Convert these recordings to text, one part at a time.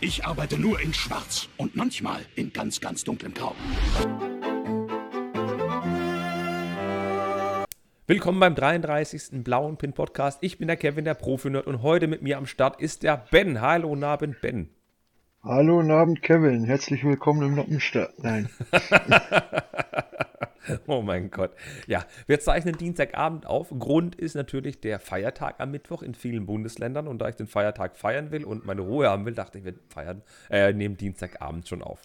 Ich arbeite nur in Schwarz und manchmal in ganz, ganz dunklem Grau. Willkommen beim 33. Blauen Pin Podcast. Ich bin der Kevin, der Profi-Nerd und heute mit mir am Start ist der Ben. Hallo, guten Abend, Ben. Hallo, Abend, Kevin. Herzlich willkommen im Noppenstadt. Nein. Oh mein Gott. Ja, wir zeichnen Dienstagabend auf. Grund ist natürlich der Feiertag am Mittwoch in vielen Bundesländern. Und da ich den Feiertag feiern will und meine Ruhe haben will, dachte ich, wir feiern, äh, nehmen Dienstagabend schon auf.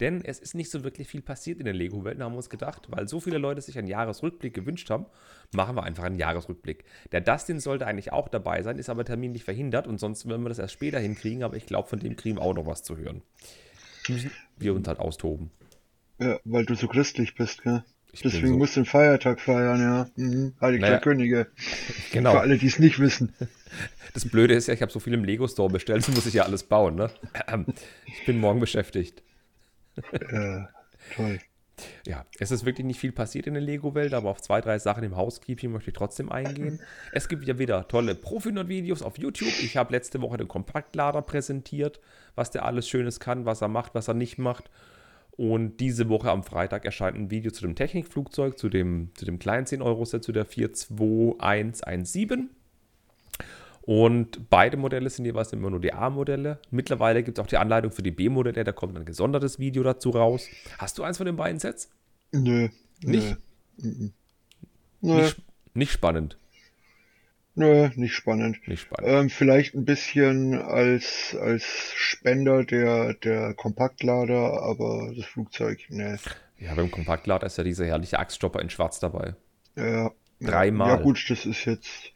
Denn es ist nicht so wirklich viel passiert in der Lego-Welt, haben wir uns gedacht, weil so viele Leute sich einen Jahresrückblick gewünscht haben, machen wir einfach einen Jahresrückblick. Der Dustin sollte eigentlich auch dabei sein, ist aber terminlich verhindert und sonst würden wir das erst später hinkriegen, aber ich glaube, von dem kriegen wir auch noch was zu hören. Müssen wir uns halt austoben. Ja, weil du so christlich bist, gell? Ich Deswegen so- musst du den Feiertag feiern, ja. Mhm. Heilig Naja, Könige. Genau. Für alle, die es nicht wissen. Das Blöde ist ja, ich habe so viel im Lego-Store bestellt, das muss ich ja alles bauen, ne? Ich bin morgen beschäftigt. Ja, toll. Ja, es ist wirklich nicht viel passiert in der Lego-Welt, aber auf zwei, drei Sachen im Housekeeping möchte ich trotzdem eingehen. Es gibt ja wieder tolle Profi-Videos auf YouTube. Ich habe letzte Woche den Kompaktlader präsentiert, was der alles Schönes kann, was er macht, was er nicht macht. Und diese Woche am Freitag erscheint ein Video zu dem Technikflugzeug, zu dem, zu dem kleinen 10-Euro-Set, zu der 42117. Und beide Modelle sind jeweils immer nur die A-Modelle. Mittlerweile gibt es auch die Anleitung für die B-Modelle, da kommt ein gesondertes Video dazu raus. Hast du eins von den beiden Sets? Nö. Nicht? Nö. Nö, Nicht, nicht spannend. Nö, nicht spannend. Nicht spannend. Ähm, vielleicht ein bisschen als, als Spender der, der Kompaktlader, aber das Flugzeug, ne. Ja, beim Kompaktlader ist ja dieser herrliche Axtstopper in Schwarz dabei. Ja, Dreimal. Ja gut, das ist jetzt,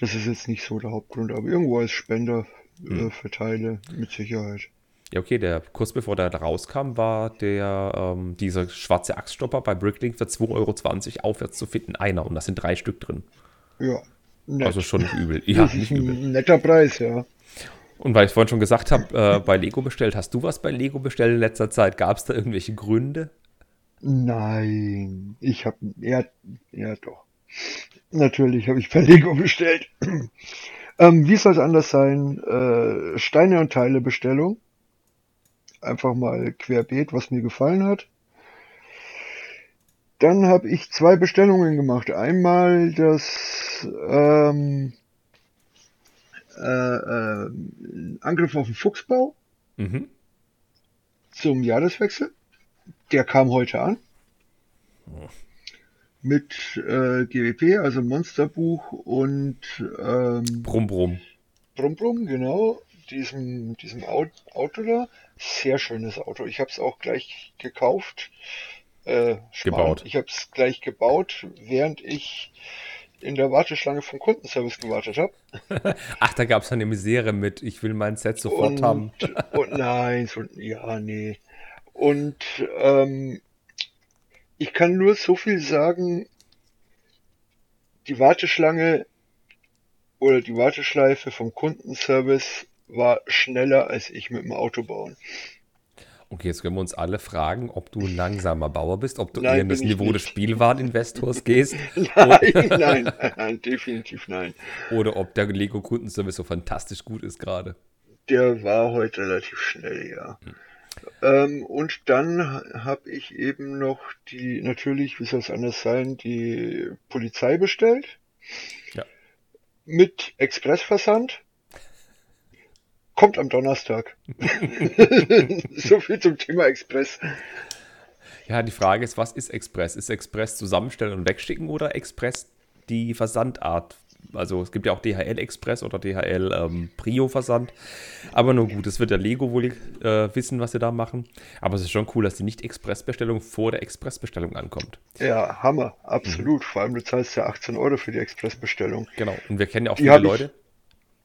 das ist jetzt nicht so der Hauptgrund, aber irgendwo als Spender Hm. äh, für Teile mit Sicherheit. Ja, okay, der kurz bevor der da rauskam, war der ähm, dieser schwarze Axtstopper bei Bricklink für 2,20 Euro aufwärts zu finden. Einer und da sind drei Stück drin. Ja, nett. Also schon nicht übel. Ja, nicht übel. ein netter Preis, ja. Und weil ich vorhin schon gesagt habe, äh, bei Lego bestellt, hast du was bei Lego bestellt in letzter Zeit? Gab es da irgendwelche Gründe? Nein, ich habe, ja, ja doch. Natürlich habe ich bei Lego bestellt. ähm, wie soll es anders sein? Äh, Steine und Teile Bestellung. Einfach mal querbeet, was mir gefallen hat. Dann habe ich zwei Bestellungen gemacht. Einmal das ähm, äh, äh, Angriff auf den Fuchsbau Mhm. zum Jahreswechsel. Der kam heute an. Mit äh, GWP, also Monsterbuch und ähm, Brumm, brumm. Brumm Brumm, genau, diesem, diesem Au- Auto da. Sehr schönes Auto. Ich habe es auch gleich gekauft. Äh. Gebaut. Ich habe es gleich gebaut, während ich in der Warteschlange vom Kundenservice gewartet habe. Ach, da gab es eine Misere mit, ich will mein Set sofort haben. Und nein, so, ja, nee. Und ähm, ich kann nur so viel sagen, die Warteschlange oder die Warteschleife vom Kundenservice war schneller als ich mit dem Auto bauen. Okay, jetzt können wir uns alle fragen, ob du ein langsamer Bauer bist, ob du Nein, eher in das Niveau des nicht. Spielwareninvestors gehst Nein, nein, nein, definitiv nein. oder ob der Lego-Kundenservice so fantastisch gut ist gerade. Der war heute relativ schnell, ja. Ähm, und dann habe ich eben noch die, natürlich, wie soll es anders sein, die Polizei bestellt. Ja. Mit Expressversand. Kommt am Donnerstag. so viel zum Thema Express. Ja, die Frage ist, was ist Express? Ist Express zusammenstellen und wegschicken oder Express die Versandart? Also es gibt ja auch DHL Express oder DHL ähm, Prio Versand. Aber nur gut, das wird der Lego wohl äh, wissen, was sie da machen. Aber es ist schon cool, dass die Nicht-Express-Bestellung vor der Express-Bestellung ankommt. Ja, Hammer, absolut. Vor allem du zahlst ja 18 Euro für die Expressbestellung. Genau. Und wir kennen ja auch Die viele hab ich- Leute.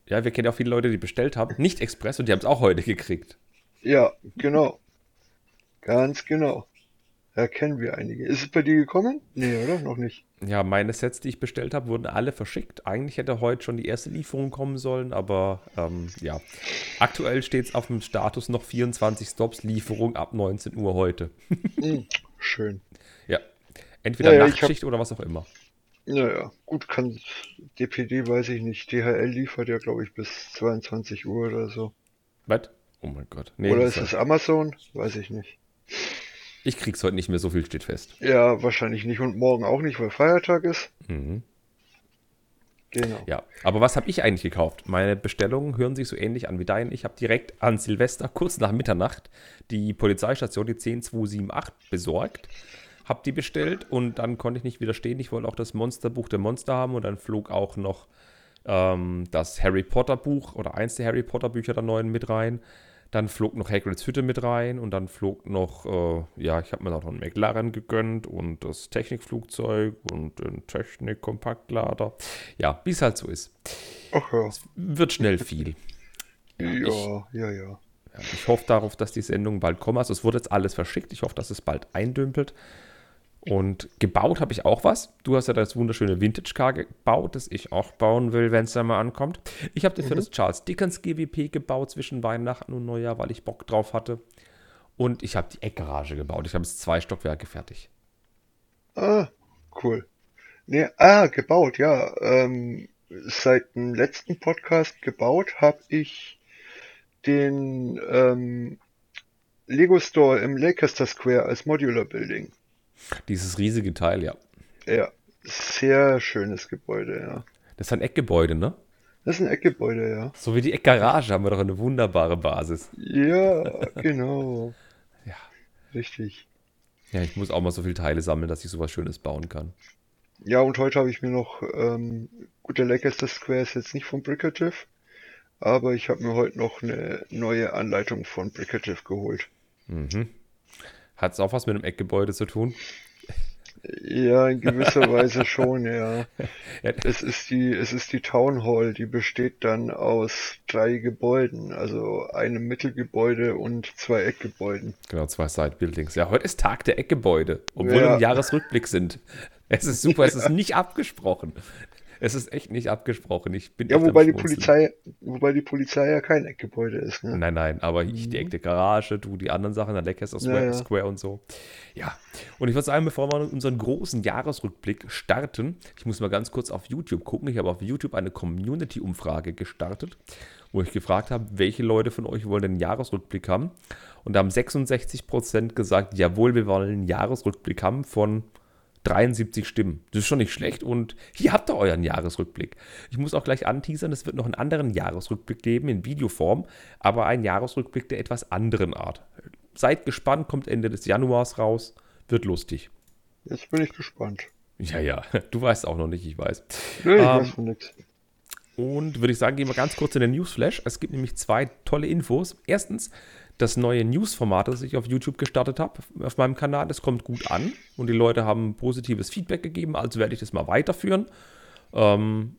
Ja, wir kennen ja auch viele Leute, die bestellt haben, nicht Express und die haben es auch heute gekriegt. Ja, genau. Ganz genau. Da kennen wir einige. Ist es bei dir gekommen? Nee, oder? Noch nicht. Ja, meine Sets, die ich bestellt habe, wurden alle verschickt. Eigentlich hätte heute schon die erste Lieferung kommen sollen, aber ähm, ja. Aktuell steht es auf dem Status noch 24 Stops, Lieferung ab 19 Uhr heute. Hm, schön. Ja. Entweder Ja, ja, ich hab- Nachtschicht oder was auch immer. Naja, gut, kann DPD weiß ich nicht. DHL liefert ja, glaube ich, bis 22 Uhr oder so. Was? Oh mein Gott. Nee, Oder das ist es Amazon? Weiß ich nicht. Ich krieg's heute nicht mehr, so viel steht fest. Ja, wahrscheinlich nicht und morgen auch nicht, weil Feiertag ist. Mhm. Genau. Ja, aber was habe ich eigentlich gekauft? Meine Bestellungen hören sich so ähnlich an wie deine. Ich habe direkt an Silvester, kurz nach Mitternacht, die Polizeistation, die 10278, besorgt. Hab die bestellt und dann konnte ich nicht widerstehen. Ich wollte auch das Monsterbuch der Monster haben und dann flog auch noch ähm, das Harry Potter Buch oder eins der Harry Potter Bücher der neuen mit rein. Dann flog noch Hagrids Hütte mit rein und dann flog noch, äh, ja, ich habe mir noch einen McLaren gegönnt und das Technikflugzeug und den Technik-Kompaktlader. Ja, wie es halt so ist. Ach ja. Wird schnell viel. Ja, ich- ja, ja. Ja, ich hoffe darauf, dass die Sendung bald kommt. Also es wurde jetzt alles verschickt. Ich hoffe, dass es bald eindümpelt. Und gebaut habe ich auch was. Du hast ja das wunderschöne Vintage-Car gebaut, das ich auch bauen will, wenn es dann mal ankommt. Ich habe dir für das Charles Dickens GWP gebaut zwischen Weihnachten und Neujahr, weil ich Bock drauf hatte. Und ich habe die Eckgarage gebaut. Ich habe jetzt zwei Stockwerke fertig. Ah, cool. Nee, ah, gebaut, ja. Ähm, seit dem letzten Podcast gebaut habe ich den ähm, Lego Store im Lancaster Square als Modular Building. Dieses riesige Teil, ja. Ja, sehr schönes Gebäude, ja. Das ist ein Eckgebäude, ne? Das ist ein Eckgebäude, ja. So wie die Eckgarage haben wir doch eine wunderbare Basis. Ja, genau. Ja. Richtig. Ja, ich muss auch mal so viele Teile sammeln, dass ich sowas Schönes bauen kann. Ja, und heute habe ich mir noch, ähm, gut, der Lancaster Square ist jetzt nicht von Bricative, aber ich habe mir heute noch eine neue Anleitung von Bricative geholt. Mhm. Hat es auch was mit einem Eckgebäude zu tun? Ja, in gewisser Weise schon, ja. Es ist die, es ist die Town Hall, die besteht dann aus drei Gebäuden, also einem Mittelgebäude und zwei Eckgebäuden. genau, zwei Side-Buildings. Ja, heute ist Tag der Eckgebäude, obwohl wir Ja. im Jahresrückblick sind. Es ist super, es ist nicht abgesprochen. Es ist echt nicht abgesprochen. Ich bin Ja, wobei die. Polizei, wobei die Polizei ja kein Eckgebäude ist, ne? Nein, nein, aber ich die echte Garage, du die anderen Sachen, der Lancaster Square, Ja, ja. Square und so. Ja, und ich würde sagen, bevor wir unseren großen Jahresrückblick starten, ich muss mal ganz kurz auf YouTube gucken. Ich habe auf YouTube eine Community-Umfrage gestartet, wo ich gefragt habe, welche Leute von euch wollen einen Jahresrückblick haben. Und da haben 66% gesagt, jawohl, wir wollen einen Jahresrückblick haben von 73 Stimmen. Das ist schon nicht schlecht und hier habt ihr euren Jahresrückblick. Ich muss auch gleich anteasern, es wird noch einen anderen Jahresrückblick geben in Videoform, aber ein Jahresrückblick der etwas anderen Art. Seid gespannt, kommt Ende des Januars raus, wird lustig. Jetzt bin ich gespannt. Ja, ja, du weißt auch noch nicht, ich weiß. Nee, ich Ähm, weiß von nix. Und würde ich sagen, gehen wir ganz kurz in den Newsflash. Es gibt nämlich zwei tolle Infos. Erstens, das neue News-Format, das ich auf YouTube gestartet habe, auf meinem Kanal, das kommt gut an und die Leute haben positives Feedback gegeben, also werde ich das mal weiterführen. Ähm,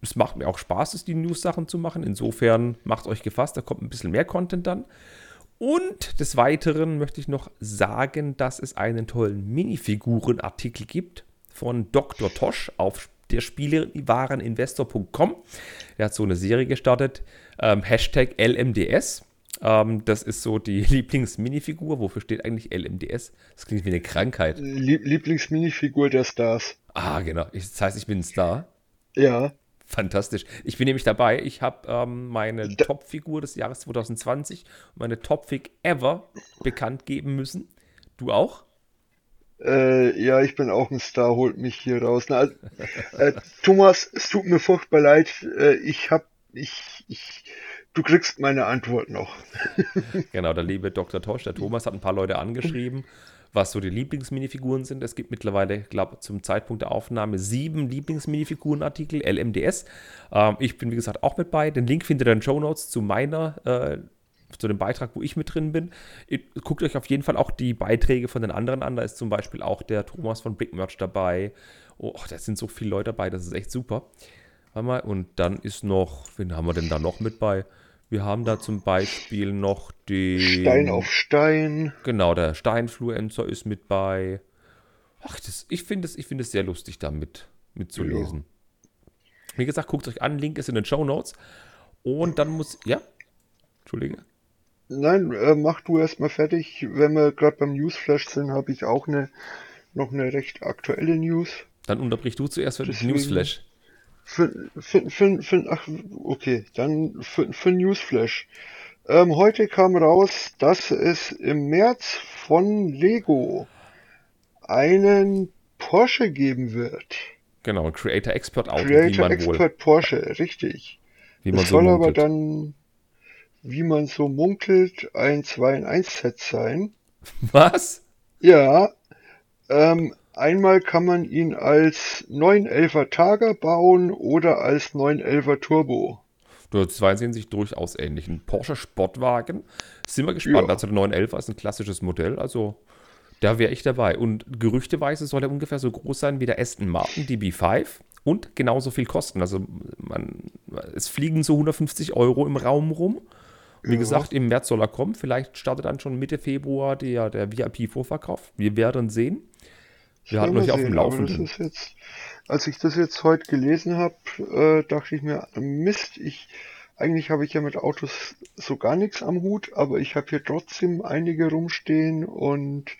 es macht mir auch Spaß, es die News-Sachen zu machen. Insofern macht euch gefasst, da kommt ein bisschen mehr Content dann. Und des Weiteren möchte ich noch sagen, dass es einen tollen Minifiguren-Artikel gibt von Dr. Tosch auf der Spielewareninvestor.com. Er hat so eine Serie gestartet, ähm, Hashtag LMDS. Ähm, das ist so die Lieblings-Minifigur. Wofür steht eigentlich LMDS? Das klingt wie eine Krankheit. Lieb Lieblingsminifigur der Stars. Ah, genau. Das heißt, ich bin ein Star. Ja, Fantastisch. Ich bin nämlich dabei. Ich habe ähm, meine Top-Figur des Jahres 2020, meine Top-Fig ever bekannt geben müssen. Du auch? äh, ja, ich bin auch ein Star, holt mich hier raus. Na, also, äh, Thomas, es tut mir furchtbar leid. Äh, ich hab, ich, ich, du kriegst meine Antwort noch. Genau, der liebe Dr. Tosch, der Thomas, hat ein paar Leute angeschrieben, was so die Lieblingsminifiguren sind. Es gibt mittlerweile, ich glaube, zum Zeitpunkt der Aufnahme sieben Lieblingsminifigurenartikel, LMDS. Ähm, ich bin, wie gesagt, auch mit bei. Den Link findet ihr in den Show Notes zu meiner, äh, zu dem Beitrag, wo ich mit drin bin. Guckt euch auf jeden Fall auch die Beiträge von den anderen an. Da ist zum Beispiel auch der Thomas von Big Merch dabei. Oh, da sind so viele Leute dabei, das ist echt super. Warte mal, und dann ist noch, wen haben wir denn da noch mit bei? Wir haben da zum Beispiel noch den. Stein auf Stein. Genau, der Steinfluencer ist mit bei. Ach, das, ich finde es ich find es sehr lustig, da mit, mitzulesen. Wie gesagt, guckt euch an, Link ist in den Show Notes. Und dann muss. Ja? Entschuldige. Nein, äh, mach du erstmal fertig. Wenn wir gerade beim Newsflash sind, habe ich auch eine, noch eine recht aktuelle News. Dann unterbrich du zuerst für den Newsflash. Für, für, für, für, ach, okay, dann für, für Newsflash. Ähm, heute kam raus, dass es im März von Lego einen Porsche geben wird. Genau, ein Creator Expert Auto, wie Creator man Expert wohl. Porsche, richtig. Wie man Es so soll aber munkelt. dann, wie man so munkelt, ein 2 in 1 Set sein. Was? Ja, ähm, einmal kann man ihn als 911er Targa bauen oder als 911er Turbo. Die zwei sehen sich durchaus ähnlich. Ein Porsche Sportwagen. Sind wir gespannt. Ja. Also der 911 ist ein klassisches Modell. Also da wäre ich dabei. Und gerüchteweise soll er ungefähr so groß sein wie der Aston Martin DB5 und genauso viel kosten. Also man, es fliegen so 150 Euro im Raum rum. Wie Ja. gesagt, im März soll er kommen. Vielleicht startet dann schon Mitte Februar der, der VIP-Vorverkauf. Wir werden sehen. Wir Werden euch auf dem Laufenden. Jetzt, als ich das jetzt heute gelesen habe, äh, dachte ich mir, Mist, ich, eigentlich habe ich ja mit Autos so gar nichts am Hut, aber ich habe hier trotzdem einige rumstehen und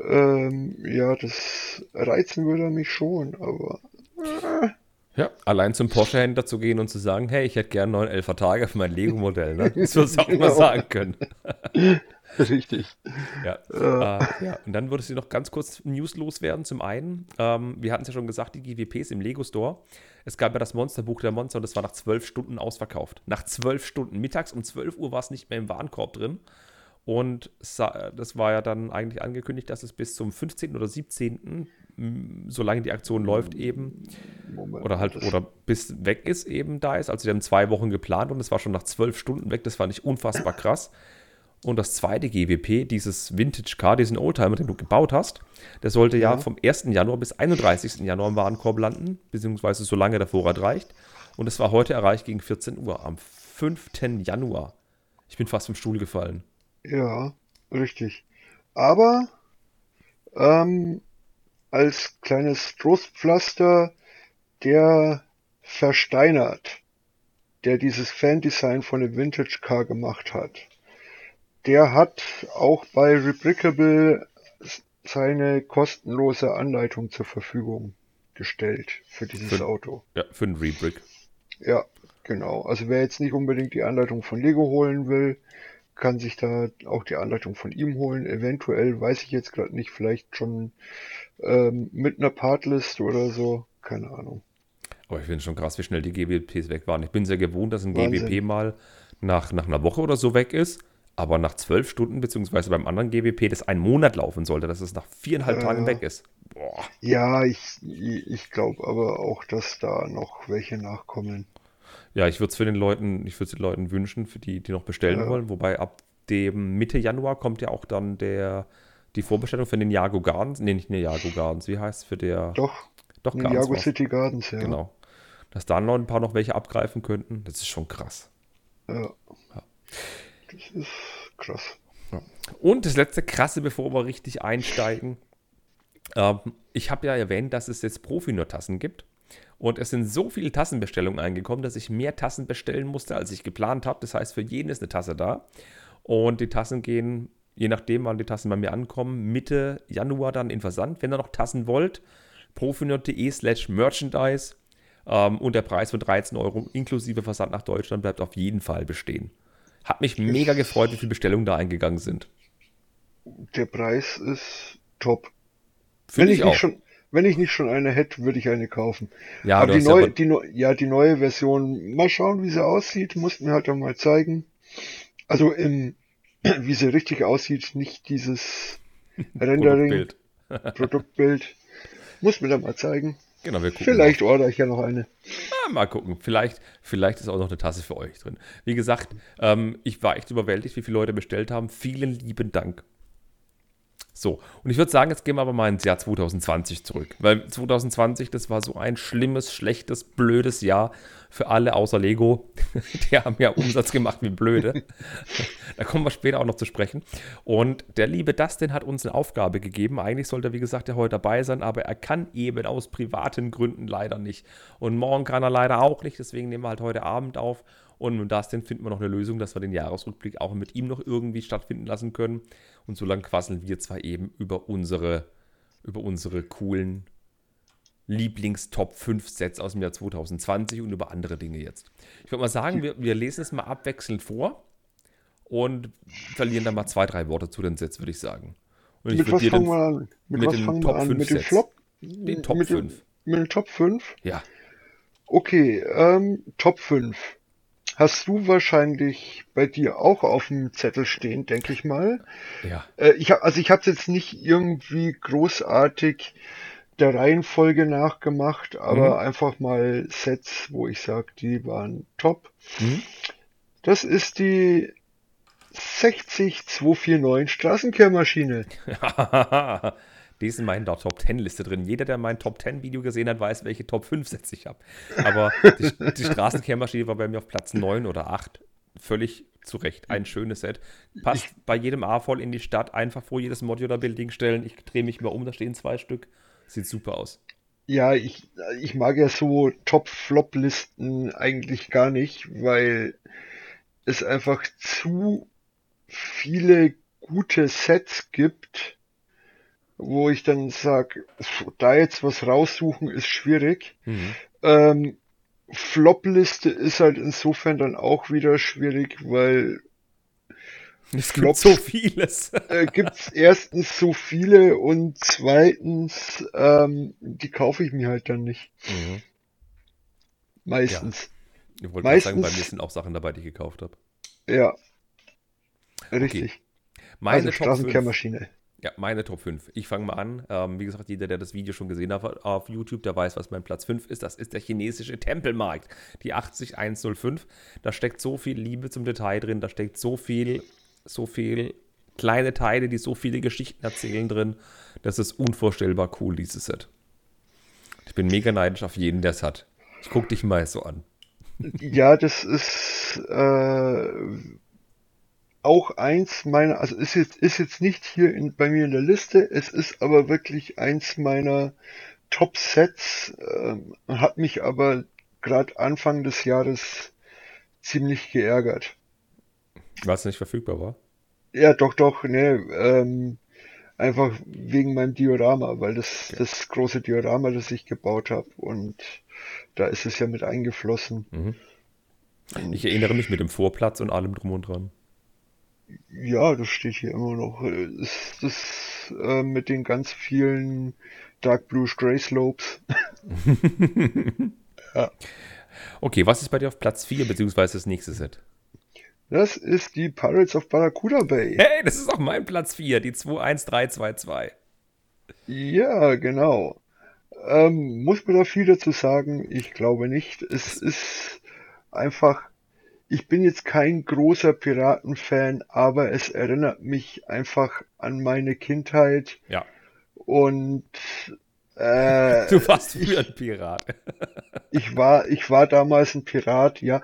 ähm, ja, das reizen würde mich schon, aber Ja, allein zum Porsche-Händler zu gehen und zu sagen, hey, ich hätte gern 911 Tage für mein Lego-Modell. Ne? Das wirst du auch mal Genau. sagen können. richtig. Ja. Äh, ja. Und dann würdest du noch ganz kurz News loswerden. Zum einen, ähm, wir hatten es ja schon gesagt, die GWPs im Lego Store. Es gab ja das Monsterbuch der Monster und das war nach zwölf Stunden ausverkauft. Nach zwölf Stunden. Mittags um 12 Uhr war es nicht mehr im Warenkorb drin. Und sa- das war ja dann eigentlich angekündigt, dass es bis zum 15. oder 17., m, solange die Aktion läuft, eben Moment. oder halt oder bis weg ist eben da ist. Also die haben zwei Wochen geplant und es war schon nach zwölf Stunden weg. Das fand ich unfassbar krass. Und das zweite GWP, dieses Vintage Car, diesen Oldtimer, den du gebaut hast, der sollte ja, Ja. vom 1. Januar bis 31. Januar im Warenkorb landen, beziehungsweise solange der Vorrat reicht. Und es war heute erreicht gegen 14 Uhr, am 5. Januar. Ich bin fast vom Stuhl gefallen. Ja, richtig. Aber ähm, als kleines Trostpflaster, der versteinert, der dieses Fan-Design von dem Vintage Car gemacht hat, der hat auch bei Rebrickable s- seine kostenlose Anleitung zur Verfügung gestellt für dieses Für- Auto. Ja, für einen Rebrick. Ja, genau. Also wer jetzt nicht unbedingt die Anleitung von Lego holen will, kann sich da auch die Anleitung von ihm holen. Eventuell, weiß ich jetzt gerade nicht, vielleicht schon ähm, mit einer Partlist oder so. Keine Ahnung. Aber ich finde schon krass, wie schnell die GWPs weg waren. Ich bin sehr gewohnt, dass ein Wahnsinn. GWP mal nach, nach einer Woche oder so weg ist. Aber nach zwölf Stunden, beziehungsweise beim anderen GWP, das einen Monat laufen sollte, dass es nach viereinhalb Ja. Tagen weg ist. Boah. Ja, ich, ich glaube aber auch, dass da noch welche nachkommen. Ja, ich würde es für den Leuten, ich würde es den Leuten wünschen, für die, die noch bestellen Ja. wollen. Wobei ab dem Mitte Januar kommt ja auch dann der, die Vorbestellung für den Jago Gardens. Nee, nicht den Jago Gardens. Wie heißt es für der? Doch, doch Ninjago war's. City Gardens, ja. Genau. Dass da noch ein paar noch welche abgreifen könnten, das ist schon krass. ja. Das ist krass. Und das letzte krasse, bevor wir richtig einsteigen. Ähm, ich habe ja erwähnt, dass es jetzt Profi-Nur-Tassen gibt. Und es sind so viele Tassenbestellungen eingekommen, dass ich mehr Tassen bestellen musste, als ich geplant habe. Das heißt, für jeden ist eine Tasse da. Und die Tassen gehen, je nachdem, wann die Tassen bei mir ankommen, Mitte Januar dann in Versand. Wenn ihr noch Tassen wollt, profinot.de slash merchandise. Ähm, und der Preis von 13 Euro inklusive Versand nach Deutschland bleibt auf jeden Fall bestehen. Hat mich mega gefreut, wie viele Bestellungen da eingegangen sind. Der Preis ist top. Finde Wenn ich ich nicht schon, wenn ich nicht schon eine hätte, würde ich eine kaufen. Ja, aber die ja neue, aber- die, ja, die neue Version, mal schauen, wie sie aussieht, musst mir halt dann mal zeigen. Also im, wie sie richtig aussieht, nicht dieses Rendering, Produktbild. Produktbild. Muss mir dann mal zeigen. Genau, wir gucken. Vielleicht ordere ich ja noch eine. mal. Ja, mal gucken. Vielleicht, vielleicht ist auch noch eine Tasse für euch drin. Wie gesagt, ähm, ich war echt überwältigt, wie viele Leute bestellt haben. Vielen lieben Dank. So, und ich würde sagen, jetzt gehen wir aber mal ins Jahr 2020 zurück. Weil 2020, das war so ein schlimmes, schlechtes, blödes Jahr für alle außer Lego. Die haben ja Umsatz gemacht wie blöde. Da kommen wir später auch noch zu sprechen. Und der liebe Dustin hat uns eine Aufgabe gegeben. Eigentlich sollte er, wie gesagt, ja heute dabei sein, aber er kann eben aus privaten Gründen leider nicht. Und morgen kann er leider auch nicht, deswegen nehmen wir halt heute Abend auf. Und mit Dustin finden wir noch eine Lösung, dass wir den Jahresrückblick auch mit ihm noch irgendwie stattfinden lassen können. Und so lange quasseln wir zwar eben über unsere, über unsere coolen Lieblings-Top 5 Sets aus dem Jahr 2020 und über andere Dinge jetzt. Ich würde mal sagen, wir, wir lesen es mal abwechselnd vor. und verlieren dann mal zwei, drei Worte zu den Sets, würde ich sagen. Und ich mit was fangen den- wir an? Mit, mit was den fangen Top wir an? 5 Mit dem Sets. Flop? Den Top mit dem- 5. Mit den Top 5? Ja. Okay, ähm, Top 5. Hast du wahrscheinlich bei dir auch auf dem Zettel stehen, denke ich mal. Ja. Äh, ich hab, also ich habe es jetzt nicht irgendwie großartig der Reihenfolge nachgemacht, aber Mhm. einfach mal Sets, wo ich sage, die waren top. Mhm. Das ist die 60249 Straßenkehrmaschine. Die ist in meiner Top 10 Liste drin. Jeder, der mein Top 10 Video gesehen hat, weiß, welche Top 5 Sets ich habe. Aber die, die Straßenkehrmaschine war bei mir auf Platz 9 oder 8. Völlig zu Recht. Ein schönes Set. Passt bei jedem A voll in die Stadt. Einfach vor jedes Modular Building stellen. Ich drehe mich mal um, da stehen zwei Stück. Sieht super aus. Ja, ich, ich mag ja so Top-Flop-Listen eigentlich gar nicht, weil es einfach zu viele gute Sets gibt, wo ich dann sage, da jetzt was raussuchen ist schwierig. Mhm. Ähm, Flop-Liste ist halt insofern dann auch wieder schwierig, weil Es Flops. gibt so vieles. äh, gibt's erstens so viele und zweitens, ähm, die kaufe ich mir halt dann nicht. Mhm. Meistens. Ich wollte gerade sagen, bei Meistens- mir sind auch Sachen dabei, die ich gekauft habe. Ja. Richtig. Meine also Top 5. Ja, meine Top 5. Ich fange mal an. Ähm, wie gesagt, jeder, der das Video schon gesehen hat auf YouTube, der weiß, was mein Platz 5 ist. Das ist der chinesische Tempelmarkt. Die 80105. Da steckt so viel Liebe zum Detail drin. Da steckt so viel, so viel kleine Teile, die so viele Geschichten erzählen drin. Das ist unvorstellbar cool, dieses Set. Ich bin mega neidisch auf jeden, der es hat. Ich guck dich mal so an. Ja, das ist äh, auch eins meiner, also ist jetzt, ist jetzt nicht hier in, bei mir in der Liste, es ist aber wirklich eins meiner Top-Sets, ähm, hat mich aber gerade Anfang des Jahres ziemlich geärgert. Weil es nicht verfügbar war. Ja, doch, doch, ne, ähm, einfach wegen meinem Diorama, weil das das große Diorama, das ich gebaut habe und da ist es ja mit eingeflossen. Ich erinnere mich mit dem Vorplatz und allem drum und dran. Ja, das steht hier immer noch. Äh, Ist das äh, mit den ganz vielen Dark Blue Grey Slopes? Okay, was ist bei dir auf Platz 4, beziehungsweise das nächste Set? Das ist die Pirates of Barracuda Bay. Hey, das ist auch mein Platz 4, die 21322. Ja, genau. Ähm, muss man da viel dazu sagen? Ich glaube nicht. Es ist einfach, ich bin jetzt kein großer Piratenfan, aber es erinnert mich einfach an meine Kindheit Ja, und äh, du warst früher ein Pirat. ich war, ich war damals ein Pirat, ja.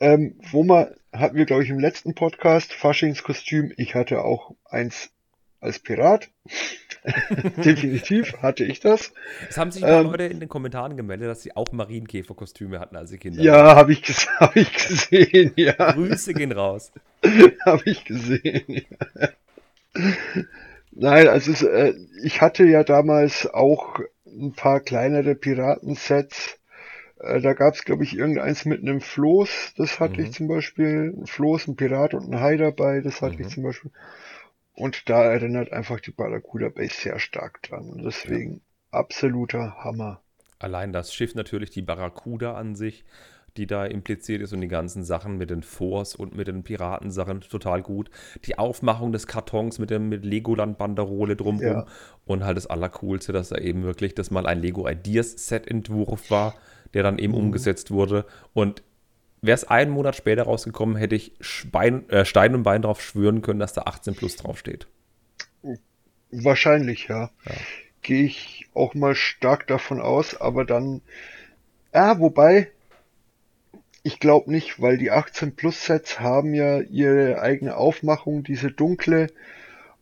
Ähm, wo man, hatten wir, glaube ich, im letzten Podcast, Faschingskostüm, ich hatte auch eins als Pirat. Definitiv hatte ich das. Es haben sich Ähm, Leute in den Kommentaren gemeldet, dass sie auch Marienkäferkostüme hatten, als sie Kinder Ja, habe ich, hab ich gesehen, ja. Grüße gehen raus. Habe ich gesehen. Ja. Nein, also es, äh, ich hatte ja damals auch ein paar kleinere Piratensets. Äh, da gab es, glaube ich, irgendeins mit einem Floß. Das hatte Mhm. ich zum Beispiel. Ein Floß, ein Pirat und ein Hai dabei. Das hatte Mhm. ich zum Beispiel. Und da erinnert einfach die Barracuda Base sehr stark dran. Und deswegen absoluter Hammer. Allein das Schiff natürlich, die Barracuda an sich, die da impliziert ist und die ganzen Sachen mit den Forts und mit den Piratensachen total gut. Die Aufmachung des Kartons mit dem mit Legoland-Banderole drumrum Ja. und halt das Allercoolste, dass da eben wirklich das mal ein Lego Ideas Set-Entwurf war, der dann eben umgesetzt wurde. Und wäre es einen Monat später rausgekommen, hätte ich Spein, äh, Stein und Bein drauf schwören können, dass da 18 plus draufsteht. Wahrscheinlich, ja. Gehe ich auch mal stark davon aus, aber dann, ja, wobei, ich glaube nicht, weil die 18 Plus Sets haben ja ihre eigene Aufmachung, diese dunkle,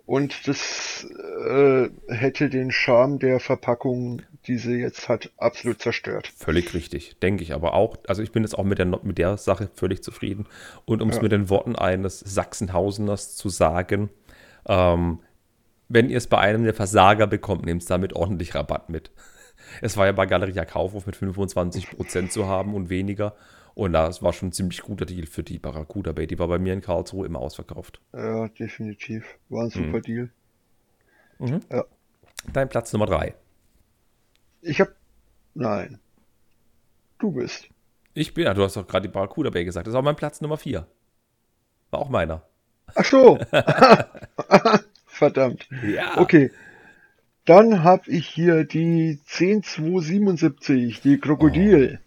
und das äh, hätte den Charme der Verpackung, die sie jetzt hat, absolut zerstört. Völlig richtig, denke ich aber auch. Also ich bin jetzt auch mit der, mit der Sache völlig zufrieden. Und um es Ja. mit den Worten eines Sachsenhauseners zu sagen, ähm, wenn ihr es bei einem der Versager bekommt, nehmt es damit ordentlich Rabatt mit. Es war ja bei Galeria Kaufhof mit 25% zu haben und weniger. Und das war schon ein ziemlich guter Deal für die Barracuda Bay. Die war bei mir in Karlsruhe immer ausverkauft. Ja, definitiv. War ein super Deal. Mhm. Ja. Dein Platz Nummer drei. Ich hab. Nein. Du bist. Ich bin, ja, du hast doch gerade die Barracuda Bay gesagt. Das ist auch mein Platz Nummer vier. War auch meiner. Ach so. Verdammt. Ja. Okay. Dann habe ich hier die 10277, die Krokodil.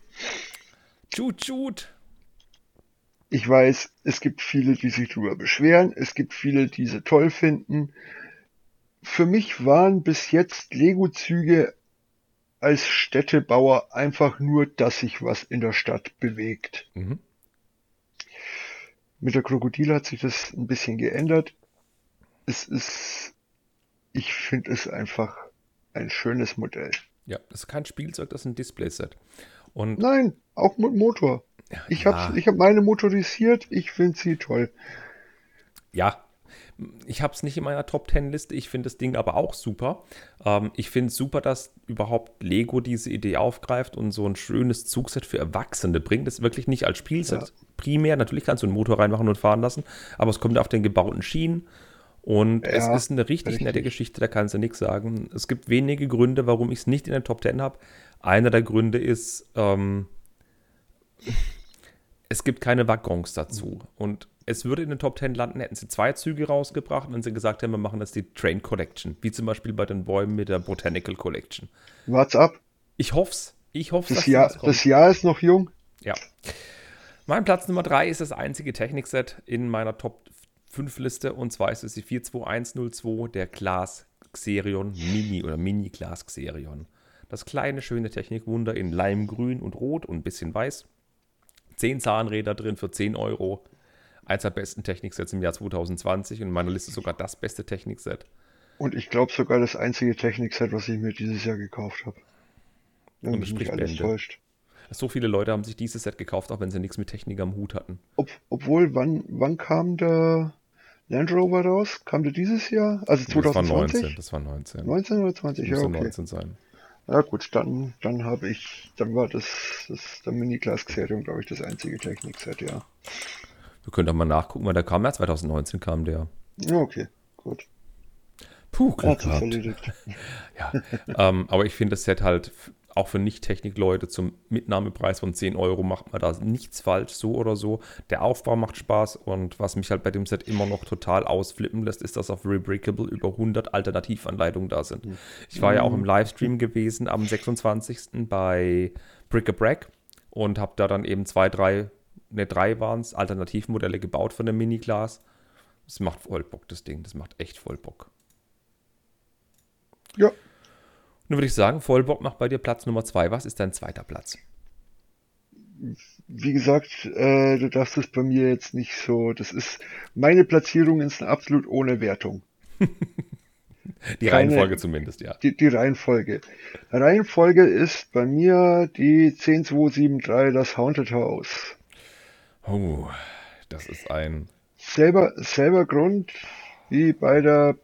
Tschut, tschut. Ich weiß, es gibt viele, die sich darüber beschweren. Es gibt viele, die sie toll finden. Für mich waren bis jetzt Lego-Züge als Städtebauer einfach nur, dass sich was in der Stadt bewegt. Mhm. Mit der Krokodil hat sich das ein bisschen geändert. Es ist, ich finde es einfach ein schönes Modell. Ja, das ist kein Spielzeug, das ist ein Displayset. Und Nein, auch mit Motor. Ich ja. habe ich hab meine motorisiert, ich finde sie toll. Ja, ich habe es nicht in meiner Top 10 Liste. Ich finde das Ding aber auch super. Ähm, ich finde es super, dass überhaupt Lego diese Idee aufgreift und so ein schönes Zugset für Erwachsene bringt. Das ist wirklich nicht als Spielset Ja. primär. Natürlich kannst du einen Motor reinmachen und fahren lassen, aber es kommt auf den gebauten Schienen. Und es Ja, ist eine richtig, richtig. nette Geschichte, da kannst du nichts sagen. Es gibt wenige Gründe, warum ich es nicht in der Top 10 habe. Einer der Gründe ist, ähm, es gibt keine Waggons dazu. Und es würde in den Top 10 landen, hätten sie zwei Züge rausgebracht, wenn sie gesagt hätten, wir machen jetzt die Train Collection. Wie zum Beispiel bei den Bäumen mit der Botanical Collection. Wart's ab. Ich hoff's. Ich hoffe, Das Jahr, das Jahr ist noch jung. ja. Mein Platz Nummer 3 ist das einzige Technikset in meiner Top 5 Liste und zwar ist es die 42102 der Glas Xerion Mini oder Mini Glas Xerion. Das kleine, schöne Technikwunder in Leimgrün und Rot und ein bisschen weiß. 10 Zahnräder drin für 10 Euro. Eins der besten Techniksets im Jahr 2020 und in meiner Liste sogar das beste Technikset. Und ich glaube sogar das einzige Technikset, was ich mir dieses Jahr gekauft habe. Wenn Und mich nicht alles Bände. täuscht. So viele Leute haben sich dieses Set gekauft, auch wenn sie nichts mit Technik am Hut hatten. Ob, obwohl, wann, wann kam der Land Rover raus? Kam der dieses Jahr? Also Das war 2020? 19. Das war 19. 19 oder 20? Ja, Müsste okay. 19 sein. Ja gut, dann, dann habe ich, dann war das, das der Mini-Class Xerion, glaube ich, das einzige Technikset, ja. Wir können doch mal nachgucken, weil der kam ja 2019 kam der. Okay, gut. Puh, Glück gehabt. Ja. ähm, aber ich finde das Set halt auch für Nicht-Technik-Leute zum Mitnahmepreis von 10 Euro macht man da nichts falsch, so oder so. Der Aufbau macht Spaß und was mich halt bei dem Set immer noch total ausflippen lässt, ist, dass auf Rebrickable über 100 Alternativanleitungen da sind. Ich war ja auch im Livestream gewesen am 26. bei Brick a Brack und habe da dann eben zwei, drei, ne, drei waren es, Alternativmodelle gebaut von dem Mini-Glas. Das macht voll Bock, das Ding. Das macht echt voll Bock. Ja, Nun würde ich sagen, Vollbock macht bei dir Platz Nummer zwei. Was ist dein zweiter Platz? wie gesagt, äh, du darfst es bei mir jetzt nicht so, das ist, meine Platzierungen sind absolut ohne Wertung. Die Keine- Reihenfolge zumindest, ja. Die, die Reihenfolge. Reihenfolge ist bei mir die 10273, das Haunted House. Oh, das ist ein Selber, selber Grund wie bei der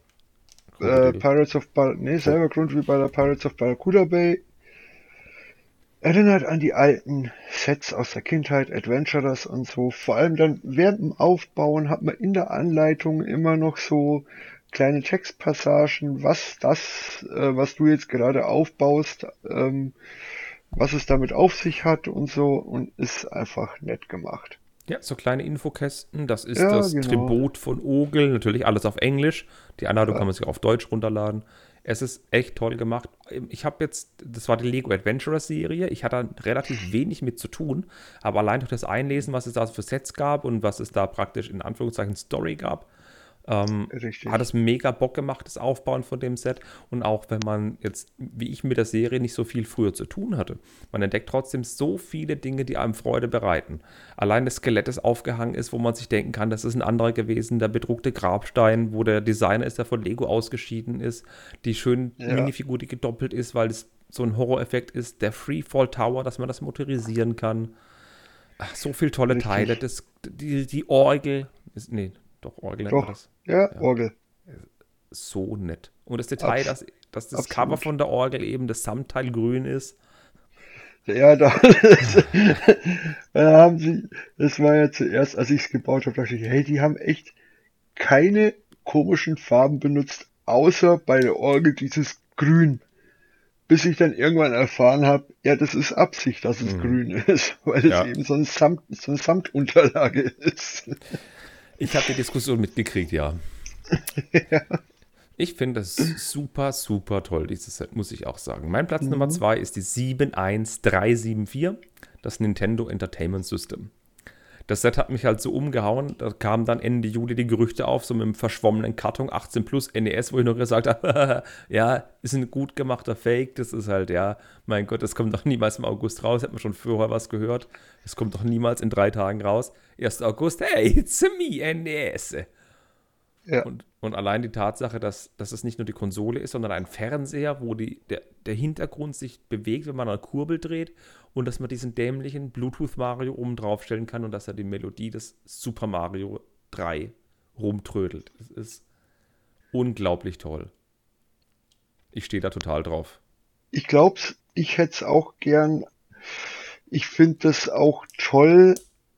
äh. Pirates of Bar nee, selber Grund wie bei der Pirates of Barracuda Bay. Erinnert an die alten Sets aus der Kindheit, Adventurers und so. Vor allem dann während dem Aufbauen hat man in der Anleitung immer noch so kleine Textpassagen, was das, äh, was du jetzt gerade aufbaust, ähm, was es damit auf sich hat und so und ist einfach nett gemacht. Ja, so kleine Infokästen. Das ist Ja, das genau. Tribut von Ogel. Natürlich alles auf Englisch. Die Anleitung Ja. kann man sich auf Deutsch runterladen. Es ist echt toll gemacht. Ich habe jetzt, das war die Lego Adventurers Serie. Ich hatte relativ wenig mit zu tun. Aber allein durch das Einlesen, was es da für Sets gab und was es da praktisch in Anführungszeichen Story gab, ähm, hat es mega Bock gemacht, das Aufbauen von dem Set. Und auch wenn man jetzt, wie ich mit der Serie, nicht so viel früher zu tun hatte. Man entdeckt trotzdem so viele Dinge, die einem Freude bereiten. Allein das Skelett, das aufgehangen ist, wo man sich denken kann, das ist ein anderer gewesen. Der bedruckte Grabstein, wo der Designer ist, der von Lego ausgeschieden ist. Die schöne Ja. Minifigur, die gedoppelt ist, weil es so ein Horror-Effekt ist. Der Freefall Tower, dass man das motorisieren kann. Ach, so viele tolle Richtig. Teile. Das, die, die Orgel. Ist, nee, doch, Orgel nennt man Doch, das ja, Orgel. so nett. Und das Detail, Abs- dass, dass das absolut. Cover von der Orgel eben das Samtteil grün ist. Ja, da, da haben sie, das war ja zuerst, als ich es gebaut habe, dachte ich, hey, die haben echt keine komischen Farben benutzt, außer bei der Orgel dieses Grün. Bis ich dann irgendwann erfahren habe, ja, das ist Absicht, dass es mhm. grün ist, weil ja. es eben so, ein Samt, so eine Samtunterlage ist. Ich habe die Diskussion mitgekriegt, ja. ja. Ich finde das super, super toll, dieses Set, muss ich auch sagen. Mein Platz mhm. Nummer zwei ist die 71374, das Nintendo Entertainment System. Das Set hat mich halt so umgehauen, da kamen dann Ende Juli die Gerüchte auf, so mit einem verschwommenen Karton 18 plus NES, wo ich noch gesagt habe, ja, ist ein gut gemachter Fake, das ist halt, ja, mein Gott, das kommt doch niemals im August raus, hat man schon vorher was gehört, das kommt doch niemals in drei Tagen raus. 1. August, hey, it's me, NES. Ja. Und, und, allein die Tatsache, dass, dass es nicht nur die Konsole ist, sondern ein Fernseher, wo die, der, der Hintergrund sich bewegt, wenn man eine Kurbel dreht und dass man diesen dämlichen Bluetooth Mario oben drauf stellen kann und dass er die Melodie des Super Mario 3 rumtrödelt. Das ist unglaublich toll. Ich stehe da total drauf. Ich glaube, ich hätte es auch gern. Ich finde das auch toll,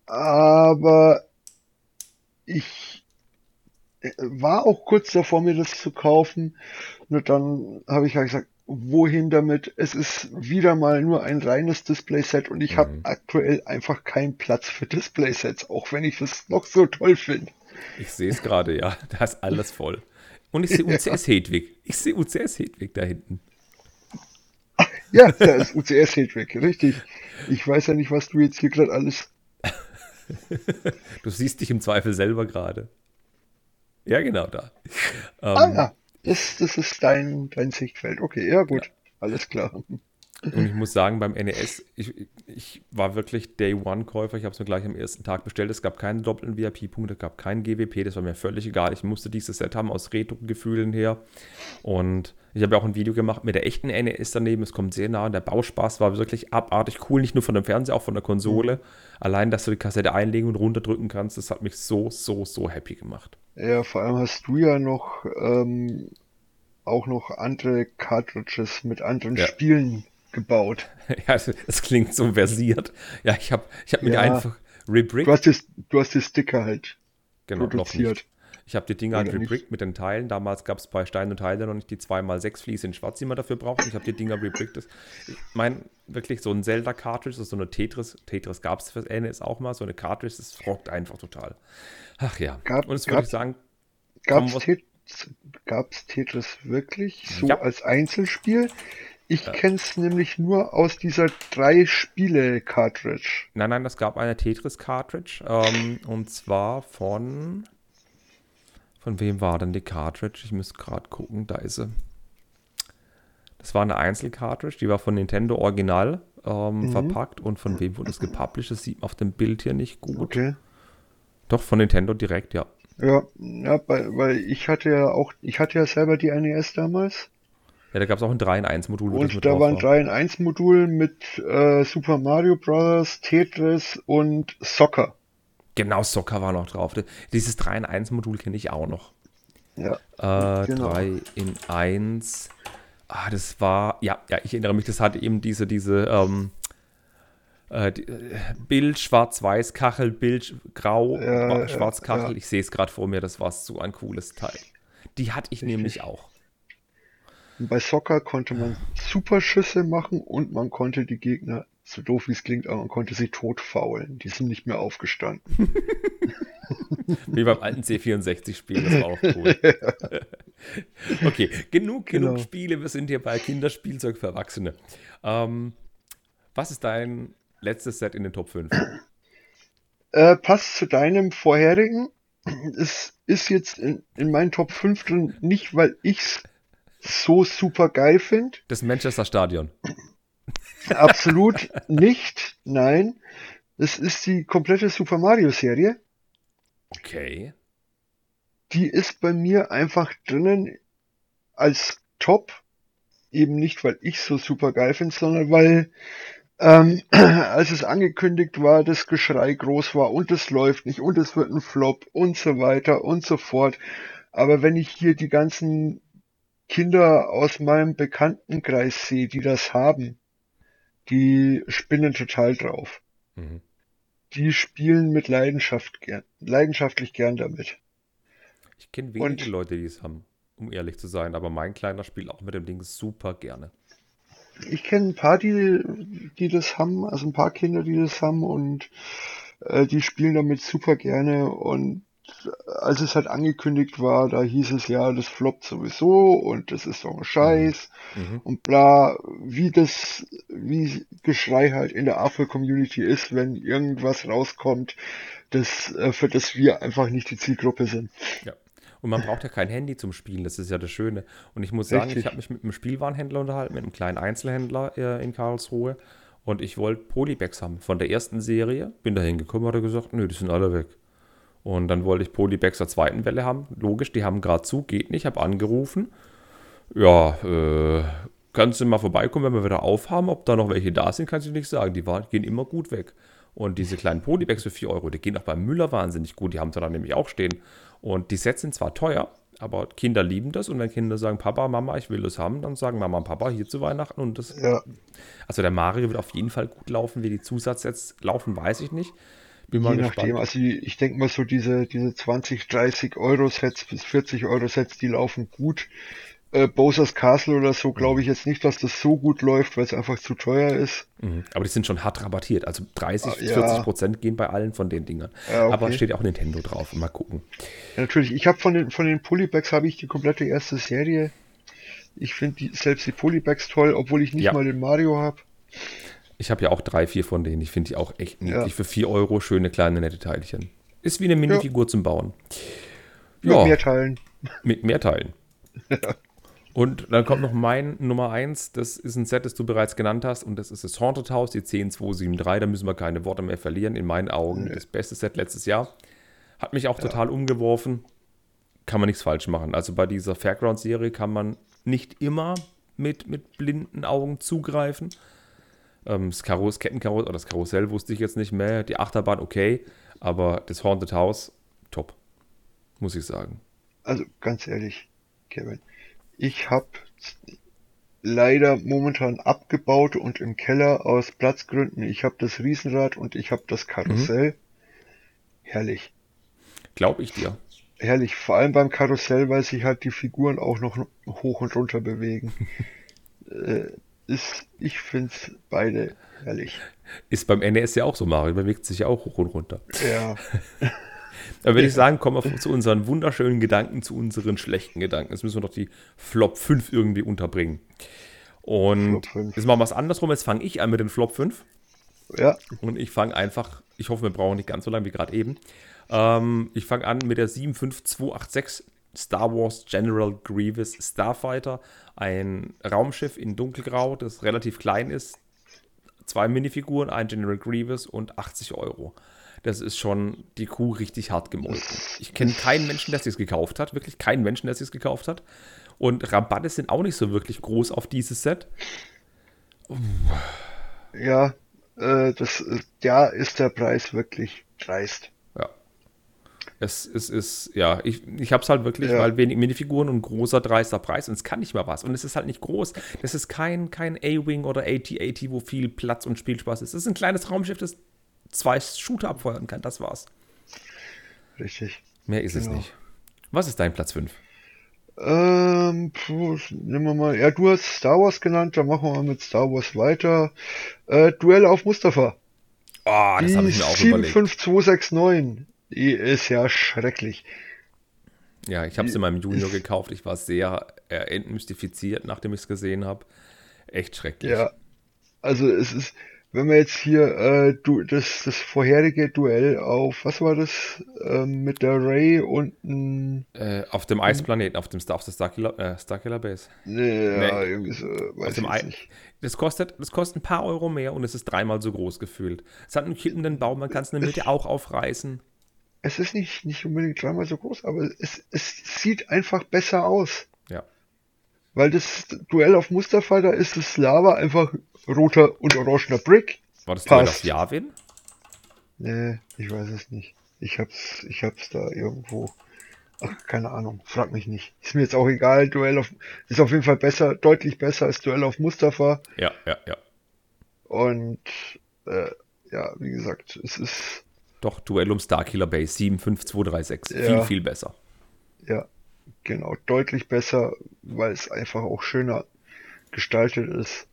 aber ich war auch kurz davor, mir das zu kaufen. Nur dann habe ich ja gesagt, wohin damit? Es ist wieder mal nur ein reines Display-Set und ich mhm. habe aktuell einfach keinen Platz für Display-Sets, auch wenn ich das noch so toll finde. Ich sehe es gerade, ja. Da ist alles voll. Und ich sehe UCS Hedwig. Ich sehe UCS Hedwig da hinten. Ja, da ist UCS Hedwig, richtig. Ich weiß ja nicht, was du jetzt hier gerade alles. Du siehst dich im Zweifel selber gerade. Ja, genau da. Ähm, ah ja, das, das ist dein, dein Sichtfeld. Okay, ja gut, ja. alles klar. Und ich muss sagen, beim NES, ich, ich war wirklich Day-One-Käufer. Ich habe es mir gleich am ersten Tag bestellt. Es gab keine doppelten VIP-Punkte, es gab keinen GWP. Das war mir völlig egal. Ich musste dieses Set haben aus Retro-Gefühlen her. Und ich habe ja auch ein Video gemacht mit der echten NES daneben. Es kommt sehr nah. Und der Bauspaß war wirklich abartig cool. Nicht nur von dem Fernseher, auch von der Konsole. Mhm. Allein, dass du die Kassette einlegen und runterdrücken kannst, das hat mich so, so, so happy gemacht. Ja, vor allem hast du ja noch ähm, auch noch andere Cartridges mit anderen ja. Spielen gebaut. ja, es klingt so versiert. Ja, ich habe ich hab mir ja. einfach rebrickt. Du hast, die, du hast die Sticker halt genau, produziert. Ich habe die Dinger halt rebrickt mit den Teilen. Damals gab es bei Stein und Teile noch nicht die 2x6 Fliese in Schwarz, die man dafür braucht. Ich habe die Dinger rebrickt. Ich meine, wirklich so ein Zelda-Cartridge, so eine Tetris. Tetris gab es für NES auch mal. So eine Cartridge, das frockt einfach total. Ach ja. Gab, und das würde ich sagen. Gab es Tetris wirklich so ja. als Einzelspiel? Ich ja. kenne es nämlich nur aus dieser drei Spiele-Cartridge. Nein, nein, es gab eine Tetris-Cartridge. Ähm, und zwar von. Von wem war denn die Cartridge? Ich muss gerade gucken, da ist sie. Das war eine Einzel-Cartridge, die war von Nintendo Original ähm, mhm. verpackt. Und von wem wurde es gepublished? Das sieht man auf dem Bild hier nicht gut. Okay. Doch, von Nintendo direkt, ja. Ja, ja weil, weil ich hatte ja auch, ich hatte ja selber die NES damals. Ja, da gab es auch ein 3 in 1 Modul. Und da war ein 3 in 1 Modul mit äh, Super Mario Bros., Tetris und Soccer. Genau, Soccer war noch drauf. Dieses 3 in 1 Modul kenne ich auch noch. Ja. Äh, genau. 3 in 1. Ah, das war, ja, ja, ich erinnere mich, das hatte eben diese, diese, ähm, äh, äh Bild, Schwarz-Weiß, Kachel, Bild, Grau, ja, Schwarz, Kachel. Ja. Ich sehe es gerade vor mir, das war so ein cooles Teil. Die hatte ich Richtig. nämlich auch. Bei Soccer konnte man Superschüsse machen und man konnte die Gegner, so doof wie es klingt, aber man konnte sie totfaulen. Die sind nicht mehr aufgestanden. wie beim alten C64-Spiel, das war auch cool. okay, genug, genug genau. Spiele. Wir sind hier bei Kinderspielzeug für Erwachsene. Ähm, was ist dein letztes Set in den Top 5? Äh, passt zu deinem vorherigen. Es ist jetzt in, in meinen Top 5 drin, nicht weil ich es so super geil finde. Das Manchester Stadion. Absolut nicht, nein. Es ist die komplette Super Mario Serie. Okay. Die ist bei mir einfach drinnen als Top. Eben nicht, weil ich so super geil finde, sondern weil ähm, als es angekündigt war, das Geschrei groß war und es läuft nicht und es wird ein Flop und so weiter und so fort. Aber wenn ich hier die ganzen Kinder aus meinem Bekanntenkreis sehe, die das haben, die spinnen total drauf. Mhm. Die spielen mit Leidenschaft gern, leidenschaftlich gern damit. Ich kenne wenige Und- Leute, die es haben, um ehrlich zu sein, aber mein Kleiner spielt auch mit dem Ding super gerne. Ich kenne ein paar, die, die das haben, also ein paar Kinder, die das haben und äh, die spielen damit super gerne und als es halt angekündigt war, da hieß es ja, das floppt sowieso und das ist doch ein Scheiß Mhm. und bla, wie das, wie Geschrei halt in der AFL-Community ist, wenn irgendwas rauskommt, das, äh, für das wir einfach nicht die Zielgruppe sind. Ja. Und man braucht ja kein Handy zum Spielen, das ist ja das Schöne. Und ich muss sagen, Richtig. ich habe mich mit einem Spielwarenhändler unterhalten, mit einem kleinen Einzelhändler äh, in Karlsruhe. Und ich wollte Polybags haben von der ersten Serie. Bin da hingekommen, hat er gesagt, nö, die sind alle weg. Und dann wollte ich Polybags der zweiten Welle haben. Logisch, die haben gerade zu, geht nicht. Habe angerufen. Ja, äh, kannst du mal vorbeikommen, wenn wir wieder aufhaben? Ob da noch welche da sind, kannst du nicht sagen. Die waren, gehen immer gut weg. Und diese kleinen Polybags für 4 Euro, die gehen auch beim Müller wahnsinnig gut. Die haben sie da nämlich auch stehen. Und die Sets sind zwar teuer, aber Kinder lieben das. Und wenn Kinder sagen, Papa, Mama, ich will das haben, dann sagen Mama und Papa hier zu Weihnachten. Und das, Ja, also der Mario wird auf jeden Fall gut laufen. Wie die Zusatzsets laufen, weiß ich nicht. Bin mal je gespannt. nachdem, also ich denke mal so diese, diese 20, 30 Euro Sets bis 40 Euro Sets, die laufen gut. Äh, Bowser's Castle oder so glaube ich jetzt nicht, dass das so gut läuft, weil es einfach zu teuer ist. Mhm. Aber die sind schon hart rabattiert. Also 30, Ah, ja. 40 Prozent gehen bei allen von den Dingern. Ja, okay. Aber steht ja auch Nintendo drauf. Mal gucken. Ja, natürlich, ich habe von den, von den Polybags habe ich die komplette erste Serie. Ich finde selbst die Polybags toll, obwohl ich nicht mal den Mario habe. Ich habe ja auch drei, vier von denen. Ich finde die auch echt niedlich. Ja. Für 4 Euro schöne kleine nette Teilchen. Ist wie eine Minifigur zum Bauen. Mit Ja, mehr Teilen. mit mehr Teilen. Und dann kommt noch mein Nummer 1. Das ist ein Set, das du bereits genannt hast. Und das ist das Haunted House, die 10273. Da müssen wir keine Worte mehr verlieren. In meinen Augen das beste Set letztes Jahr. Hat mich auch total umgeworfen. Kann man nichts falsch machen. Also bei dieser Fairground-Serie kann man nicht immer mit, mit blinden Augen zugreifen. Ähm, das, Karuss, Kettenkarussell oder das Karussell wusste ich jetzt nicht mehr. Die Achterbahn okay. Aber das Haunted House top. Muss ich sagen. Also ganz ehrlich, Kevin, ich habe leider momentan abgebaut und im Keller aus Platzgründen. Ich habe das Riesenrad und ich habe das Karussell. Herrlich. Glaube ich dir. Herrlich, vor allem beim Karussell, weil sich halt die Figuren auch noch hoch und runter bewegen. äh, ist, ich find's beide herrlich. Ist beim NES ja auch so, Mario bewegt sich ja auch hoch und runter. Ja, Da würde ich sagen, kommen wir zu unseren wunderschönen Gedanken, zu unseren schlechten Gedanken. Jetzt müssen wir doch die Flop 5 irgendwie unterbringen. Und Flop 5. jetzt machen wir es andersrum. Jetzt fange ich an mit den Flop 5. ja, Und ich fange einfach, ich hoffe, wir brauchen nicht ganz so lange wie gerade eben. Ähm, ich fange an mit der 75286 Star Wars General Grievous Starfighter. Ein Raumschiff in dunkelgrau, das relativ klein ist. Zwei Minifiguren, ein General Grievous und 80 Euro. Das ist schon die Kuh richtig hart gemolken. Ich kenne keinen Menschen, der sich gekauft hat. Wirklich keinen Menschen, der sich gekauft hat. Und Rabatte sind auch nicht so wirklich groß auf dieses Set. ja, äh, das, ja, ist der Preis wirklich dreist. Es, es ist, ja, ich, ich habe es halt wirklich, Ja. weil wenig Minifiguren und großer dreister Preis und es kann nicht mal was. Und es ist halt nicht groß. Das ist kein, kein A-Wing oder AT-AT, wo viel Platz und Spielspaß ist. Es ist ein kleines Raumschiff, das zwei Shooter abfeuern kann. Das war's. Richtig. Mehr ist es Genau. nicht. Was ist dein Platz 5? Ähm, puh, nehmen wir mal, ja, du hast Star Wars genannt, dann machen wir mal mit Star Wars weiter. Äh, Duell auf Mustafa. Oh, das habe ich mir auch überlegt. 75269. Die ist ja schrecklich. Ja, ich habe es in meinem Junior gekauft. Ich war sehr äh, entmystifiziert, nachdem ich es gesehen habe. Echt schrecklich. Ja. Also es ist, wenn wir jetzt hier äh, du, das, das vorherige Duell auf, was war das, ähm, mit der Ray und Äh, auf dem Eisplaneten, auf dem Star, auf der Starkiller, äh, Starkiller Base. ne, ja, Nee. irgendwie so, weiß ich Ei- nicht. Das kostet, das kostet ein paar Euro mehr und es ist dreimal so groß gefühlt. Es hat einen kippenden Baum, man kann es in der Mitte auch aufreißen. Es ist nicht, nicht unbedingt dreimal so groß, aber es, es sieht einfach besser aus. Ja. Weil das Duell auf Mustafa, da ist das Lava einfach roter und orangener Brick. War das Duell auf Yavin? Nee, ich weiß es nicht. Ich hab's, ich hab's da irgendwo. Ach, keine Ahnung. Frag mich nicht. Ist mir jetzt auch egal. Duell auf, ist auf jeden Fall besser, deutlich besser als Duell auf Mustafa. Ja, ja, ja. Und äh, ja, wie gesagt, es ist. Doch, Duell um Starkiller Base 75236. Ja. Viel, viel besser. Ja, genau, deutlich besser, weil es einfach auch schöner gestaltet ist.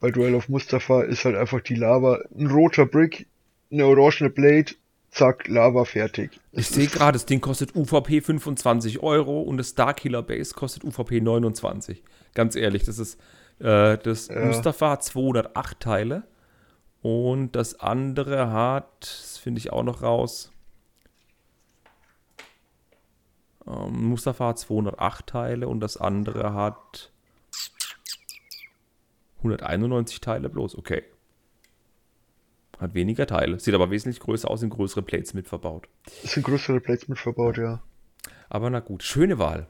Bei Duell of Mustafa ist halt einfach die Lava ein roter Brick, eine orangene Blade, zack, Lava fertig. Ich sehe gerade, das Ding kostet UVP 25 Euro und das Starkiller Base kostet UVP 29. Ganz ehrlich, das ist äh, das Ja. Mustafa hat 208 Teile und das andere hat, das finde ich auch noch raus. Ähm, Mustafa hat 208 Teile und das andere hat 191 Teile bloß. Okay. Hat weniger Teile. Sieht aber wesentlich größer aus, sind größere Plates mit verbaut. Es sind größere Plates mit verbaut, ja. Aber na gut, schöne Wahl.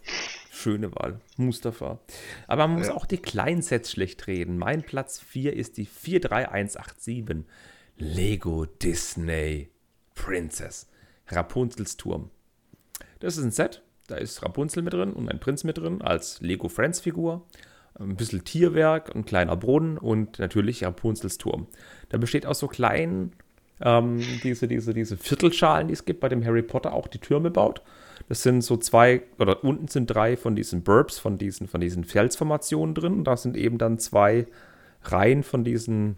Schöne Wahl. Mustafa. Aber man muss Ja. auch die kleinen Sets schlecht reden. Mein Platz 4 ist die 43187 Lego Disney Princess. Rapunzels Turm. Das ist ein Set. Da ist Rapunzel mit drin und ein Prinz mit drin als Lego Friends Figur. Ein bisschen Tierwerk, ein kleiner Brunnen und natürlich Rapunzels Turm. Der besteht aus so kleinen, ähm, diese, diese, diese Viertelschalen, die es gibt, bei dem Harry Potter auch die Türme baut. Das sind so zwei, oder unten sind drei von diesen Burbs, von diesen, von diesen Felsformationen drin. Und da sind eben dann zwei Reihen von diesen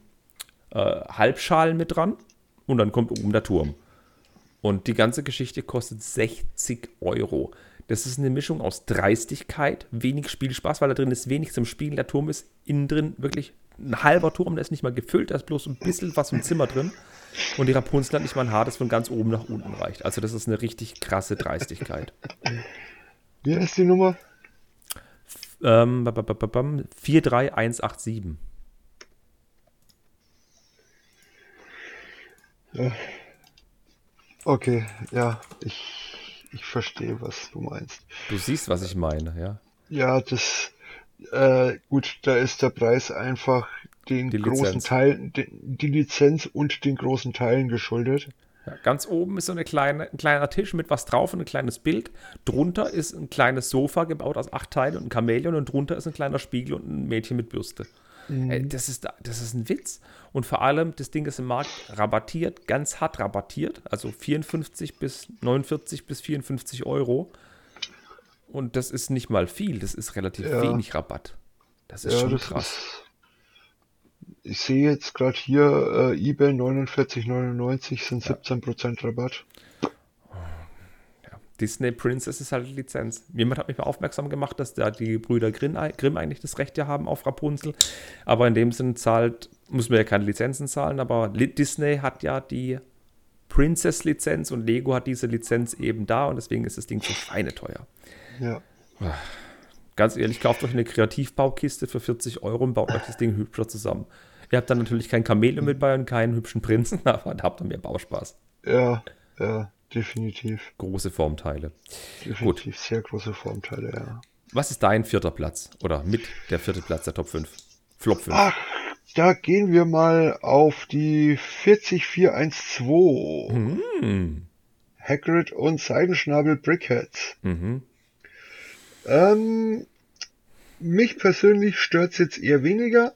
äh, Halbschalen mit dran. Und dann kommt oben der Turm. Und die ganze Geschichte kostet 60 Euro. Das ist eine Mischung aus Dreistigkeit, wenig Spielspaß, weil da drin ist wenig zum Spielen. Der Turm ist innen drin wirklich ein halber Turm, der ist nicht mal gefüllt, da ist bloß ein bisschen was im Zimmer drin. Und die Rapunzel hat nicht mal ein Haar, das von ganz oben nach unten reicht. Also das ist eine richtig krasse Dreistigkeit. Wie heißt die Nummer? ähm, ba- ba- ba- ba- bam, 43187. Okay, ja, ich, ich verstehe, was du meinst. Du siehst, was ich meine, ja. Ja, das, äh, gut, da ist der Preis einfach den Die großen Lizenz. Teilen, die, Lizenz und den großen Teilen geschuldet. Ja, ganz oben ist so eine kleine, ein kleiner Tisch mit was drauf und ein kleines Bild. Drunter ist ein kleines Sofa gebaut aus acht Teilen und ein Chamäleon und drunter ist ein kleiner Spiegel und ein Mädchen mit Bürste. Ey, das, ist, da- das ist ein Witz. Und vor allem, das Ding ist im Markt rabattiert, ganz hart rabattiert. Also 54 bis 49 bis 54 Euro. Und das ist nicht mal viel, das ist relativ Ja. wenig Rabatt. Das ist Ja, schon das krass. ist. Ich sehe jetzt gerade hier äh, eBay 49,99 sind 17% Rabatt. Disney Princess ist halt Lizenz. Jemand hat mich mal aufmerksam gemacht, dass da die Brüder Grimm, Grimm eigentlich das Recht ja haben auf Rapunzel. Aber in dem Sinn zahlt, muss man ja keine Lizenzen zahlen, aber Disney hat ja die Princess-Lizenz und Lego hat diese Lizenz eben da und deswegen ist das Ding so schweineteuer. Ja. Ganz ehrlich, kauft euch eine Kreativbaukiste für 40 Euro und baut euch das Ding hübscher zusammen. Ihr habt dann natürlich kein Chamäleon mit bei und keinen hübschen Prinzen, aber da habt ihr mehr Bauspaß. Ja, ja, definitiv. Große Formteile. Definitiv sehr große Formteile, ja. Was ist dein vierter Platz? Oder mit der vierte Platz der Top 5? Flop 5. Ach, da gehen wir mal auf die 40412. Hm. Hagrid und Seidenschnabel Brickheads. Mhm. Ähm, mich persönlich stört's jetzt eher weniger,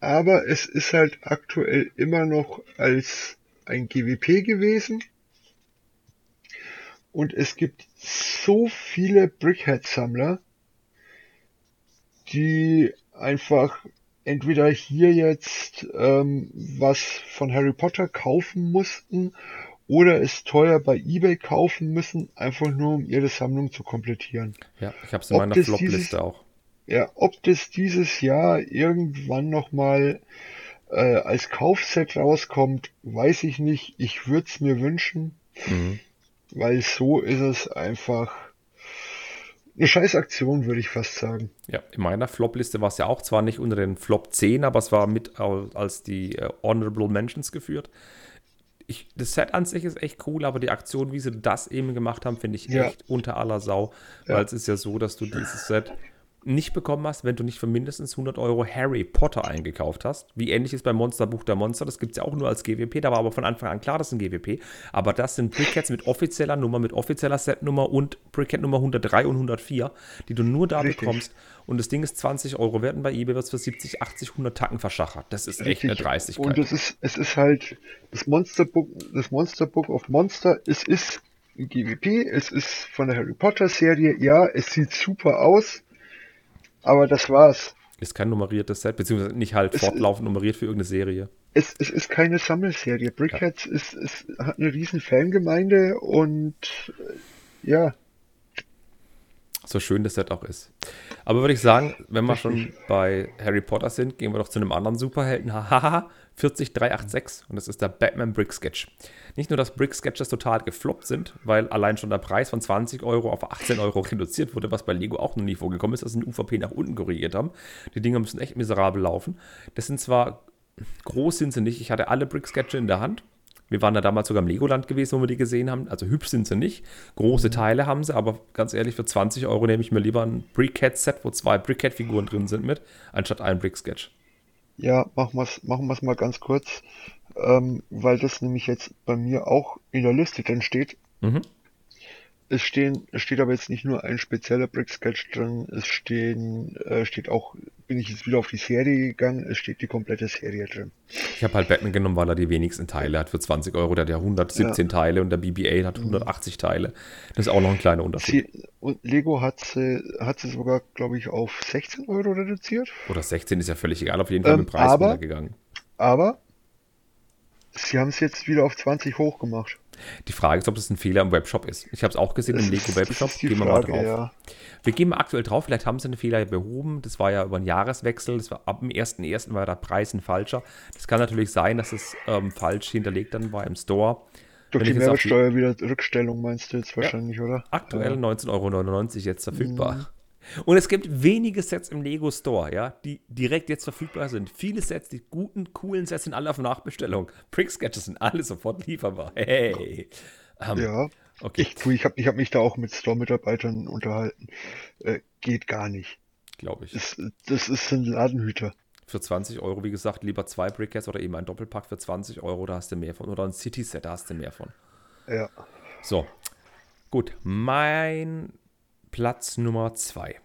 aber es ist halt aktuell immer noch als ein GWP gewesen. Und es gibt so viele Brickhead-Sammler, die einfach entweder hier jetzt ähm, was von Harry Potter kaufen mussten oder es teuer bei eBay kaufen müssen, einfach nur um ihre Sammlung zu komplettieren. Ja, ich habe es in meiner Flop-Liste auch. Ja, ob das dieses Jahr irgendwann nochmal äh, als Kaufset rauskommt, weiß ich nicht. Ich würde es mir wünschen, Mhm. weil so ist es einfach eine Scheißaktion, würde ich fast sagen. Ja, in meiner Flop-Liste war es ja auch zwar nicht unter den Flop 10, aber es war mit als die äh, Honorable Mentions geführt. Ich, das Set an sich ist echt cool, aber die Aktion, wie sie das eben gemacht haben, finde ich Ja. echt unter aller Sau. Ja. Weil es ist ja so, dass du dieses Set nicht bekommen hast, wenn du nicht für mindestens 100 Euro Harry Potter eingekauft hast. Wie ähnlich ist beim Monsterbuch der Monster. Das gibt es ja auch nur als GWP. Da war aber von Anfang an klar, das ist ein GWP. Aber das sind Brickheads mit offizieller Nummer, mit offizieller Setnummer und Brickhead Nummer 103 und 104, die du nur da Richtig. bekommst. Und das Ding ist 20 Euro wert und bei eBay wird es für 70, 80, 100 Tacken verschachert. Das ist Richtig. echt eine Dreistigkeit. Und es ist, es ist halt das Monsterbook, das Monsterbook of Monster. Es ist ein GWP, es ist von der Harry Potter Serie. Ja, es sieht super aus aber das war's. Ist kein nummeriertes Set, beziehungsweise nicht halt es fortlaufend nummeriert für irgendeine Serie. Es, es ist keine Sammelserie. Brickheads ja. ist, ist, hat eine riesen Fangemeinde und äh, ja. So schön das Set auch ist. Aber würde ich sagen, wenn wir schon bei Harry Potter sind, gehen wir doch zu einem anderen Superhelden. Hahaha, 40386 und das ist der Batman Brick Sketch. Nicht nur, dass Brick Sketches total gefloppt sind, weil allein schon der Preis von 20 Euro auf 18 Euro reduziert wurde, was bei Lego auch noch nie vorgekommen ist, dass sie den UVP nach unten korrigiert haben. Die Dinger müssen echt miserabel laufen. Das sind zwar groß sind sie nicht. Ich hatte alle Brick Sketche in der Hand. Wir waren da damals sogar im Legoland gewesen, wo wir die gesehen haben. Also hübsch sind sie nicht. Große. Teile haben sie, aber ganz ehrlich, für 20 Euro nehme ich mir lieber ein Brickhead-Set, wo zwei Brickhead-Figuren drin sind mit, anstatt ein Brick Sketch. Ja, machen wir es machen wir's mal ganz kurz, ähm, weil das nämlich jetzt bei mir auch in der Liste drin steht. Mhm. Es stehen, es steht aber jetzt nicht nur ein spezieller Brick Sketch drin, es stehen, äh, steht auch, bin ich jetzt wieder auf die Serie gegangen, es steht die komplette Serie drin. Ich habe halt Batman genommen, weil er die wenigsten Teile hat für 20 Euro. Der hat ja 117 ja. Teile und der BB-8 hat 180 mhm. Teile. Das ist auch noch ein kleiner Unterschied. Sie, und Lego hat sie, hat sie sogar, glaube ich, auf 16 Euro reduziert. Oder 16 ist ja völlig egal, auf jeden Fall ähm, mit dem Preis aber, runtergegangen. Aber sie haben es jetzt wieder auf 20 hochgemacht. Die Frage ist, ob das ein Fehler im Webshop ist. Ich habe es auch gesehen im Lego Webshop. Gehen wir mal drauf. Ja. Wir gehen mal aktuell drauf. Vielleicht haben sie einen Fehler behoben. Das war ja über einen Jahreswechsel. Das war ab dem 1.1. war der Preis ein falscher. Das kann natürlich sein, dass es ähm, falsch hinterlegt dann war im Store. Durch Wenn die Mehrwertsteuer wieder Rückstellung meinst du jetzt wahrscheinlich, ja. oder? Aktuell ja. 19,99 Euro jetzt verfügbar. Und es gibt wenige Sets im Lego Store, ja, die direkt jetzt verfügbar sind. Viele Sets, die guten, coolen Sets sind alle auf Nachbestellung. Prick Sketches sind alle sofort lieferbar. Hey. Um, ähm, ja. Okay. Ich, ich habe ich hab mich da auch mit Store-Mitarbeitern unterhalten. Äh, geht gar nicht. Glaube ich. Das, das ist ein Ladenhüter. Für 20 Euro, wie gesagt, lieber zwei Brickheads oder eben ein Doppelpack für 20 Euro, da hast du mehr von. Oder ein City-Set, da hast du mehr von. Ja. So. Gut. Mein Platz Nummer 2.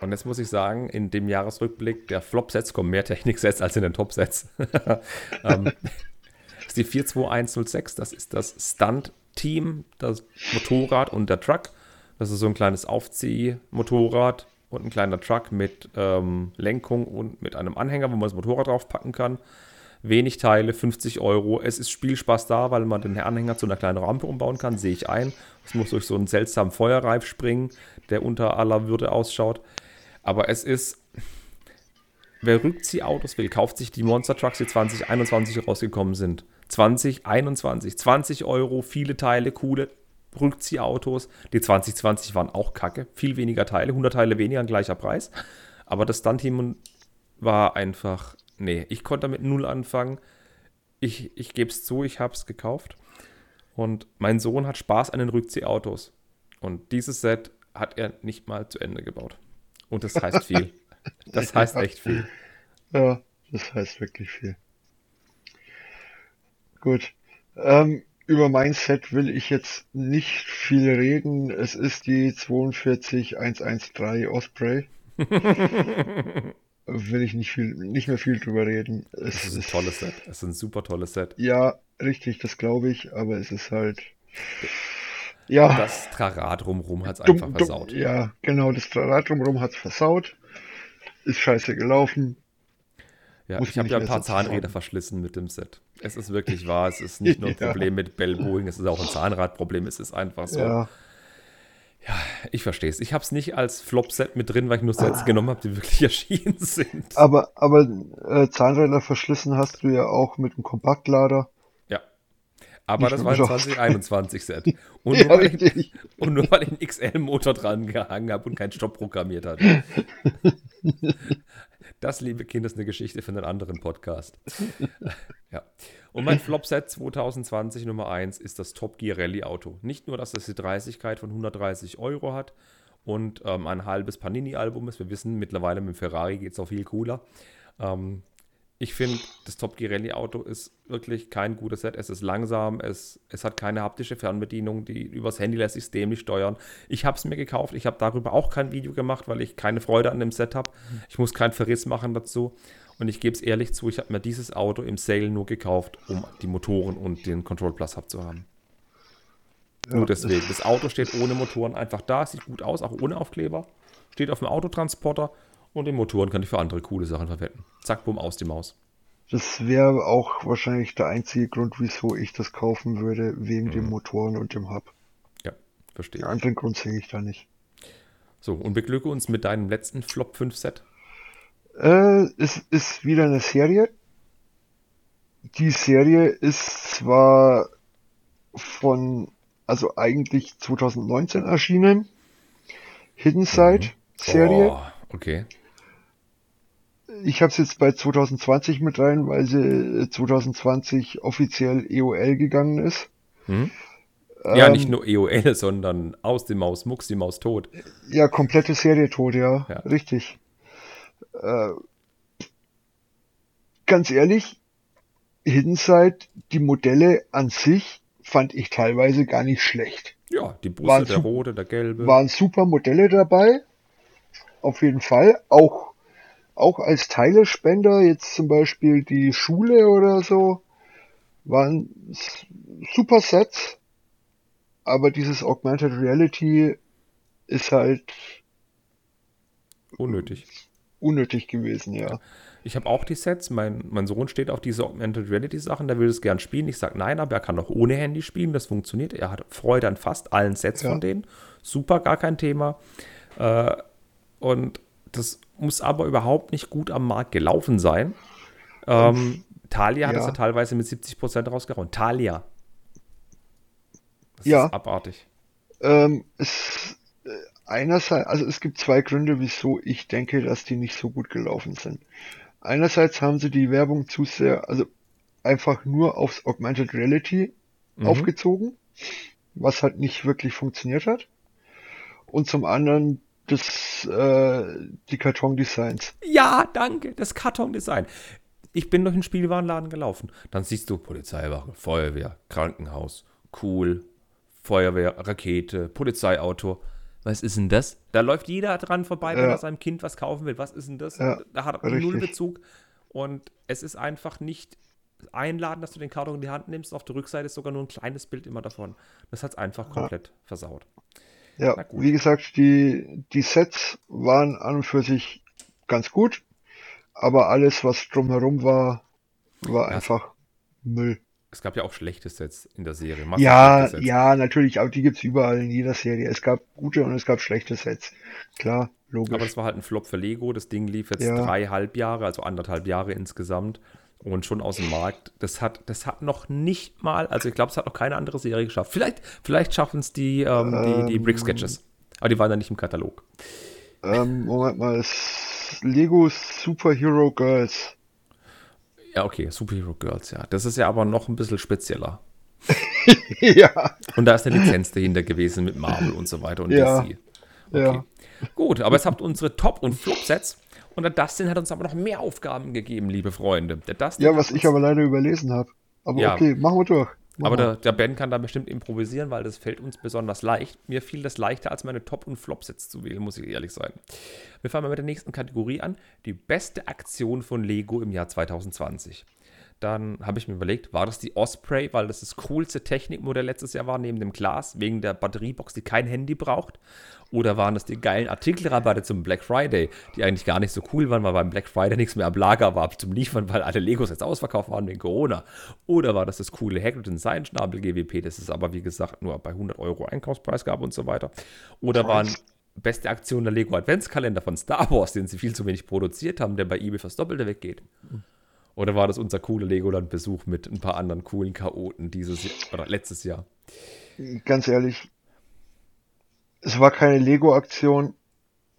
Und jetzt muss ich sagen, in dem Jahresrückblick der Flop-Sets kommen mehr Technik-Sets als in den Top-Sets. ähm, ist die 42106, das ist das Stunt-Team, das Motorrad und der Truck. Das ist so ein kleines Aufziehmotorrad und ein kleiner Truck mit ähm, Lenkung und mit einem Anhänger, wo man das Motorrad draufpacken kann. Wenig Teile, 50 Euro. Es ist Spielspaß da, weil man den Anhänger zu einer kleinen Rampe umbauen kann, sehe ich ein. Es muss durch so einen seltsamen Feuerreif springen, der unter aller Würde ausschaut. Aber es ist, wer Rückziehautos will, kauft sich die Monster Trucks, die 2021 rausgekommen sind. 2021, 20 Euro, viele Teile, coole Rückziehautos. Die 2020 waren auch kacke, viel weniger Teile, 100 Teile weniger, gleicher Preis. Aber das Stunt-Team war einfach nee, ich konnte damit null anfangen. Ich, ich gebe es zu, ich habe es gekauft. Und mein Sohn hat Spaß an den Rückziehautos. Und dieses Set hat er nicht mal zu Ende gebaut. Und das heißt viel. Das heißt echt viel. Ja, das heißt wirklich viel. Gut. Ähm, über mein Set will ich jetzt nicht viel reden. Es ist die 42113 Osprey. will ich nicht viel, nicht mehr viel drüber reden. Es, ist ein tolles Set. Es ist ein super tolles Set. Ja, richtig, das glaube ich, aber es ist halt. Ja. Das Trarat drumherum hat es einfach versaut. Ja, genau, das Trarat drumherum hat es versaut. Ist scheiße gelaufen. Ja, Muss ich habe ja ein paar Zahnräder verschlissen mit dem Set. Es ist wirklich wahr. Es ist nicht nur ein ja. Problem mit Bell Boeing, es ist auch ein Zahnradproblem. Es ist einfach so. Ja. Ja, ich verstehe es. Ich habe es nicht als Flop-Set mit drin, weil ich nur Sets ah. genommen habe, die wirklich erschienen sind. Aber, aber äh, Zahnräder verschlissen hast du ja auch mit einem Kompaktlader. Ja. Aber nicht das war ein 2021-Set. Und, ja, und, nur weil ich einen XL-Motor dran gehangen habe und keinen Stopp programmiert hatte. Das, liebe Kinder, ist eine Geschichte für einen anderen Podcast. ja. Und mein Flopset 2020 Nummer 1 ist das Top Gear Rally Auto. Nicht nur, dass es die Dreißigkeit von 130 Euro hat und ähm, ein halbes Panini-Album ist. Wir wissen, mittlerweile mit dem Ferrari geht es auch viel cooler. Ähm, ich finde, das Top Gear Rally Auto ist wirklich kein gutes Set. Es ist langsam, es, es hat keine haptische Fernbedienung, die übers Handy lässt sich dämlich steuern. Ich habe es mir gekauft, ich habe darüber auch kein Video gemacht, weil ich keine Freude an dem Set habe. Ich muss keinen Verriss machen dazu. Und ich gebe es ehrlich zu, ich habe mir dieses Auto im Sale nur gekauft, um die Motoren und den Control Plus Hub zu haben. Ja, nur deswegen. Das Auto steht ohne Motoren einfach da, sieht gut aus, auch ohne Aufkleber. Steht auf dem Autotransporter und den Motoren kann ich für andere coole Sachen verwenden. Zack, bumm, aus die Maus. Das wäre auch wahrscheinlich der einzige Grund, wieso ich das kaufen würde, wegen mhm. den Motoren und dem Hub. Ja, verstehe. Den anderen Grund sehe ich da nicht. So, und beglücke uns mit deinem letzten Flop 5 Set. Äh, es ist wieder eine Serie. Die Serie ist zwar von, also eigentlich 2019 erschienen. Hidden Side mhm. Serie. Oh, okay ich habe es jetzt bei 2020 mit rein, weil sie 2020 äh, offiziell EOL gegangen ist. Hm? Ja, ähm, nicht nur EOL, sondern aus dem Maus, Mucks die Maus tot. Ja, komplette Serie tot, ja, ja. richtig. Äh, ganz ehrlich, Side, die Modelle an sich fand ich teilweise gar nicht schlecht. Ja, die Busse, der rote, der gelbe. Waren super Modelle dabei. Auf jeden Fall. Auch auch als Teilespender, jetzt zum Beispiel die Schule oder so, waren super Sets, aber dieses Augmented Reality ist halt unnötig. Unnötig gewesen, ja. Ich habe auch die Sets. Mein, mein Sohn steht auf diese Augmented Reality Sachen, der will es gern spielen. Ich sage nein, aber er kann auch ohne Handy spielen. Das funktioniert. Er hat Freude an fast allen Sets ja. von denen. Super, gar kein Thema. Äh, und das muss aber überhaupt nicht gut am Markt gelaufen sein. Ähm, Thalia hat es ja teilweise mit 70% rausgehauen. Thalia. Das ja. ist abartig. Ähm, es, äh, einerseits, also es gibt zwei Gründe, wieso ich denke, dass die nicht so gut gelaufen sind. Einerseits haben sie die Werbung zu sehr, also einfach nur aufs Augmented Reality mhm. aufgezogen, was halt nicht wirklich funktioniert hat. Und zum anderen das, äh, die Kartondesigns. Ja, danke, das Kartondesign. Ich bin durch den Spielwarenladen gelaufen. Dann siehst du Polizeiwache, Feuerwehr, Krankenhaus, cool, Feuerwehr, Rakete, Polizeiauto. Was ist denn das? Da läuft jeder dran vorbei, wenn er seinem Kind was kaufen will. Was ist denn das? Ja, da hat er null Bezug. Und es ist einfach nicht einladen, dass du den Karton in die Hand nimmst. Auf der Rückseite ist sogar nur ein kleines Bild immer davon. Das hat es einfach komplett ja. versaut. Ja, wie gesagt, die, die Sets waren an und für sich ganz gut, aber alles, was drumherum war, war ja, einfach Müll. Es gab ja auch schlechte Sets in der Serie. Ja, ja, natürlich, aber die gibt's überall in jeder Serie. Es gab gute und es gab schlechte Sets. Klar, logisch. Aber es war halt ein Flop für Lego. Das Ding lief jetzt ja. dreieinhalb Jahre, also anderthalb Jahre insgesamt und schon aus dem Markt. Das hat, das hat noch nicht mal, also ich glaube, es hat noch keine andere Serie geschafft. Vielleicht, vielleicht schaffen es die, ähm, ähm, die, die Brick Sketches. Aber die waren dann nicht im Katalog. Ähm, Moment mal, Lego Superhero Girls. Ja, okay, Superhero Girls, ja. Das ist ja aber noch ein bisschen spezieller. ja. Und da ist eine Lizenz dahinter gewesen mit Marvel und so weiter und ja. DC. Okay. Ja. Gut, aber jetzt habt unsere Top- und Flop-Sets. Und der Dustin hat uns aber noch mehr Aufgaben gegeben, liebe Freunde. Der Dustin ja, was ich aber leider überlesen habe. Aber ja. okay, machen wir durch. Aber der, der, Ben kann da bestimmt improvisieren, weil das fällt uns besonders leicht. Mir fiel das leichter, als meine Top- und Flop-Sets zu wählen, muss ich ehrlich sein. Wir fangen mal mit der nächsten Kategorie an. Die beste Aktion von Lego im Jahr 2020. Dann habe ich mir überlegt, war das die Osprey, weil das das coolste Technikmodell letztes Jahr war, neben dem Glas, wegen der Batteriebox, die kein Handy braucht? Oder waren das die geilen Artikelrabatte zum Black Friday, die eigentlich gar nicht so cool waren, weil beim Black Friday nichts mehr am Lager war zum Liefern, weil alle Legos jetzt ausverkauft waren wegen Corona? Oder war das das coole Hagrid Design Schnabel GWP, das es aber wie gesagt nur bei 100 Euro Einkaufspreis gab und so weiter? Oder waren beste Aktion der Lego Adventskalender von Star Wars, den sie viel zu wenig produziert haben, der bei eBay fürs Doppelte weggeht? Oder war das unser cooler Legoland-Besuch mit ein paar anderen coolen Chaoten dieses Jahr, oder letztes Jahr? Ganz ehrlich, es war keine Lego-Aktion,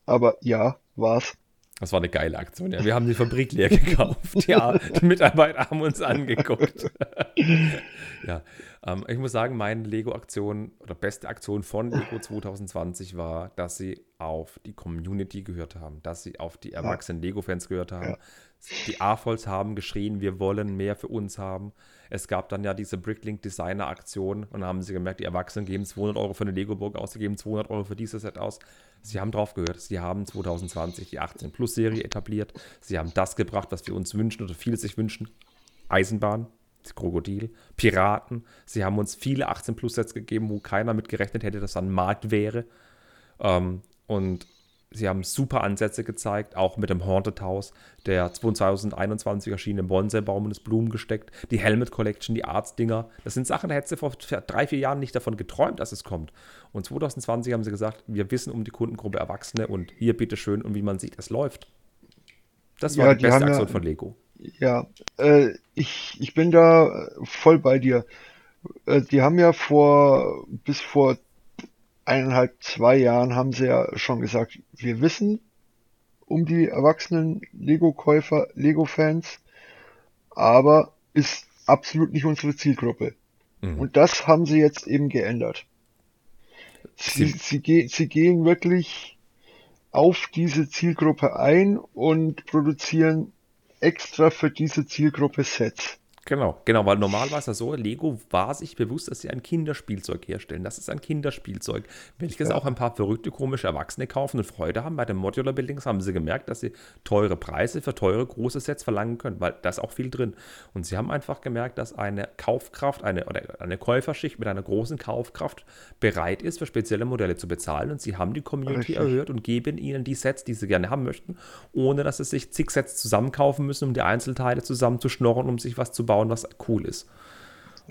aber ja, war's. Das war eine geile Aktion, ja. Wir haben die Fabrik leer gekauft. Ja, die Mitarbeiter haben uns angeguckt. ja. Ähm, ich muss sagen, meine Lego-Aktion oder beste Aktion von Lego 2020 war, dass sie auf die Community gehört haben, dass sie auf die erwachsenen Lego-Fans gehört haben. Ja. Die AFOLs haben geschrien, wir wollen mehr für uns haben. Es gab dann ja diese Bricklink Designer Aktion und dann haben sie gemerkt, die Erwachsenen geben 200 Euro für eine Lego-Burg aus, sie geben 200 Euro für dieses Set aus. Sie haben drauf gehört. Sie haben 2020 die 18 Plus Serie etabliert. Sie haben das gebracht, was wir uns wünschen oder viele sich wünschen. Eisenbahn, Krokodil, Piraten. Sie haben uns viele 18 Plus Sets gegeben, wo keiner mit gerechnet hätte, dass da ein Markt wäre. Ähm, und sie haben super Ansätze gezeigt, auch mit dem Haunted House, der 2021 erschienene Bonsai-Baum und das Blumen gesteckt, die Helmet Collection, die Arts-Dinger. Das sind Sachen, da hättest du vor drei, vier Jahren nicht davon geträumt, dass es kommt. Und 2020 haben sie gesagt, wir wissen um die Kundengruppe Erwachsene und hier bitteschön und wie man sieht, es läuft. Das war Ja, die die beste haben ja- Aktion von Lego. Ja, äh, ich, ich bin da voll bei dir. Äh, die haben ja vor, bis vor eineinhalb, zwei Jahren haben sie ja schon gesagt, wir wissen um die erwachsenen Lego-Käufer, Lego-Fans, aber ist absolut nicht unsere Zielgruppe. Mhm. Und das haben sie jetzt eben geändert. Sie, Sie- sie, sie gehen wirklich auf diese Zielgruppe ein und produzieren extra für diese Zielgruppe Sets. Genau, genau, weil normal war es ja so, Lego war sich bewusst, dass sie ein Kinderspielzeug herstellen. Das ist ein Kinderspielzeug, welches Ja. auch ein paar verrückte, komische Erwachsene kaufen und Freude haben. Bei den Modular Buildings haben sie gemerkt, dass sie teure Preise für teure, große Sets verlangen können, weil da ist auch viel drin. Und sie haben einfach gemerkt, dass eine Kaufkraft, eine, oder eine Käuferschicht mit einer großen Kaufkraft bereit ist, für spezielle Modelle zu bezahlen. Und sie haben die Community Richtig. erhöht und geben ihnen die Sets, die sie gerne haben möchten, ohne dass sie sich zig Sets zusammenkaufen müssen, um die Einzelteile zusammenzuschnorren, um sich was zu bauen, was cool ist.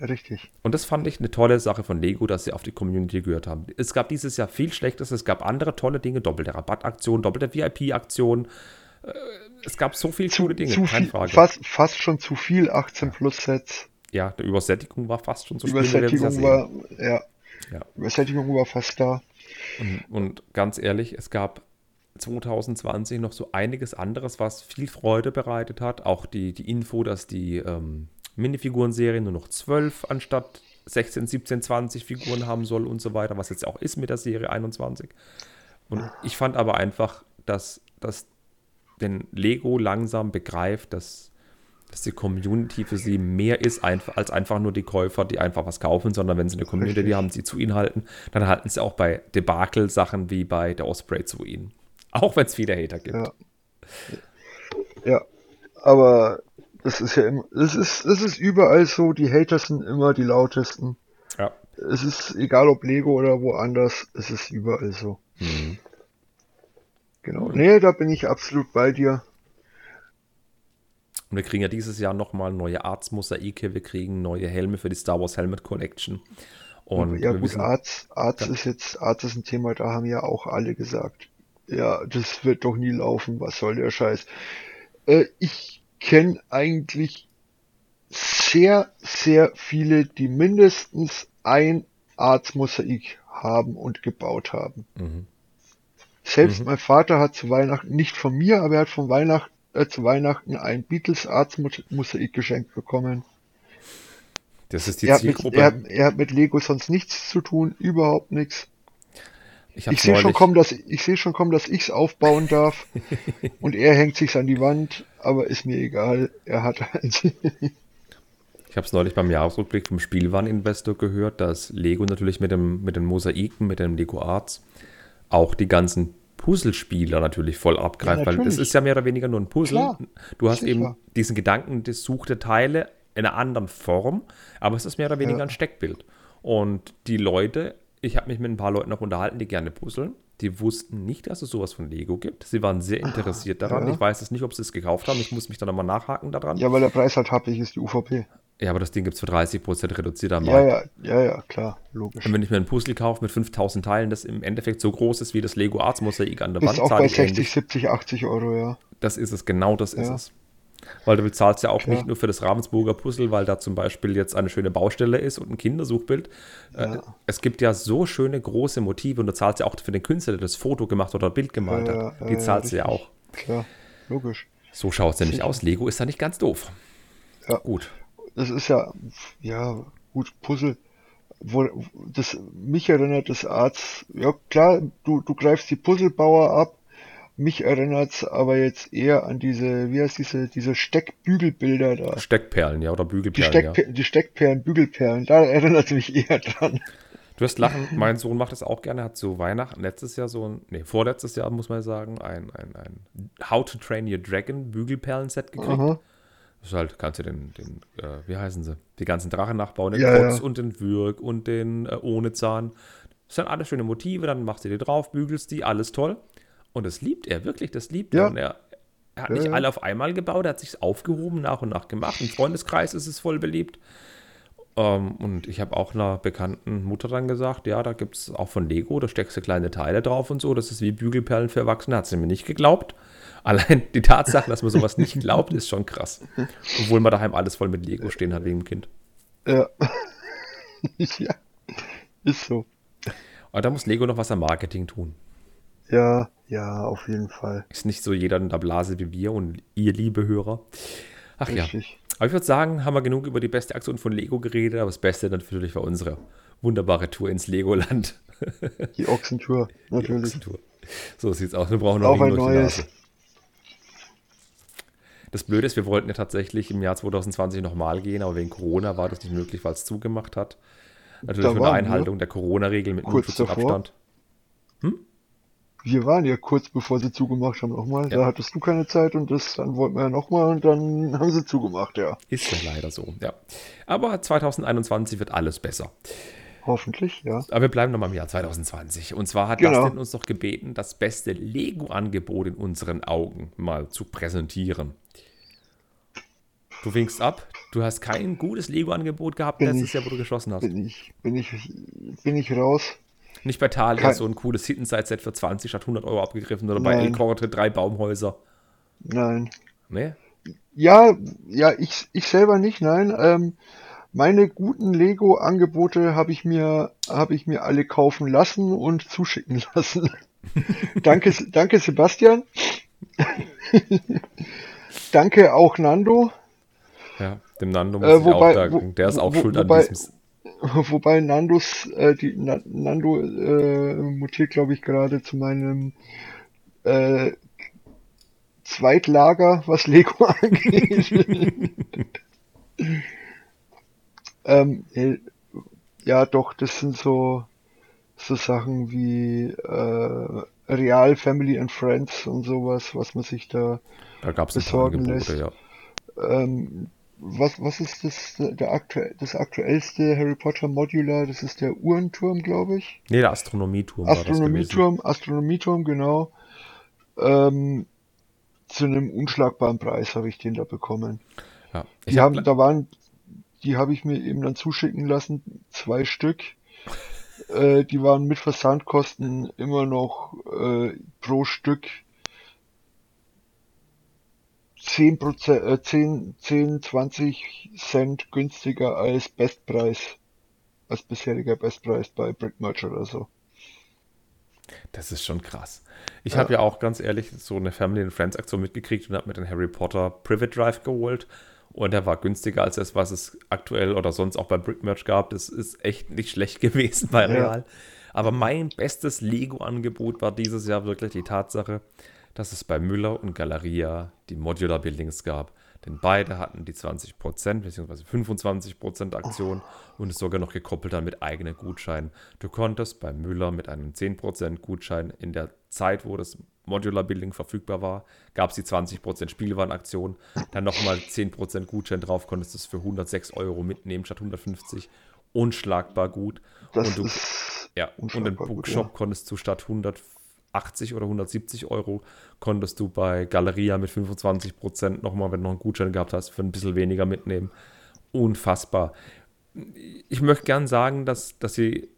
Richtig. Und das fand ich eine tolle Sache von Lego, dass sie auf die Community gehört haben. Es gab dieses Jahr viel Schlechtes, es gab andere tolle Dinge, doppelte Rabattaktionen, doppelte VIP-Aktionen. Äh, Es gab so viele Zu, coole Dinge, zu keine viel, Frage. fast, fast schon zu viel 18 Plus Sets. Ja, die Übersättigung war fast schon so Übersättigung war, ja, Ja. Übersättigung war fast da. Und, und ganz ehrlich, es gab 2020 noch so einiges anderes, was viel Freude bereitet hat. Auch die, die Info, dass die ähm, Minifiguren-Serie nur noch 12 anstatt 16, 17, 20 Figuren haben soll und so weiter, was jetzt auch ist mit der Serie 21. Und ich fand aber einfach, dass, dass den Lego langsam begreift, dass, dass die Community für sie mehr ist einfach, als einfach nur die Käufer, die einfach was kaufen, sondern wenn sie eine Community haben, sie zu ihnen halten, dann halten sie auch bei Debakel-Sachen wie bei der Osprey zu ihnen. Auch wenn es viele Hater gibt. Ja. Ja, aber das ist ja immer, das ist, das ist überall so, die Hater sind immer die lautesten. Ja. Es ist egal ob Lego oder woanders, es ist überall so. Mhm. Genau. Nee, da bin ich absolut bei dir. Und wir kriegen ja dieses Jahr nochmal neue Arts-Mosaike, wir kriegen neue Helme für die Star Wars Helmet Collection. Und ja gut, wissen, Arzt, Arzt ist jetzt, Arzt ist ein Thema, da haben ja auch alle gesagt. Ja, das wird doch nie laufen, was soll der Scheiß. Äh, ich kenne eigentlich sehr, sehr viele, die mindestens ein Arztmosaik haben und gebaut haben. Mhm. Selbst Mhm. mein Vater hat zu Weihnachten, nicht von mir, aber er hat von Weihnachten, äh, zu Weihnachten ein Beatles Arztmosaik geschenkt bekommen. das ist die Er hat, mit, Zielgruppe. er, er hat mit Lego sonst nichts zu tun, überhaupt nichts. Ich Ich sehe schon kommen, dass ich sehe schon kommen, dass ich's aufbauen darf und er hängt sich's an die Wand, aber ist mir egal. Er hat halt ich habe es neulich beim Jahresrückblick vom Spielwareninvestor gehört, dass Lego natürlich mit, dem, mit den Mosaiken, mit den Lego Arts auch die ganzen Puzzlespieler natürlich voll abgreift, Ja, weil es natürlich. ist ja mehr oder weniger nur ein Puzzle. Klar, du hast sicher. eben diesen Gedanken, das suchte Teile in einer anderen Form, aber es ist mehr oder weniger Ja. ein Steckbild. Und die Leute, ich habe mich mit ein paar Leuten auch unterhalten, die gerne puzzeln, die wussten nicht, dass es sowas von Lego gibt. Sie waren sehr interessiert daran. ja. Ich weiß es nicht, ob sie es gekauft haben. Ich muss mich dann nochmal nachhaken daran. ja, weil der Preis halt happig ist, die UVP. Ja, aber das Ding gibt es für 30% reduziert am Ja, Markt. ja, ja, ja, klar, logisch. Und wenn ich mir ein Puzzle kaufe mit 5000 Teilen, das im Endeffekt so groß ist wie das Lego Arts Mosaik an der Bist Wand, auch bei ich 60, ähnlich. 70, 80 Euro, ja. Das ist es, genau das ist Ja. es. Weil du bezahlst ja auch Klar. nicht nur für das Ravensburger Puzzle, weil da zum Beispiel jetzt eine schöne Baustelle ist und ein Kindersuchbild. Äh, Ja. Es gibt ja so schöne große Motive und du zahlst ja auch für den Künstler, der das Foto gemacht oder Bild gemalt Ja, hat. Die ja, zahlst du ja auch. Klar, logisch. So schaut es nämlich Sicher. aus. Lego ist da nicht ganz doof. Ja. Gut. Das ist ja, ja, gut, Puzzle, wo, das, mich erinnert das Arzt, ja klar, du, du greifst die Puzzlebauer ab, mich erinnert's aber jetzt eher an diese, wie heißt diese, diese Steckbügelbilder da. Steckperlen, ja, oder Die, Bügelperlen, Steckper ja. die Steckperlen, Bügelperlen, da erinnert mich eher dran. Du wirst lachen, mein Sohn macht das auch gerne, hat zu Weihnachten letztes Jahr so ein, nee, vorletztes Jahr muss man sagen, ein, ein, ein How to Train Your Dragon Bügelperlen-Set gekriegt. Aha. Das ist halt, kannst du den, den äh, wie heißen sie, die ganzen Drachen nachbauen, den Ja, Kotz ja. und den Würg und den äh, ohne Zahn. Das sind alles schöne Motive, dann machst du die drauf, bügelst die, alles toll. Und das liebt er, wirklich, das liebt Ja. er. Und er, er hat Ja, nicht ja. alle auf einmal gebaut, er hat sich aufgehoben, nach und nach gemacht. Im Freundeskreis ist es voll beliebt. Ähm, und ich habe auch einer bekannten Mutter dann gesagt, ja, da gibt es auch von Lego, da steckst du kleine Teile drauf und so, das ist wie Bügelperlen für Erwachsene, hat sie mir nicht geglaubt. Allein die Tatsache, dass man sowas nicht glaubt, ist schon krass. Obwohl man daheim alles voll mit Lego stehen hat wegen dem Kind. Ja. ja. Ist so. Aber da muss Lego noch was am Marketing tun. Ja, ja, auf jeden Fall. Ist nicht so jeder in der Blase wie wir und ihr, liebe Hörer. Ach ja. Richtig. Aber ich würde sagen, haben wir genug über die beste Aktion von Lego geredet, aber das Beste natürlich war unsere wunderbare Tour ins Legoland. Die Ochsentour, Die natürlich. Ochsentour. So sieht's aus. Wir brauchen noch Auch ein die neues. Das Blöde ist, wir wollten ja tatsächlich im Jahr 2020 nochmal gehen, aber wegen Corona war das nicht möglich, weil es zugemacht hat. Natürlich Da waren wir. Einhaltung der Corona-Regel mit Kurz Mundschutz und davor. Abstand. Wir waren ja kurz bevor sie zugemacht haben nochmal. Ja. Da hattest du keine Zeit und das, dann wollten wir ja nochmal und dann haben sie zugemacht, ja. Ist ja leider so, ja. Aber 2021 wird alles besser. Hoffentlich, ja. Aber wir bleiben nochmal im Jahr 2020. Und zwar hat Genau. Dustin uns doch gebeten, das beste Lego-Angebot in unseren Augen mal zu präsentieren. Du winkst ab. Du hast kein gutes Lego-Angebot gehabt Bin letztes ich- Jahr, wo du geschossen hast. Bin ich, bin ich, bin ich raus. Nicht bei Thalia Kein- so ein cooles Hidden-Side-Set für 20 statt 100 Euro abgegriffen oder bei Nein. El-Korte drei Baumhäuser. Nein. Ne? Ja, ja, ich, ich selber nicht, nein. Ähm, meine guten Lego-Angebote habe ich mir, habe ich mir alle kaufen lassen und zuschicken lassen. danke, danke Sebastian. danke auch Nando. Ja, dem Nando muss Äh, ich wobei- auch danken. Der ist auch wo- schuld wobei- an diesem. Wobei Nandos, äh, die Na, Nando äh, mutiert, glaube ich, gerade zu meinem äh, Zweitlager, was Lego angeht. ähm, äh, ja, doch, das sind so so Sachen wie äh, Real Family and Friends und sowas, was man sich da Da gab es ein paar besorgen Angebote, lässt. ja. ähm, was, was ist das, der aktuell, das aktuellste Harry Potter Modular? Das ist der Uhrenturm, glaube ich. Nee, der Astronomieturm. Astronomieturm, Astronomieturm, genau. Ähm, zu einem unschlagbaren Preis habe ich den da bekommen. Ja. Die hab, haben, da waren, die habe ich mir eben dann zuschicken lassen, zwei Stück. Äh, die waren mit Versandkosten immer noch äh, pro Stück 10, Prozent, äh, 10, 10, 20 Cent günstiger als Bestpreis, als bisheriger Bestpreis bei Brickmatch oder so. Das ist schon krass. Ich Ja. habe ja auch ganz ehrlich so eine Family and Friends Aktion mitgekriegt und habe mir den Harry Potter Private Drive geholt. Und der war günstiger als das, was es aktuell oder sonst auch bei Brickmerch gab. Das ist echt nicht schlecht gewesen bei Ja. Real. Aber mein bestes Lego-Angebot war dieses Jahr wirklich die Tatsache, dass es bei Müller und Galeria die Modular Buildings gab. Denn beide hatten die 20% bzw. 25% Aktion und es sogar noch gekoppelt dann mit eigenen Gutscheinen. Du konntest bei Müller mit einem 10% Gutschein in der Zeit, wo das Modular Building verfügbar war, gab es die 20% Spielwarenaktion. Dann nochmal 10% Gutschein drauf, konntest du es für 106 Euro mitnehmen statt 150. Unschlagbar gut. Das und du, ja, und gut, Bookshop ja. konntest du statt 180 oder 170 Euro, konntest du bei Galeria mit 25 Prozent nochmal, wenn du noch einen Gutschein gehabt hast, für ein bisschen weniger mitnehmen. Unfassbar. Ich möchte gern sagen, dass, dass sie,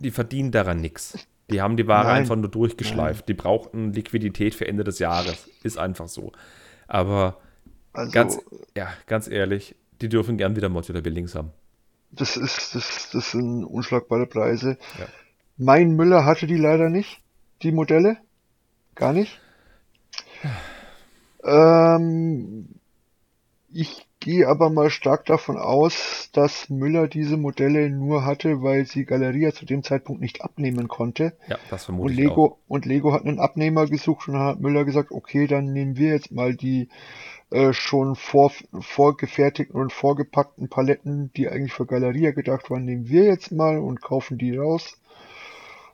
die verdienen daran nichts. Die haben die Ware Nein. einfach nur durchgeschleift. Die brauchten Liquidität für Ende des Jahres. Ist einfach so. Aber also ganz, ja, ganz ehrlich, die dürfen gern wieder Modular Buildings haben. das ist das, das sind unschlagbare Preise. Ja. Mein Müller hatte die leider nicht, die Modelle, gar nicht. Ähm, ich gehe aber mal stark davon aus, dass Müller diese Modelle nur hatte, weil sie Galeria zu dem Zeitpunkt nicht abnehmen konnte. Ja, das Und vermute ich Lego, auch. und Lego hat einen Abnehmer gesucht und hat Müller gesagt, okay, dann nehmen wir jetzt mal die äh, schon vor, vorgefertigten und vorgepackten Paletten, die eigentlich für Galeria gedacht waren, nehmen wir jetzt mal und kaufen die raus.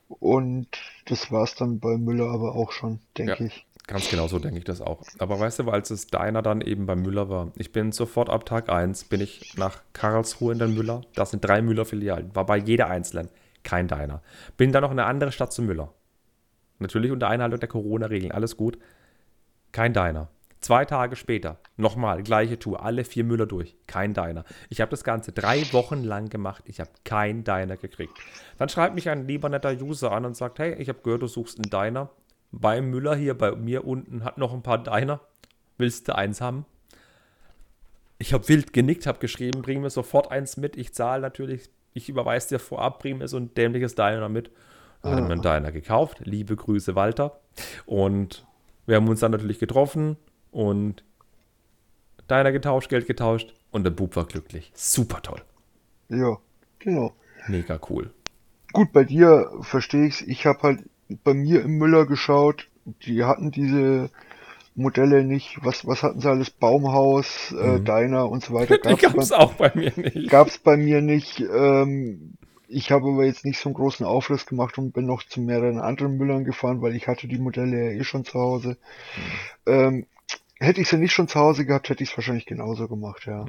Und das war's dann bei Müller aber auch schon, denke Ja. ich. Ganz genau so denke ich das auch. Aber weißt du, als es deiner dann eben bei Müller war, ich bin sofort ab Tag 1, bin ich nach Karlsruhe in den Müller. Das sind drei Müller-Filialen. War bei jeder einzelnen. Kein Deiner. Bin dann noch in eine andere Stadt zu Müller. Natürlich unter Einhaltung der Corona-Regeln. Alles gut. Kein Deiner. Zwei Tage später, nochmal, gleiche Tour, alle vier Müller durch. Kein Deiner. Ich habe das Ganze drei Wochen lang gemacht. Ich habe kein Deiner gekriegt. Dann schreibt mich ein lieber netter User an und sagt, hey, ich habe gehört, du suchst einen Deiner. Bei Müller hier bei mir unten hat noch ein paar Deiner. Willst du eins haben? Ich habe wild genickt, habe geschrieben, bring mir sofort eins mit. Ich zahle natürlich, ich überweise dir vorab, bring mir so ein dämliches Diner mit. Dann hat mir einen Diner gekauft. Liebe Grüße, Walter. Und wir haben uns dann natürlich getroffen und Diner getauscht, Geld getauscht und der Bub war glücklich. Super toll. Ja, genau. Mega cool. Gut, bei dir verstehe ich's. Ich habe halt bei mir im Müller geschaut. Die hatten diese Modelle nicht. Was, was hatten sie alles? Baumhaus, äh, Diner und so weiter. Die Gab's gab es bei, auch bei mir nicht. gab's bei mir nicht. Ähm, ich habe aber jetzt nicht so einen großen Aufriss gemacht und bin noch zu mehreren anderen Müllern gefahren, weil ich hatte die Modelle ja eh schon zu Hause. Ähm, hätte ich sie nicht schon zu Hause gehabt, hätte ich es wahrscheinlich genauso gemacht, ja.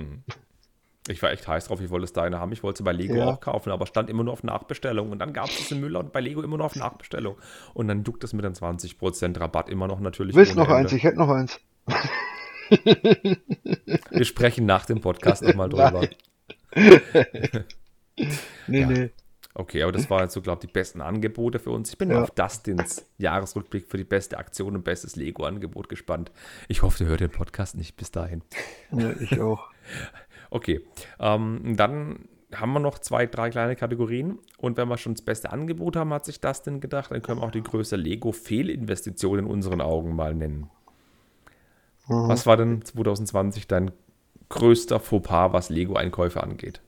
Ich war echt heiß drauf, ich wollte es Deiner haben. Ich wollte sie bei Lego Ja. auch kaufen, aber stand immer nur auf Nachbestellung. Und dann gab es es in Müller und bei Lego immer nur auf Nachbestellung. Und dann duckt es mit den 20% Rabatt immer noch natürlich. Willst noch eins? Ende. Ich hätte noch eins. Wir sprechen nach dem Podcast nochmal drüber. Nee, Ja. nee. Okay, aber das waren jetzt so, glaube ich, die besten Angebote für uns. Ich bin Ja. auf Dustins Jahresrückblick für die beste Aktion und bestes Lego-Angebot gespannt. Ich hoffe, ihr hört den Podcast nicht bis dahin. Ja, ich auch. Okay, ähm, dann haben wir noch zwei, drei kleine Kategorien. Und wenn wir schon das beste Angebot haben, hat sich Dustin gedacht, dann können wir auch die größte Lego-Fehlinvestition in unseren Augen mal nennen. Was war denn 2020 dein größter Fauxpas, was Lego-Einkäufe angeht?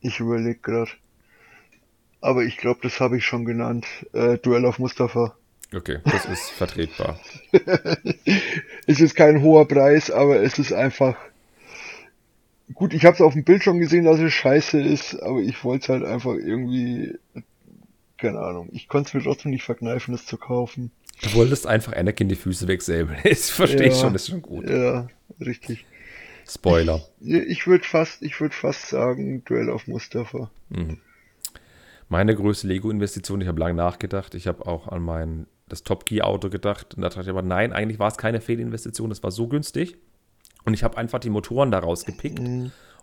Ich überlege gerade. Aber ich glaube, das habe ich schon genannt. Äh, Duell auf Mustafa. Okay, das ist vertretbar. Es ist kein hoher Preis, aber es ist einfach. Gut, ich habe es auf dem Bild schon gesehen, dass es scheiße ist, aber ich wollte es halt einfach irgendwie. Keine Ahnung. Ich konnte es mir trotzdem nicht verkneifen, es zu kaufen. Du wolltest einfach Anakin die Füße wegsäbeln. Das verstehe ich Ja. schon, das ist schon gut. Ja, richtig. Spoiler. Ich würde fast, ich würde fast sagen, Duell auf Mustafa. Meine größte Lego-Investition, ich habe lange nachgedacht. Ich habe auch an mein das Top Gear Auto gedacht. Und da dachte ich aber, nein, eigentlich war es keine Fehlinvestition. Das war so günstig. Und ich habe einfach die Motoren daraus gepickt.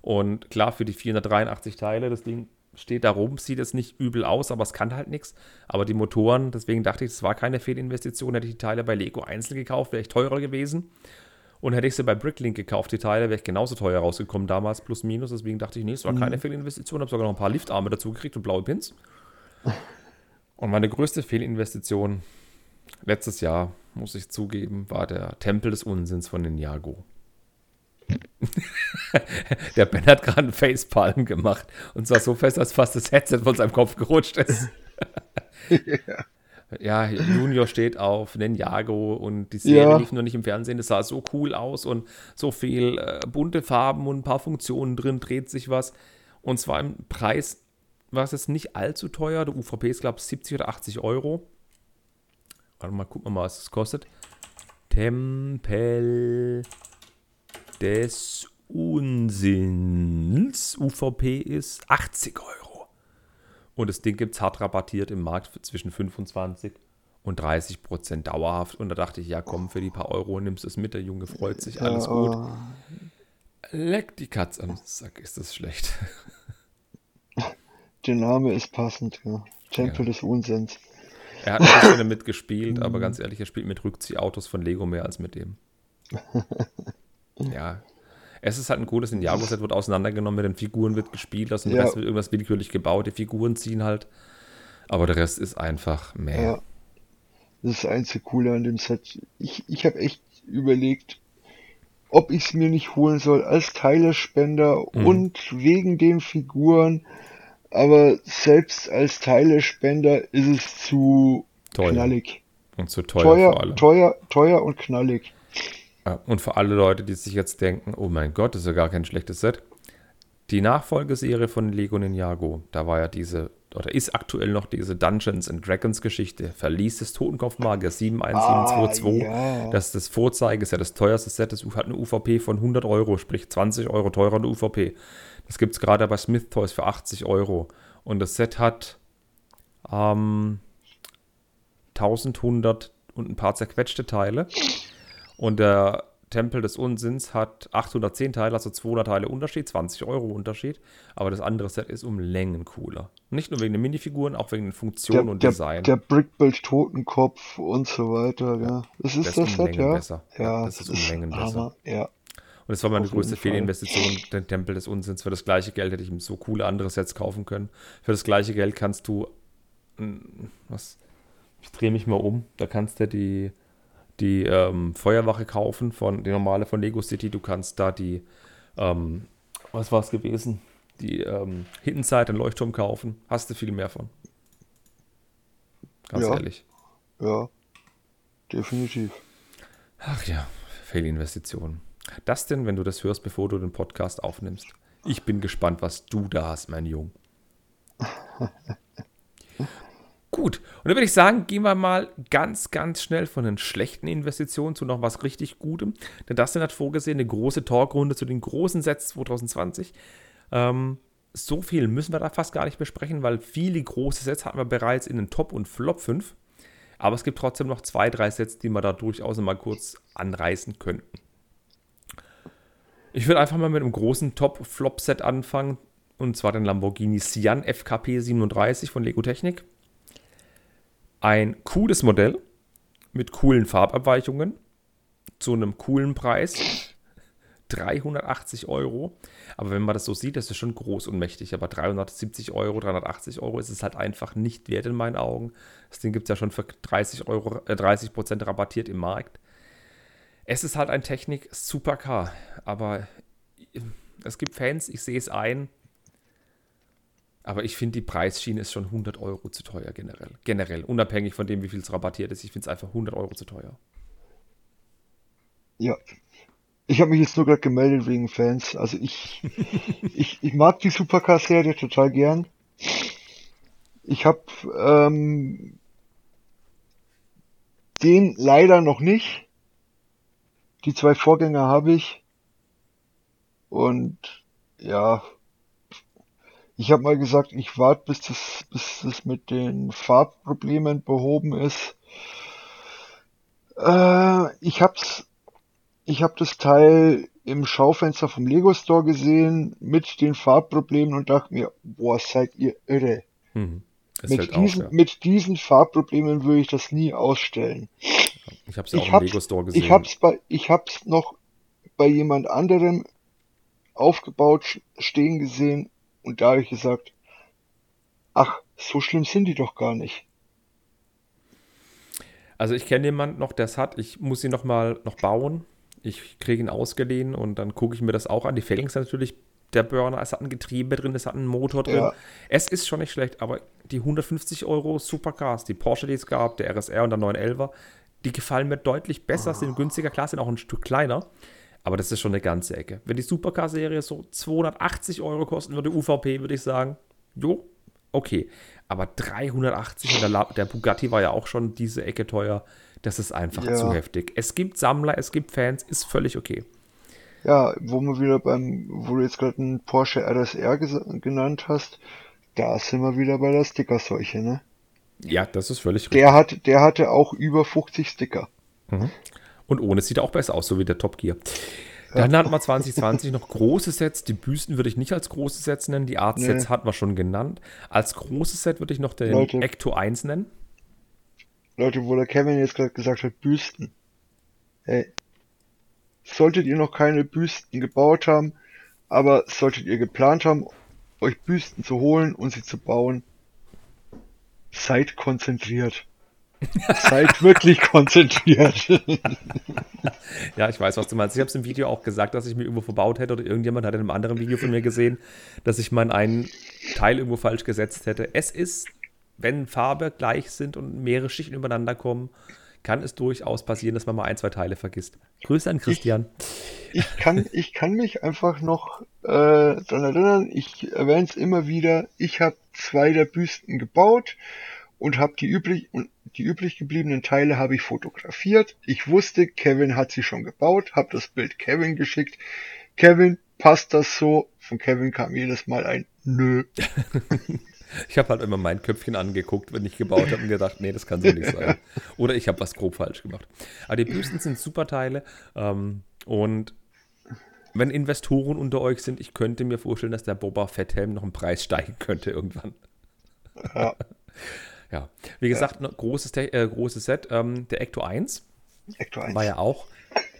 Und klar, für die 483 Teile, das Ding steht da rum, sieht jetzt nicht übel aus, aber es kann halt nichts. Aber die Motoren, deswegen dachte ich, es war keine Fehlinvestition. Hätte ich die Teile bei Lego einzeln gekauft, wäre ich teurer gewesen. Und hätte ich sie bei Bricklink gekauft, die Teile, wäre ich genauso teuer rausgekommen damals, plus minus. Deswegen dachte ich, nee, es war keine Fehlinvestition. Habe sogar noch ein paar Liftarme dazu gekriegt und blaue Pins. Und meine größte Fehlinvestition letztes Jahr, muss ich zugeben, war der Tempel des Unsinns von Ninjago. der Ben hat gerade einen Facepalm gemacht und zwar so fest, dass fast das Headset von seinem Kopf gerutscht ist. ja, Junior steht auf Ninjago und die Serie Ja. lief noch nicht im Fernsehen. Das sah so cool aus und so viel äh, bunte Farben und ein paar Funktionen drin, dreht sich was. Und zwar im Preis war es jetzt nicht allzu teuer. Der UVP ist, glaube ich, 70 oder 80 Euro. Warte mal, gucken wir mal, was es kostet. Tempel des Unsinns. UVP ist 80 Euro. Und das Ding gibt es hart rabattiert im Markt zwischen 25 und 30 Prozent dauerhaft. Und da dachte ich, ja komm, für die paar Euro nimmst du es mit. Der Junge freut sich, alles Ja, gut. Leck die Katze am Sack, ist das schlecht. Der Name ist passend, ja. Tempel des Unsinns. Er hat ein bisschen damit gespielt, aber ganz ehrlich, er spielt mit Rückziehautos von Lego mehr als mit dem. Ja. Es ist halt ein cooles Ninjago-Set, wird auseinandergenommen, mit den Figuren wird gespielt, aus dem Ja. Rest wird irgendwas willkürlich gebaut, die Figuren ziehen halt. Aber der Rest ist einfach mehr. Ja. Das ist das einzige Coole an dem Set. Ich, ich habe echt überlegt, ob ich es mir nicht holen soll als Teilespender Mhm. und wegen den Figuren. Aber selbst als Teilespender ist es zu Teuer. knallig. Und zu teuer, vor Teuer, allem. teuer, teuer und knallig. Ja, Und für alle Leute, die sich jetzt denken, oh mein Gott, das ist ja gar kein schlechtes Set. Die Nachfolgeserie von Lego Ninjago, da war ja diese, oder ist aktuell noch diese Dungeons and Dragons Geschichte, Verlies des Totenkopfmagier 71722. Ah, ja. Das ist das Vorzeigeset, das teuerste Set, das hat eine UVP von 100 Euro, sprich 20 Euro teurer eine UVP. Das gibt es gerade bei Smith Toys für 80 Euro. Und das Set hat ähm, 1100 und ein paar zerquetschte Teile. Und der Tempel des Unsinns hat 810 Teile, also 200 Teile Unterschied, 20 Euro Unterschied. Aber das andere Set ist um Längen cooler. Nicht nur wegen den Minifiguren, auch wegen den Funktionen Der, und der, Design. der Brickbuild Totenkopf und so weiter, ja. Das ist Das das, ist um Set, Längen ja. besser. Ja, das ist um Längen besser. Ja. Und das war meine Auf größte. Fehlinvestition, den Tempel des Unsinns. Für das gleiche Geld hätte ich ihm so coole andere Sets kaufen können. Für das gleiche Geld kannst du, mm, was, ich drehe mich mal um, da kannst du die, die ähm, Feuerwache kaufen, von, die normale von Lego City. Du kannst da die, ähm, was war es gewesen? Die ähm, Hidden Side, den Leuchtturm kaufen. Hast du viel mehr von. Ganz Ja. ehrlich. Ja, definitiv. Ach ja, Fehlinvestitionen. Das denn, wenn du das hörst, bevor du den Podcast aufnimmst? Ich bin gespannt, was du da hast, mein Jung. Gut, und dann würde ich sagen, gehen wir mal ganz, ganz schnell von den schlechten Investitionen zu noch was richtig Gutem. Denn das hat vorgesehen, eine große Talkrunde zu den großen Sets 2020. Ähm, so viel müssen wir da fast gar nicht besprechen, weil viele große Sets hatten wir bereits in den Top- und Flop 5. Aber es gibt trotzdem noch zwei, drei Sets, die wir da durchaus mal kurz anreißen könnten. Ich würde einfach mal mit einem großen Top-Flop-Set anfangen. Und zwar den Lamborghini Sian FKP 37 von Lego Technik. Ein cooles Modell mit coolen Farbabweichungen zu einem coolen Preis. 380 Euro. Aber wenn man das so sieht, das ist schon groß und mächtig. Aber 370 Euro, 380 Euro ist es halt einfach nicht wert in meinen Augen. Das Ding gibt es ja schon für 30 Euro, äh, 30 Prozent rabattiert im Markt. Es ist halt ein Technik-Supercar. Aber es gibt Fans, ich sehe es ein. Aber ich finde, die Preisschiene ist schon 100 Euro zu teuer generell. Generell, unabhängig von dem, wie viel es rabattiert ist. Ich finde es einfach 100 Euro zu teuer. Ja. Ich habe mich jetzt nur gerade gemeldet wegen Fans. Also ich, ich, ich mag die Supercar-Serie total gern. Ich habe ähm, den leider noch nicht. Die zwei Vorgänger habe ich. Und ja, ich habe mal gesagt, ich warte, bis das, bis das mit den Farbproblemen behoben ist. Äh, ich hab's, ich habe das Teil im Schaufenster vom Lego Store gesehen mit den Farbproblemen und dachte mir, boah, seid ihr irre. Es Mit fällt auf, diesen, ja. mit diesen Farbproblemen würde ich das nie ausstellen. Ich habe es ja auch Ich im Lego Store gesehen. ich hab's bei, ich hab's noch bei jemand anderem aufgebaut stehen gesehen und da habe ich gesagt, ach, so schlimm sind die doch gar nicht. Also ich kenne jemanden noch, der es hat. Ich muss ihn noch mal noch bauen. Ich kriege ihn ausgeliehen und dann gucke ich mir das auch an. Die sind natürlich der Burner. Es hat ein Getriebe drin, es hat einen Motor drin. Ja. Es ist schon nicht schlecht, aber die 150 Euro Supercars, die Porsche, die es gab, der RSR und der 911er, die gefallen mir deutlich besser, sind günstiger, klar, sind auch ein Stück kleiner. Aber das ist schon eine ganze Ecke. Wenn die Supercar-Serie so 280 Euro kosten würde, UVP, würde ich sagen, jo, okay. Aber 380 und der, der Bugatti war ja auch schon diese Ecke teuer. Das ist einfach Ja. zu heftig. Es gibt Sammler, es gibt Fans, ist völlig okay. Ja, wo wir wieder beim, wo du jetzt gerade einen Porsche RSR genannt hast, da sind wir wieder bei der Stickerseuche, ne? Ja, das ist völlig richtig. Der hat, der hatte auch über 50 Sticker. Und ohne sieht er auch besser aus, so wie der Top Gear. Dann hatten wir 2020 noch große Sets. Die Büsten würde ich nicht als große Sets nennen. Die Art-Sets Nee. hatten wir schon genannt. Als großes Set würde ich noch den Leute. Ecto 1 nennen. Leute, wo der Kevin jetzt gerade gesagt hat, Büsten. Hey, solltet ihr noch keine Büsten gebaut haben, aber solltet ihr geplant haben, euch Büsten zu holen und sie zu bauen, seid konzentriert. Seid wirklich konzentriert. ja, ich weiß, was du meinst. Ich habe es im Video auch gesagt, dass ich mir irgendwo verbaut hätte oder irgendjemand hat in einem anderen Video von mir gesehen, dass ich meinen einen Teil irgendwo falsch gesetzt hätte. Es ist, wenn Farbe gleich sind und mehrere Schichten übereinander kommen, kann es durchaus passieren, dass man mal ein, zwei Teile vergisst. Grüße an Christian. Ich, ich kann, ich kann mich einfach noch äh, daran erinnern, ich erwähne es immer wieder, ich habe zwei der Büsten gebaut und habe die üblich und die übrig gebliebenen Teile habe ich fotografiert. Ich wusste, Kevin hat sie schon gebaut, habe das Bild Kevin geschickt. Kevin, passt das so? Von Kevin kam jedes Mal ein Nö. Ich habe halt immer mein Köpfchen angeguckt, wenn ich gebaut habe und gedacht, nee, das kann so nicht sein. Oder ich habe was grob falsch gemacht. Aber die Büsten sind super Teile. Ähm, und wenn Investoren unter euch sind, ich könnte mir vorstellen, dass der Boba Fetthelm noch im Preis steigen könnte irgendwann. Ja. ja. Wie gesagt, ja. großes, äh, großes Set. Ähm, der Ecto 1, Ecto 1war ja auch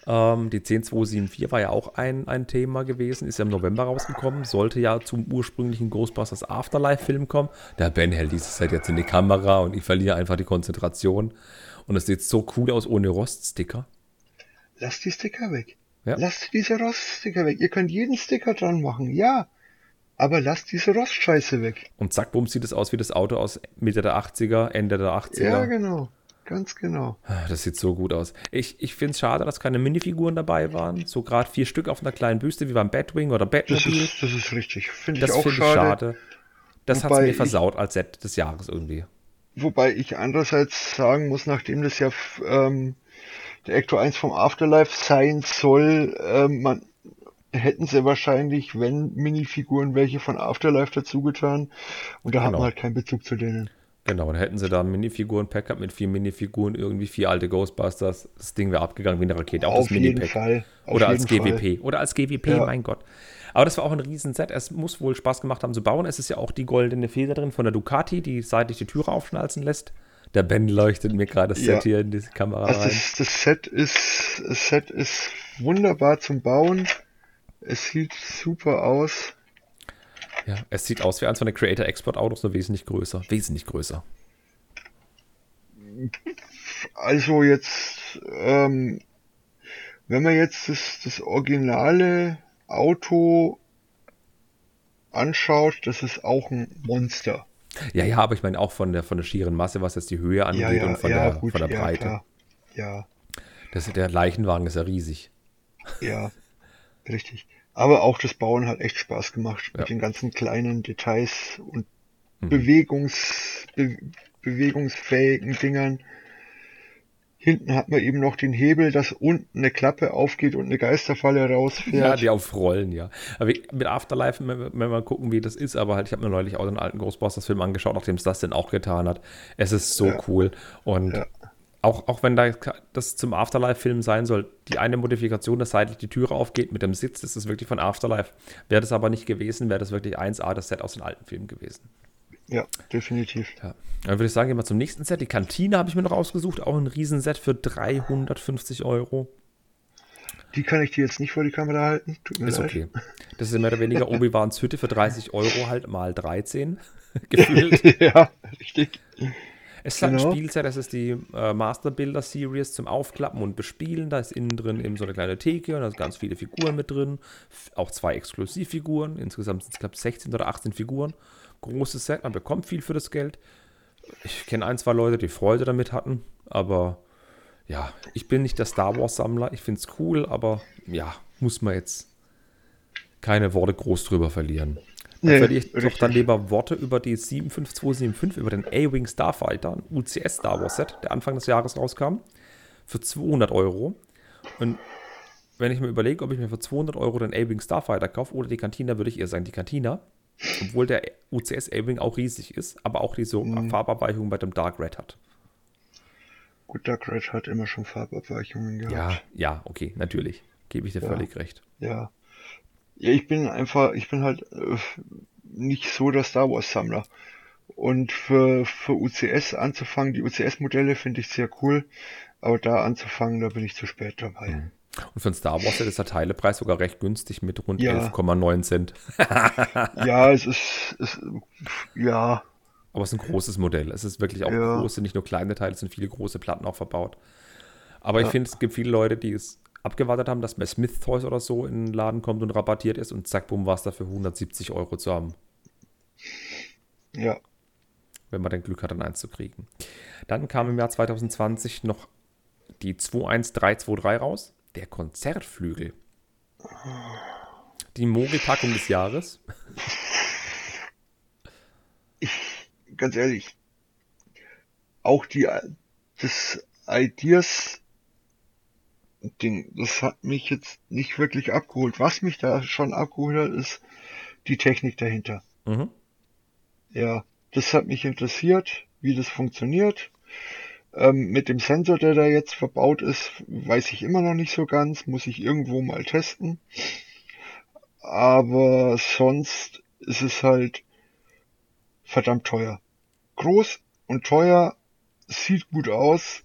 ähm, die 10274 war ja auch ein, ein Thema gewesen, ist ja im November rausgekommen, sollte ja zum ursprünglichen Ghostbusters Afterlife-Film kommen. Der Ben hält dieses Set jetzt in die Kamera und ich verliere einfach die Konzentration. Und es sieht so cool aus ohne Roststicker. Lass die Sticker weg. Ja. Lasst diese Roststicker weg. Ihr könnt jeden Sticker dran machen, ja. Aber lasst diese Rostscheiße weg. Und zack, bumm, sieht es aus wie das Auto aus Mitte der 80er, Ende der 80er. Ja, genau. Ganz genau. Ah, das sieht so gut aus. Ich, ich finde es schade, dass keine Minifiguren dabei waren. So gerade vier Stück auf einer kleinen Büste wie beim Batwing oder Batmobile. Das ist, das ist richtig. Finde ich auch find schade. Schade. Das hat es mir versaut als Set des Jahres irgendwie. Wobei ich andererseits sagen muss, nachdem das ja ähm, der Ecto 1 vom Afterlife sein soll, ähm, man, hätten sie wahrscheinlich, wenn Minifiguren welche von Afterlife dazugetan. Und da genau. hat man halt keinen Bezug zu denen. Genau, dann hätten sie da ein Minifiguren-Pack mit vier Minifiguren, irgendwie vier alte Ghostbusters. Das Ding wäre abgegangen wie eine Rakete. Auch Auf das Mini-Pack. Fall. Oder als GWP. Fall. Oder als GWP, ja. mein Gott. Aber das war auch ein Riesenset. Es muss wohl Spaß gemacht haben zu bauen. Es ist ja auch die goldene Feder drin von der Ducati, die seitlich die Türe aufschnalzen lässt. Der Ben leuchtet mir gerade das ja. Set hier in die Kamera also rein. Das, das, Set ist, das Set ist wunderbar zum Bauen. Es sieht super aus. Ja, es sieht aus wie eins von den Creator Export Autos, nur wesentlich größer. Wesentlich größer. Also jetzt, ähm, wenn man jetzt das, das originale Auto anschaut, das ist auch ein Monster. Ja, ja, aber ich meine auch von der, von der schieren Masse, was jetzt die Höhe angeht ja, ja, und von, ja, der, gut, von der Breite. Ja. Das, der Leichenwagen ist ja riesig. Ja, richtig. Aber auch das Bauen hat echt Spaß gemacht mit den ganzen kleinen Details und mhm. Bewegungs, be, bewegungsfähigen Dingern. Hinten hat man eben noch den Hebel, dass unten eine Klappe aufgeht und eine Geisterfalle rausfährt. Ja, die auf Rollen, ja. Aber mit Afterlife, wenn wir mal gucken, wie das ist, aber halt, ich habe mir neulich auch den alten Ghostbusters-Film angeschaut, nachdem es das denn auch getan hat. Es ist so ja. cool. Und ja auch, auch wenn da das zum Afterlife-Film sein soll, die eine Modifikation, dass seitlich die Türe aufgeht mit dem Sitz, das ist wirklich von Afterlife. Wäre das aber nicht gewesen, wäre das wirklich 1A das Set aus den alten Filmen gewesen. Ja, definitiv. Ja. Dann würde ich sagen, gehen wir zum nächsten Set. Die Kantine habe ich mir noch ausgesucht, auch ein Riesenset für 350 Euro. Die kann ich dir jetzt nicht vor die Kamera halten. Tut mir ist leid. okay. Das ist mehr oder weniger Obi-Wans Hütte für 30 Euro halt mal 13 gefühlt. ja, richtig. Es ist genau. ein Spielset, das ist die äh, Master Builder Series zum Aufklappen und Bespielen. Da ist innen drin eben so eine kleine Theke und da sind ganz viele Figuren mit drin. Auch zwei Exklusivfiguren. Insgesamt sind es, glaube ich, 16 oder 18 Figuren. Großes Set, man bekommt viel für das Geld. Ich kenne ein, zwei Leute, die Freude damit hatten, aber ja, ich bin nicht der Star Wars Sammler. Ich finde es cool, aber ja, muss man jetzt keine Worte groß drüber verlieren. Nee, verliere ich richtig. doch dann lieber Worte über die 75275, über den A-Wing Starfighter, ein UCS Star Wars Set, der Anfang des Jahres rauskam, für 200 Euro. Und wenn ich mir überlege, ob ich mir für 200 Euro den A-Wing Starfighter kaufe oder die Cantina, würde ich eher sagen, die Cantina. Obwohl der UCS A-Wing auch riesig ist, aber auch diese mhm. Farbabweichung bei dem Dark Red hat. Gut, Dark Red hat immer schon Farbabweichungen gehabt. Ja, ja, okay, natürlich. Gebe ich dir ja, völlig recht. Ja. Ja, ich bin einfach, ich bin halt äh, nicht so der Star Wars Sammler. Und für, für UCS anzufangen, die UCS-Modelle finde ich sehr cool, aber da anzufangen, da bin ich zu spät dabei. Mhm. Und für ein Star Wars ist der Teilepreis sogar recht günstig mit rund ja. 11,9 Cent. ja, es ist, es, ja, Aber es ist ein großes Modell. Es ist wirklich auch Ja. große, nicht nur kleine Teile, es sind viele große Platten auch verbaut. Aber ich Ja. finde, es gibt viele Leute, die es abgewartet haben, dass bei Smith Toys oder so in den Laden kommt und rabattiert ist und zack, bumm, war es dafür 170 Euro zu haben, Ja. wenn man dann Glück hat, dann eins zu kriegen. Dann kam im Jahr 2020 noch die 21323 raus, der Konzertflügel. Die Mogelpackung des Jahres. ganz ehrlich, auch die, das Ideas Ding, das hat mich jetzt nicht wirklich abgeholt. Was mich da schon abgeholt hat, ist die Technik dahinter. Mhm. Ja, das hat mich interessiert, wie das funktioniert. Ähm, mit dem Sensor, der da jetzt verbaut ist, weiß ich immer noch nicht so ganz, muss ich irgendwo mal testen. Aber sonst ist es halt verdammt teuer. Groß und teuer, sieht gut aus.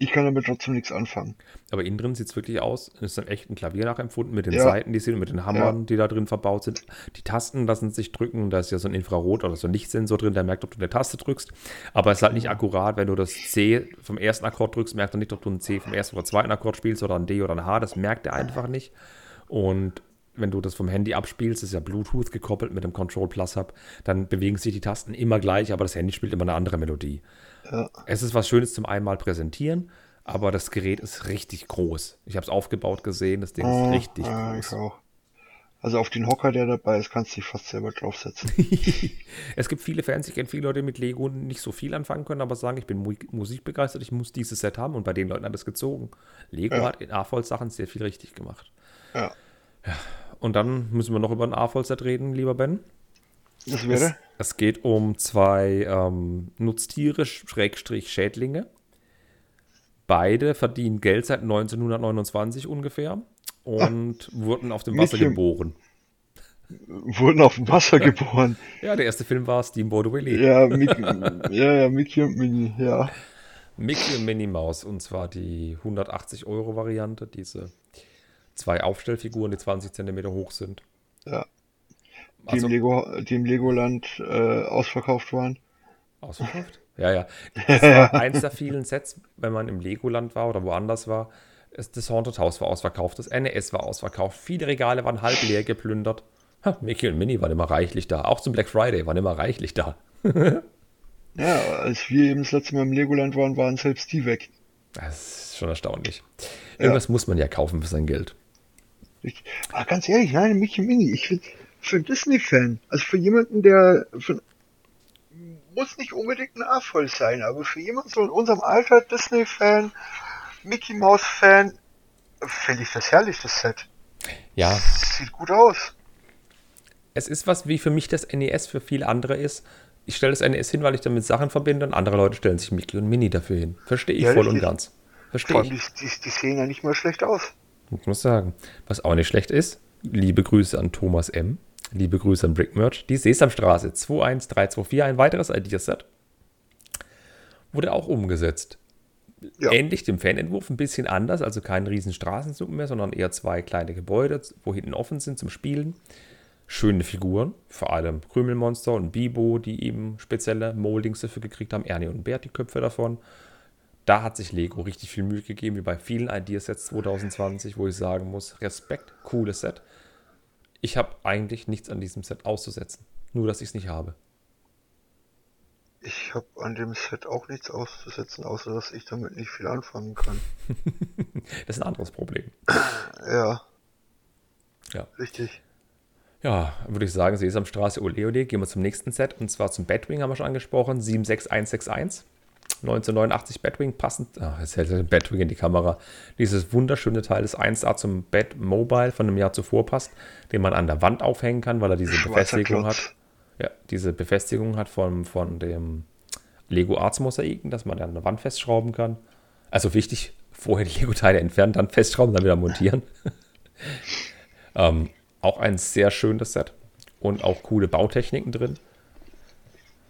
Ich kann damit trotzdem nichts anfangen. Aber innen drin sieht es wirklich aus. Es ist dann echt ein Klavier nachempfunden mit den Ja. Seiten, die sind, mit den Hammern, die da drin verbaut sind. Die Tasten lassen sich drücken. Da ist ja so ein Infrarot- oder so ein Lichtsensor drin, der merkt, ob du eine Taste drückst. Aber es ist halt nicht akkurat, wenn du das C vom ersten Akkord drückst, merkt er nicht, ob du ein C vom ersten oder zweiten Akkord spielst oder ein D oder ein H. Das merkt er einfach nicht. Und wenn du das vom Handy abspielst, ist ja Bluetooth gekoppelt mit dem Control Plus Hub, dann bewegen sich die Tasten immer gleich, aber das Handy spielt immer eine andere Melodie. Ja. Es ist was Schönes zum einmal präsentieren, aber das Gerät ist richtig groß. Ich habe es aufgebaut gesehen, das Ding ist Ah, richtig ah, ich groß. auch. Also auf den Hocker, der dabei ist, kannst du dich fast selber draufsetzen. Es gibt viele Fans, ich kenne viele Leute die mit Lego nicht so viel anfangen können, aber sagen, ich bin mu musikbegeistert, ich muss dieses Set haben und bei den Leuten hat es gezogen. Lego Ja. hat in A-Voll-Sachen sehr viel richtig gemacht. Ja. Und dann müssen wir noch über ein A-Voll-Set reden, lieber Ben. Das Es, wäre? es geht um zwei ähm, Nutztiere, Schrägstrich Schädlinge. Beide verdienen Geld seit 1929 ungefähr und wurden auf dem Wasser geboren. Wurden auf dem Wasser geboren. Ja, der erste Film war Steamboat Willie. Ja, Mickey, ja, ja, Mickey und Minnie, ja. Mickey und Minnie Maus und zwar die 180 Euro Variante, diese zwei Aufstellfiguren, die 20 Zentimeter hoch sind. Ja. Die, Also im, Lego, die im Legoland äh, ausverkauft waren. ausverkauft? Ja, ja. Das war eins der vielen Sets, wenn man im Legoland war oder woanders war. Das Haunted House war ausverkauft, das NES war ausverkauft, viele Regale waren halb leer geplündert. Ha, Mickey und Minnie waren immer reichlich da. Auch zum Black Friday waren immer reichlich da. Ja, als wir eben das letzte Mal im Legoland waren, waren selbst die weg. Das ist schon erstaunlich. Irgendwas muss man ja kaufen für sein Geld. Ich, aber ganz ehrlich, nein, Mickey Minnie, ich bin für einen Disney-Fan, also für jemanden, der für, muss nicht unbedingt ein A-voll sein, aber für jemanden so in unserem Alter, Disney-Fan, Mickey Mouse-Fan, finde ich das herrlich, das Set. Ja, Sieht gut aus. es ist was, wie für mich das NES für viele andere ist. Ich stelle das NES hin, weil ich damit Sachen verbinde und andere Leute stellen sich Mickey und Minnie dafür hin. Verstehe ich Ja, voll und ganz. Verstehe ich. die, die, die sehen ja nicht mal schlecht aus. Ich muss sagen. Was auch nicht schlecht ist, liebe Grüße an Thomas M. Liebe Grüße an Brickmerch. Die Sesamstraße 21324, ein weiteres Ideaset. Wurde auch umgesetzt. Ja. Ähnlich dem Fanentwurf, ein bisschen anders, also kein riesen Straßenzug mehr, sondern eher zwei kleine Gebäude, wo hinten offen sind zum Spielen. Schöne Figuren, vor allem Krümelmonster und Bibo, die eben spezielle Moldings dafür gekriegt haben. Ernie und Bert, die Köpfe davon. Da hat sich Lego richtig viel Mühe gegeben, wie bei vielen Ideasets 2020, wo ich sagen muss, Respekt, cooles Set. Ich habe eigentlich nichts an diesem Set auszusetzen. Nur, dass ich es nicht habe. Ich habe an dem Set auch nichts auszusetzen, außer dass ich damit nicht viel anfangen kann. Das ist ein anderes Problem. Ja, Ja. richtig. Ja, würde ich sagen, Sesamstraße, ole ole. Gehen wir zum nächsten Set und zwar zum Batwing, haben wir schon angesprochen. 76161. 1989 Batwing passend. Ah, jetzt hält Batwing in die Kamera. Dieses wunderschöne Teil des 1A zum Batmobile von einem Jahr zuvor passt, den man an der Wand aufhängen kann, weil er diese Schwarzer Befestigung Klotz. hat. Ja, diese Befestigung hat von, von dem Lego Arts Mosaiken, dass man an der Wand festschrauben kann. Also wichtig, vorher die Lego-Teile entfernen, dann festschrauben, dann wieder montieren. ähm, auch ein sehr schönes Set und auch coole Bautechniken drin.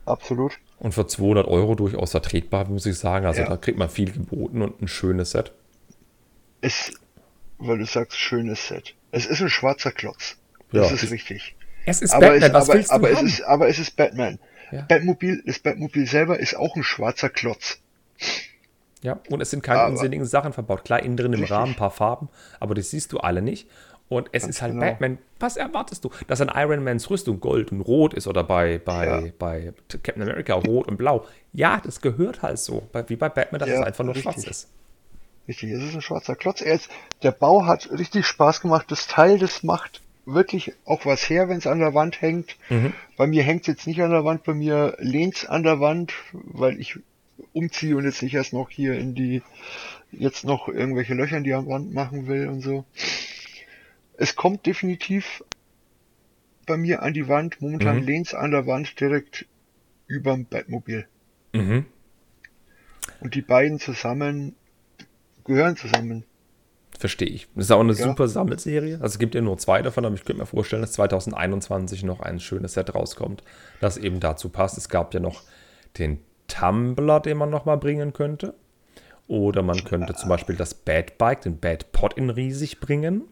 Absolut. Und für 200 Euro durchaus vertretbar, muss ich sagen. Also Ja. da kriegt man viel geboten und ein schönes Set. Es, weil du sagst, schönes Set. Es ist ein schwarzer Klotz. Das Ja, ist ist- richtig. Es ist Aber, Batman, es, aber, aber, es ist, aber es ist Batman. Ja. Batmobil, das Batmobil selber ist auch ein schwarzer Klotz. Ja, und es sind keine Aber- unsinnigen Sachen verbaut. Klar, innen drin im Richtig. Rahmen ein paar Farben, aber das siehst du alle nicht. Und es ist halt genau. Batman. Was erwartest du? Dass ein Iron Mans Rüstung gold und rot ist oder bei, bei, Ja. bei Captain America rot und blau. Ja, das gehört halt so. Wie bei Batman, dass Ja, es einfach nur richtig. schwarz ist. Richtig, es ist ein schwarzer Klotz. Er ist, der Bau hat richtig Spaß gemacht. Das Teil, das macht wirklich auch was her, wenn es an der Wand hängt. Bei mir hängt es jetzt nicht an der Wand, bei mir lehnt es an der Wand, weil ich umziehe und jetzt nicht erst noch hier in die, jetzt noch irgendwelche Löcher in die Wand machen will und so. Es kommt definitiv bei mir an die Wand. Momentan Mhm. lehnt es an der Wand direkt überm Bettmobil. Mhm. Und die beiden zusammen gehören zusammen. Verstehe ich. Das ist auch eine Ja. super Sammelserie. Also es gibt ja nur zwei davon, aber ich könnte mir vorstellen, dass 2021 noch ein schönes Set rauskommt, das eben dazu passt. Es gab ja noch den Tumblr, den man nochmal bringen könnte. Oder man könnte zum Beispiel das Bad Bike, den Bad Pot in riesig bringen.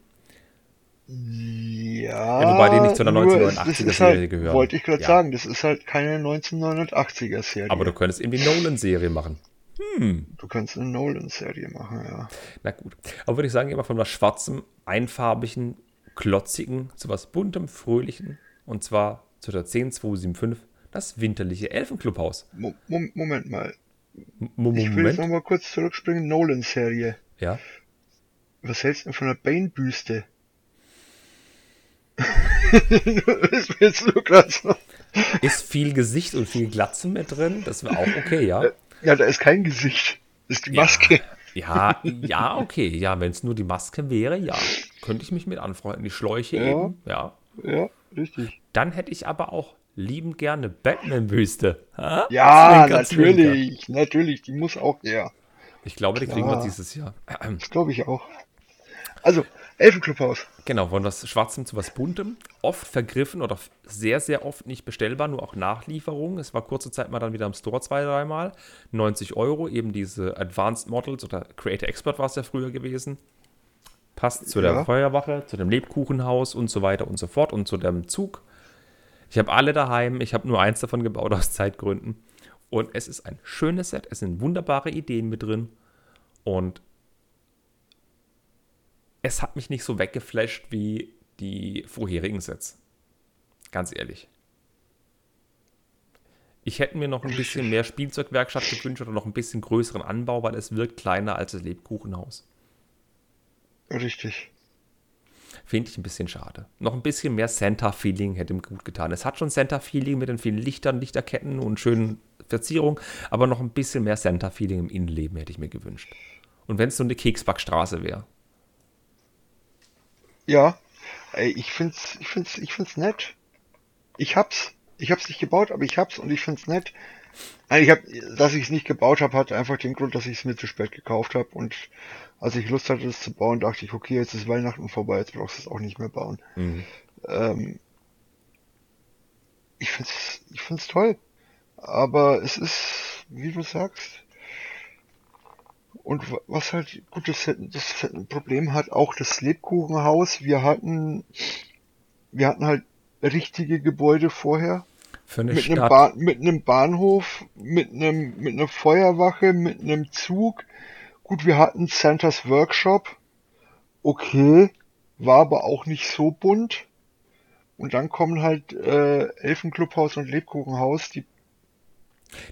Ja, Ja, wobei die nicht zu der nur 1989er es ist Serie halt, gehören. Wollte ich gerade Ja. sagen, das ist halt keine 1989er Serie. Aber du könntest eben die Nolan-Serie machen. du kannst eine Nolan-Serie machen, ja. Na gut. Aber würde ich sagen, immer von was schwarzem, einfarbigen, klotzigen zu was buntem, fröhlichen. Und zwar zu der 10275, das winterliche Elfenclubhaus. Mo Mo Moment mal. M Ich will jetzt Moment. noch mal kurz zurückspringen. Nolan-Serie. Ja. Was hältst du denn von der Bane-Büste? das willst du gerade so. Ist viel Gesicht und viel Glatze mit drin. Das wäre auch okay, ja. Ja, da ist kein Gesicht. Das ist die Maske. Ja, ja, okay. Ja, wenn es nur die Maske wäre, ja. Könnte ich mich mit anfreunden. Die Schläuche Ja. eben, ja. Ja, richtig. Dann hätte ich aber auch liebend gerne Batman-Büste. Ja, Zwinker, zwinker. natürlich. Natürlich, die muss auch, ja. Ich glaube, die kriegen wir Klar. dieses Jahr. Das glaube ich auch. Also, Elfenclubhaus. Genau, von was Schwarzem zu was Buntem. Oft vergriffen oder sehr, sehr oft nicht bestellbar, nur auch Nachlieferung. Es war kurze Zeit mal dann wieder im Store zwei, dreimal. 90 Euro, eben diese Advanced Models oder Creator Expert war es ja früher gewesen. Passt zu der Ja. Feuerwache, zu dem Lebkuchenhaus und so weiter und so fort und zu dem Zug. Ich habe alle daheim. Ich habe nur eins davon gebaut aus Zeitgründen. Und es ist ein schönes Set. Es sind wunderbare Ideen mit drin. Und es hat mich nicht so weggeflasht wie die vorherigen Sets. Ganz ehrlich. Ich hätte mir noch ein bisschen mehr Spielzeugwerkstatt gewünscht oder noch ein bisschen größeren Anbau, weil es wirkt kleiner als das Lebkuchenhaus. Richtig. Finde ich ein bisschen schade. Noch ein bisschen mehr Santa-Feeling hätte ihm gut getan. Es hat schon Santa-Feeling mit den vielen Lichtern, Lichterketten und schönen Verzierungen, aber noch ein bisschen mehr Santa-Feeling im Innenleben hätte ich mir gewünscht. Und wenn es so eine Keksbackstraße wäre. Ja, ey, ich find's, ich find's, ich find's nett. Ich hab's. Ich hab's nicht gebaut, aber ich hab's und ich find's nett. Nein, ich hab, dass ich es nicht gebaut habe, hat einfach den Grund, dass ich es mir zu spät gekauft habe und als ich Lust hatte, es zu bauen, dachte ich, okay, jetzt ist Weihnachten vorbei, jetzt brauchst du es auch nicht mehr bauen. Ähm, ich find's, ich find's toll, aber es ist, wie du sagst, und wa- was halt, gut, das, das Problem hat auch das Lebkuchenhaus. Wir hatten, wir hatten halt richtige Gebäude vorher. Für eine Mit einem, Stadt. Bahn, mit einem Bahnhof, mit einem, mit einer Feuerwache, mit einem Zug. Gut, wir hatten Santas Workshop. Okay, war aber auch nicht so bunt. Und dann kommen halt äh, Elfenclubhaus und Lebkuchenhaus, die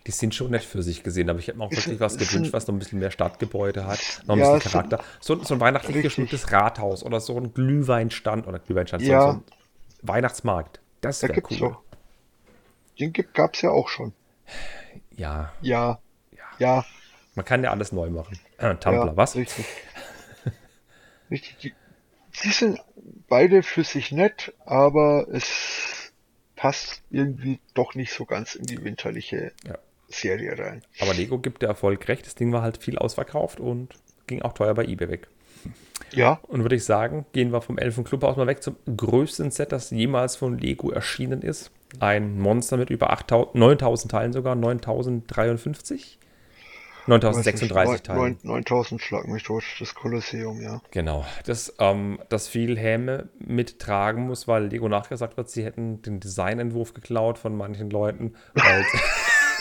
Die sind schon nett für sich gesehen, aber ich hätte mir auch wirklich was gewünscht, was noch ein bisschen mehr Stadtgebäude hat, noch ein Ja, bisschen es Charakter. So, so ein weihnachtlich geschmücktes Rathaus oder so ein Glühweinstand oder Glühweinstand, Ja. so, so ein Weihnachtsmarkt. Das da wäre gibt's cool. doch. Den gibt, gab's ja auch schon. Ja, Ja, ja. ja, Man kann ja alles neu machen. Äh, Tumblr, ja, was? Richtig. richtig. Die, sie sind beide für sich nett, aber es passt irgendwie doch nicht so ganz in die winterliche Ja. Serie rein. Aber Lego gibt der Erfolg recht. Das Ding war halt viel ausverkauft und ging auch teuer bei eBay weg. Ja, Und würde ich sagen, gehen wir vom Elfenclub aus mal weg zum größten Set, das jemals von Lego erschienen ist. Ein Monster mit über 8000 9000 Teilen sogar, 9053. 9036 Teile. 9000 Schlag mich tot, das Kolosseum, ja. Genau, das, ähm, das viel Häme mittragen muss, weil Lego nachgesagt wird, sie hätten den Designentwurf geklaut von manchen Leuten. Weil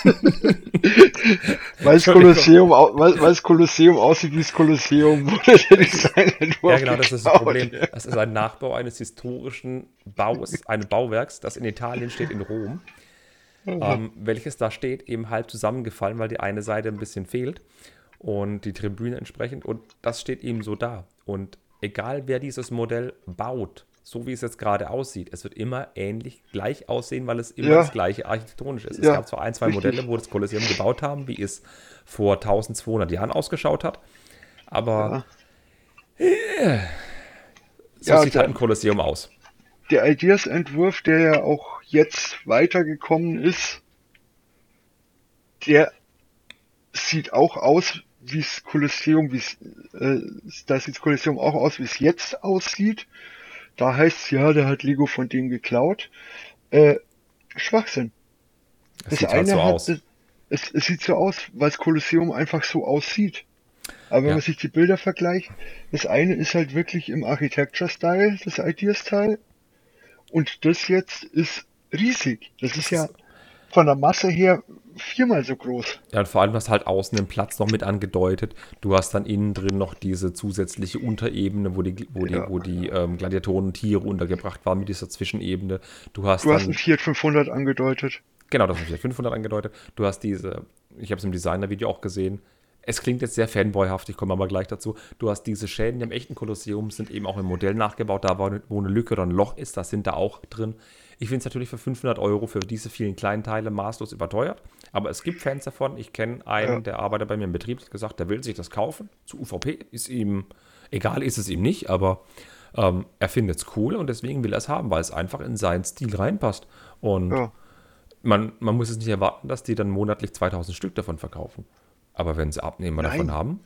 weil das Kolosseum, weil, weil das Kolosseum aussieht wie das Kolosseum, wurde der Designentwurf Ja, genau, das ist das Problem. Das ist ein Nachbau eines historischen Baus, eines Bauwerks, das in Italien steht, in Rom ähm, welches da steht, eben halb zusammengefallen, weil die eine Seite ein bisschen fehlt und die Tribüne entsprechend und das steht eben so da. Und egal wer dieses Modell baut, so wie es jetzt gerade aussieht, es wird immer ähnlich gleich aussehen, weil es immer ja. das gleiche architektonisch ist. Es ja, gab zwar ein, zwei richtig. Modelle, wo das Kolosseum gebaut haben, wie es vor 1200 Jahren ausgeschaut hat, aber ja. äh, so sieht halt ein Kolosseum aus. Der Ideas-Entwurf, der ja auch jetzt weitergekommen ist, der sieht auch aus wie das Kolosseum, wie es, äh, da sieht das Kolosseum auch aus, wie es jetzt aussieht. Da heißt es ja, der hat Lego von denen geklaut. Äh, Schwachsinn. Das, das sieht eine halt so hat, aus. Es, es, sieht so aus, weil das Kolosseum einfach so aussieht. Aber wenn ja. man sich die Bilder vergleicht, das eine ist halt wirklich im Architecture-Style, das Ideas-Teil. Und das jetzt ist riesig. Das ist ja von der Masse her viermal so groß. Ja, und vor allem hast halt außen den Platz noch mit angedeutet. Du hast dann innen drin noch diese zusätzliche Unterebene, wo die, wo die, wo die ähm, Gladiatoren und Tiere untergebracht waren mit dieser Zwischenebene. Du hast, du hast ein Fiat 500 angedeutet. Genau, das ist ein Fiat 500 angedeutet. Du hast diese, ich habe es im Designer-Video auch gesehen, es klingt jetzt sehr fanboyhaft, ich komme aber gleich dazu. Du hast diese Schäden im echten Kolosseum, sind eben auch im Modell nachgebaut, da wo eine Lücke oder ein Loch ist, das sind da auch drin. Ich finde es natürlich für 500 Euro für diese vielen kleinen Teile maßlos überteuert. Aber es gibt Fans davon. Ich kenne einen, ja. der arbeitet bei mir im Betrieb, hat gesagt, der will sich das kaufen. Zu UVP ist ihm, egal ist es ihm nicht, aber ähm, er findet es cool und deswegen will er es haben, weil es einfach in seinen Stil reinpasst. Und ja. man, man muss es nicht erwarten, dass die dann monatlich 2000 Stück davon verkaufen. Aber wenn sie Abnehmer Nein. davon haben.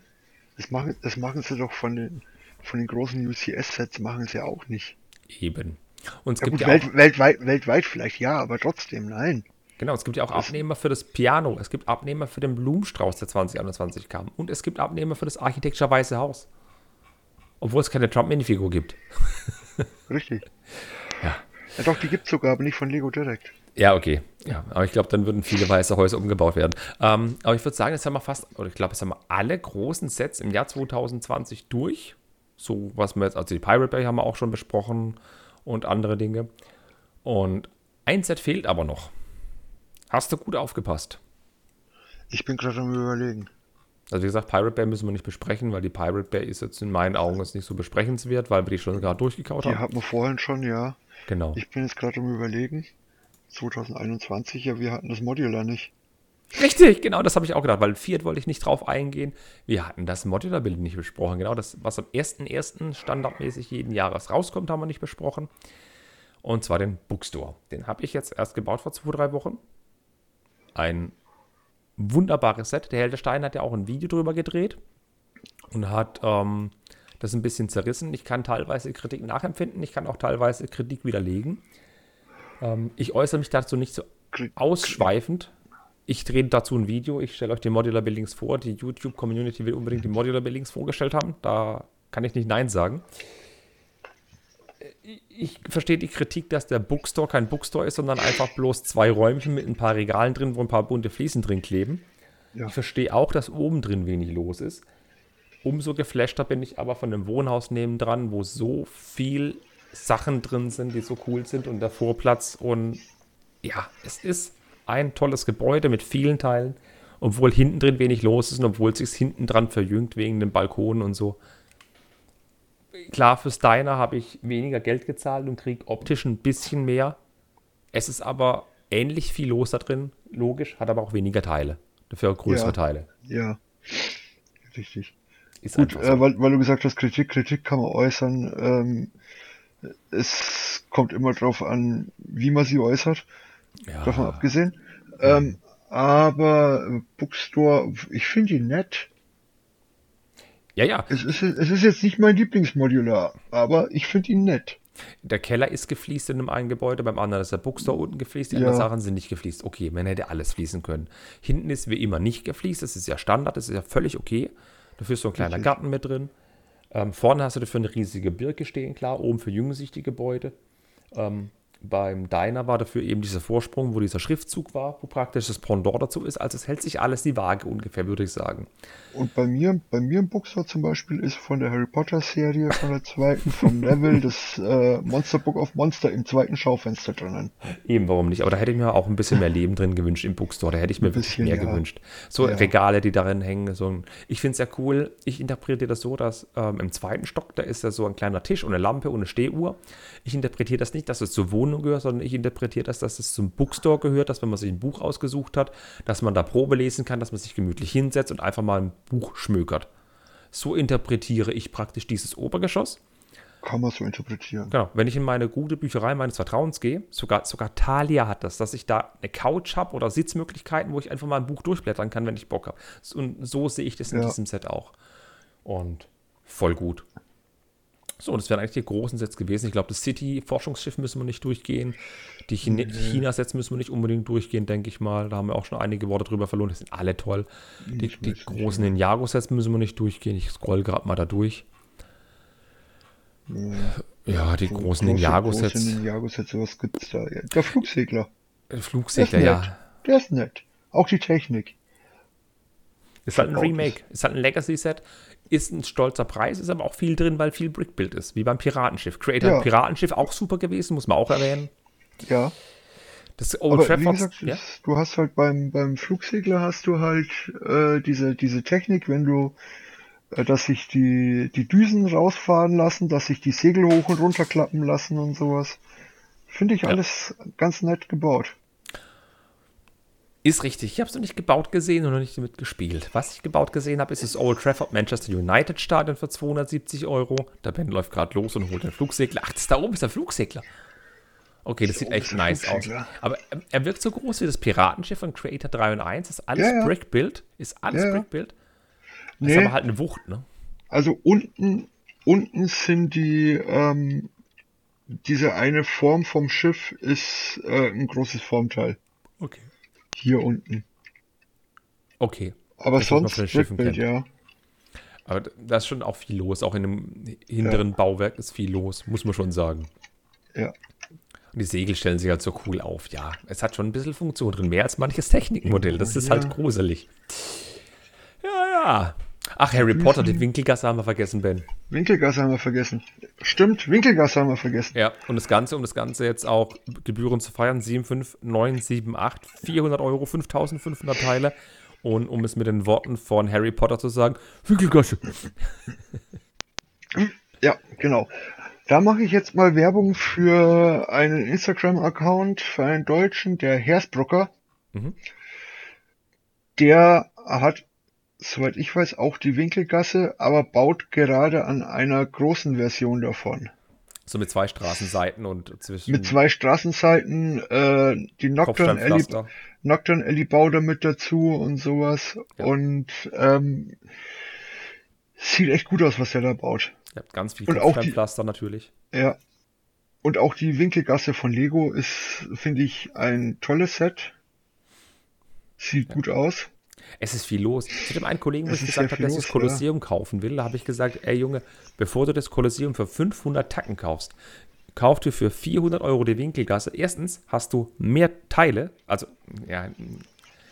Das machen, das machen sie doch von den, von den großen UCS-Sets, machen sie auch nicht. Eben. Und es ja, gibt gut, ja auch, weltweit, weltweit vielleicht ja, aber trotzdem nein. Genau, es gibt ja auch Abnehmer für das Piano, es gibt Abnehmer für den Blumenstrauß, der 2021 kam. Und es gibt Abnehmer für das Architecture Weiße Haus. Obwohl es keine Trump-Minifigur gibt. Richtig. Ja. ja. Doch, die gibt es sogar, aber nicht von Lego Direct. Ja, okay. Ja, aber ich glaube, dann würden viele weiße Häuser umgebaut werden. Ähm, aber ich würde sagen, jetzt haben wir fast, oder ich glaube, jetzt haben wir alle großen Sets im Jahr 2020 durch. So, was wir jetzt, also die Pirate Bay haben wir auch schon besprochen und andere Dinge. Und ein Set fehlt aber noch. Hast du gut aufgepasst? Ich bin gerade am überlegen. Also wie gesagt, Pirate Bay müssen wir nicht besprechen, weil die Pirate Bay ist jetzt in meinen Augen jetzt nicht so besprechenswert, weil wir die schon gerade durchgekaut haben. Die hatten wir vorhin schon, ja. Genau. Ich bin jetzt gerade am überlegen. 2021, ja, wir hatten das Modular nicht. Richtig, genau, das habe ich auch gedacht, weil Fiat wollte ich nicht drauf eingehen. Wir hatten das Modular-Bild nicht besprochen. Genau, das, was am 1.1. standardmäßig jeden Jahres rauskommt, haben wir nicht besprochen. Und zwar den Bookstore. Den habe ich jetzt erst gebaut vor zwei, drei Wochen. Ein wunderbares Set. Der Helder Stein hat ja auch ein Video drüber gedreht und hat ähm, das ein bisschen zerrissen. Ich kann teilweise Kritik nachempfinden, ich kann auch teilweise Kritik widerlegen. Ähm, ich äußere mich dazu nicht so ausschweifend, ich drehe dazu ein Video, ich stelle euch die Modular Buildings vor. Die YouTube-Community will unbedingt die Modular Buildings vorgestellt haben. Da kann ich nicht Nein sagen. Ich verstehe die Kritik, dass der Bookstore kein Bookstore ist, sondern einfach bloß zwei Räumchen mit ein paar Regalen drin, wo ein paar bunte Fliesen drin kleben. Ja. Ich verstehe auch, dass oben drin wenig los ist. Umso geflashter bin ich aber von einem Wohnhaus nebendran, wo so viel Sachen drin sind, die so cool sind und der Vorplatz und ja, es ist ein tolles Gebäude mit vielen Teilen, obwohl hinten drin wenig los ist und obwohl es sich hinten dran verjüngt wegen den Balkonen und so. Klar, fürs Diner habe ich weniger Geld gezahlt und kriege optisch ein bisschen mehr. Es ist aber ähnlich viel los da drin, logisch, hat aber auch weniger Teile. Dafür größere ja, Teile. Ja, richtig. Ist Gut, so. äh, weil, weil, du gesagt hast, Kritik, Kritik kann man äußern. Ähm, es kommt immer darauf an, wie man sie äußert. Ja. Davon abgesehen. Ähm, aber Bookstore, ich finde ihn nett. Ja, ja. Es ist, es ist jetzt nicht mein Lieblingsmodular, aber ich finde ihn nett. Der Keller ist gefliest in einem einen Gebäude, beim anderen ist der Bookstore unten gefliest, die Ja. anderen Sachen sind nicht gefliest. Okay, man hätte alles fließen können. Hinten ist wie immer nicht gefliest, das ist ja Standard, das ist ja völlig okay. Dafür ist so ein kleiner Richtig. Garten mit drin. Ähm, vorne hast du dafür eine riesige Birke stehen, klar, oben für jüngsichtige die Gebäude. Ähm, beim Diner war dafür eben dieser Vorsprung, wo dieser Schriftzug war, wo praktisch das Pendant dazu ist. Also es hält sich alles die Waage ungefähr, würde ich sagen. Und bei mir, bei mir im Bookstore zum Beispiel ist von der Harry Potter Serie, von der zweiten, vom Neville, das äh, Monster Book of Monster im zweiten Schaufenster drinnen. Eben, warum nicht? Aber da hätte ich mir auch ein bisschen mehr Leben drin gewünscht im Bookstore. Da hätte ich mir Ein wirklich bisschen, mehr ja. gewünscht. So Ja. Regale, die darin hängen. So ich finde es ja cool. Ich interpretiere das so, dass ähm, im zweiten Stock, da ist ja so ein kleiner Tisch und eine Lampe und eine Stehuhr. Ich interpretiere das nicht, dass es zur Wohnung gehört, sondern ich interpretiere das, dass es zum Bookstore gehört, dass wenn man sich ein Buch ausgesucht hat, dass man da Probe lesen kann, dass man sich gemütlich hinsetzt und einfach mal ein Buch schmökert. So interpretiere ich praktisch dieses Obergeschoss. Kann man so interpretieren. Genau, wenn ich in meine gute Bücherei meines Vertrauens gehe, sogar, sogar Thalia hat das, dass ich da eine Couch habe oder Sitzmöglichkeiten, wo ich einfach mal ein Buch durchblättern kann, wenn ich Bock habe. Und so sehe ich das in Ja. diesem Set auch. Und voll gut. So, das wären eigentlich die großen Sets gewesen. Ich glaube, das City-Forschungsschiff müssen wir nicht durchgehen. Die Chine China-Sets müssen wir nicht unbedingt durchgehen, denke ich mal. Da haben wir auch schon einige Worte drüber verloren. Die sind alle toll. Die, die großen Ninjago-Sets müssen wir nicht durchgehen. Ich scroll gerade mal da durch. Ja, die So großen große- Ninjago-Sets. große Ninjago-Sets, sowas gibt's da. Ja. Der Flugsegler, Äh, der Flugsegler, ja. Der ist nett. Auch die Technik. Ist halt ein Remake, ist halt ein Legacy-Set, ist ein stolzer Preis, ist aber auch viel drin, weil viel Brickbuild ist, wie beim Piratenschiff. Creator Ja. Piratenschiff auch super gewesen, muss man auch erwähnen. Ja. Das Old Aber wie Trafford, gesagt, ja? du hast halt beim, beim Flugsegler hast du halt äh, diese, diese Technik, wenn du, äh, dass sich die, die Düsen rausfahren lassen, dass sich die Segel hoch und runter klappen lassen und sowas. Finde ich alles ganz nett gebaut. Ist richtig. Ich habe es noch nicht gebaut gesehen und noch nicht damit gespielt. Was ich gebaut gesehen habe, ist das Old Trafford Manchester United Stadion für 270 Euro. Der Ben läuft gerade los und holt den Flugsegler. Ach, das da oben ist der Flugsegler. Okay, das sieht oben echt nice aus. Aber ähm, er wirkt so groß wie das Piratenschiff von Creator 3 und 1. Das ist alles Ja, ja. Brickbuild. Ist alles Ja. Brickbuild. Das ist Nee, aber halt eine Wucht, ne? also unten, unten sind die, ähm, diese eine Form vom Schiff ist äh, ein großes Formteil. Okay. Hier unten. Okay. Aber Das, sonst Brickbuild, ja. Aber da ist schon auch viel los. Auch in dem hinteren Bauwerk ist viel los, muss man schon sagen. Ja. Und die Segel stellen sich halt so cool auf. Ja, es hat schon ein bisschen Funktion drin. Mehr als manches Technikmodell. Das ist Ja. halt gruselig. Ja, ja. Ach, Harry Potter, die Winkelgasse haben wir vergessen, Ben. Winkelgasse haben wir vergessen. Stimmt, Winkelgasse haben wir vergessen. Ja, und das Ganze, um das Ganze jetzt auch Gebühren zu feiern, 75978, 400 Euro, 5500 Teile. Und um es mit den Worten von Harry Potter zu sagen, Winkelgasse. Ja, genau. Da mache ich jetzt mal Werbung für einen Instagram-Account, für einen Deutschen, der Hersbrucker. Mhm. Der hat, soweit ich weiß, auch die Winkelgasse, aber baut gerade an einer großen Version davon. So mit zwei Straßenseiten und zwischen Mit zwei Straßenseiten, äh, die Nocturne Alley, Kopfsteinpflaster. Nocturne Alley baut er mit dazu und sowas. Ja. Und ähm, sieht echt gut aus, was er da baut. Ja, ganz viel Und auch die- Kopfsteinpflaster natürlich. Ja. Und auch die Winkelgasse von Lego ist, finde ich, ein tolles Set. Sieht gut aus. Es ist viel los. Zu dem einen Kollegen, wo ich gesagt habe, dass ich das los, Kolosseum kaufen will, da habe ich gesagt, ey Junge, bevor du das Kolosseum für 500 Tacken kaufst, kauf dir für 400 Euro die Winkelgasse. Erstens hast du mehr Teile, also ja,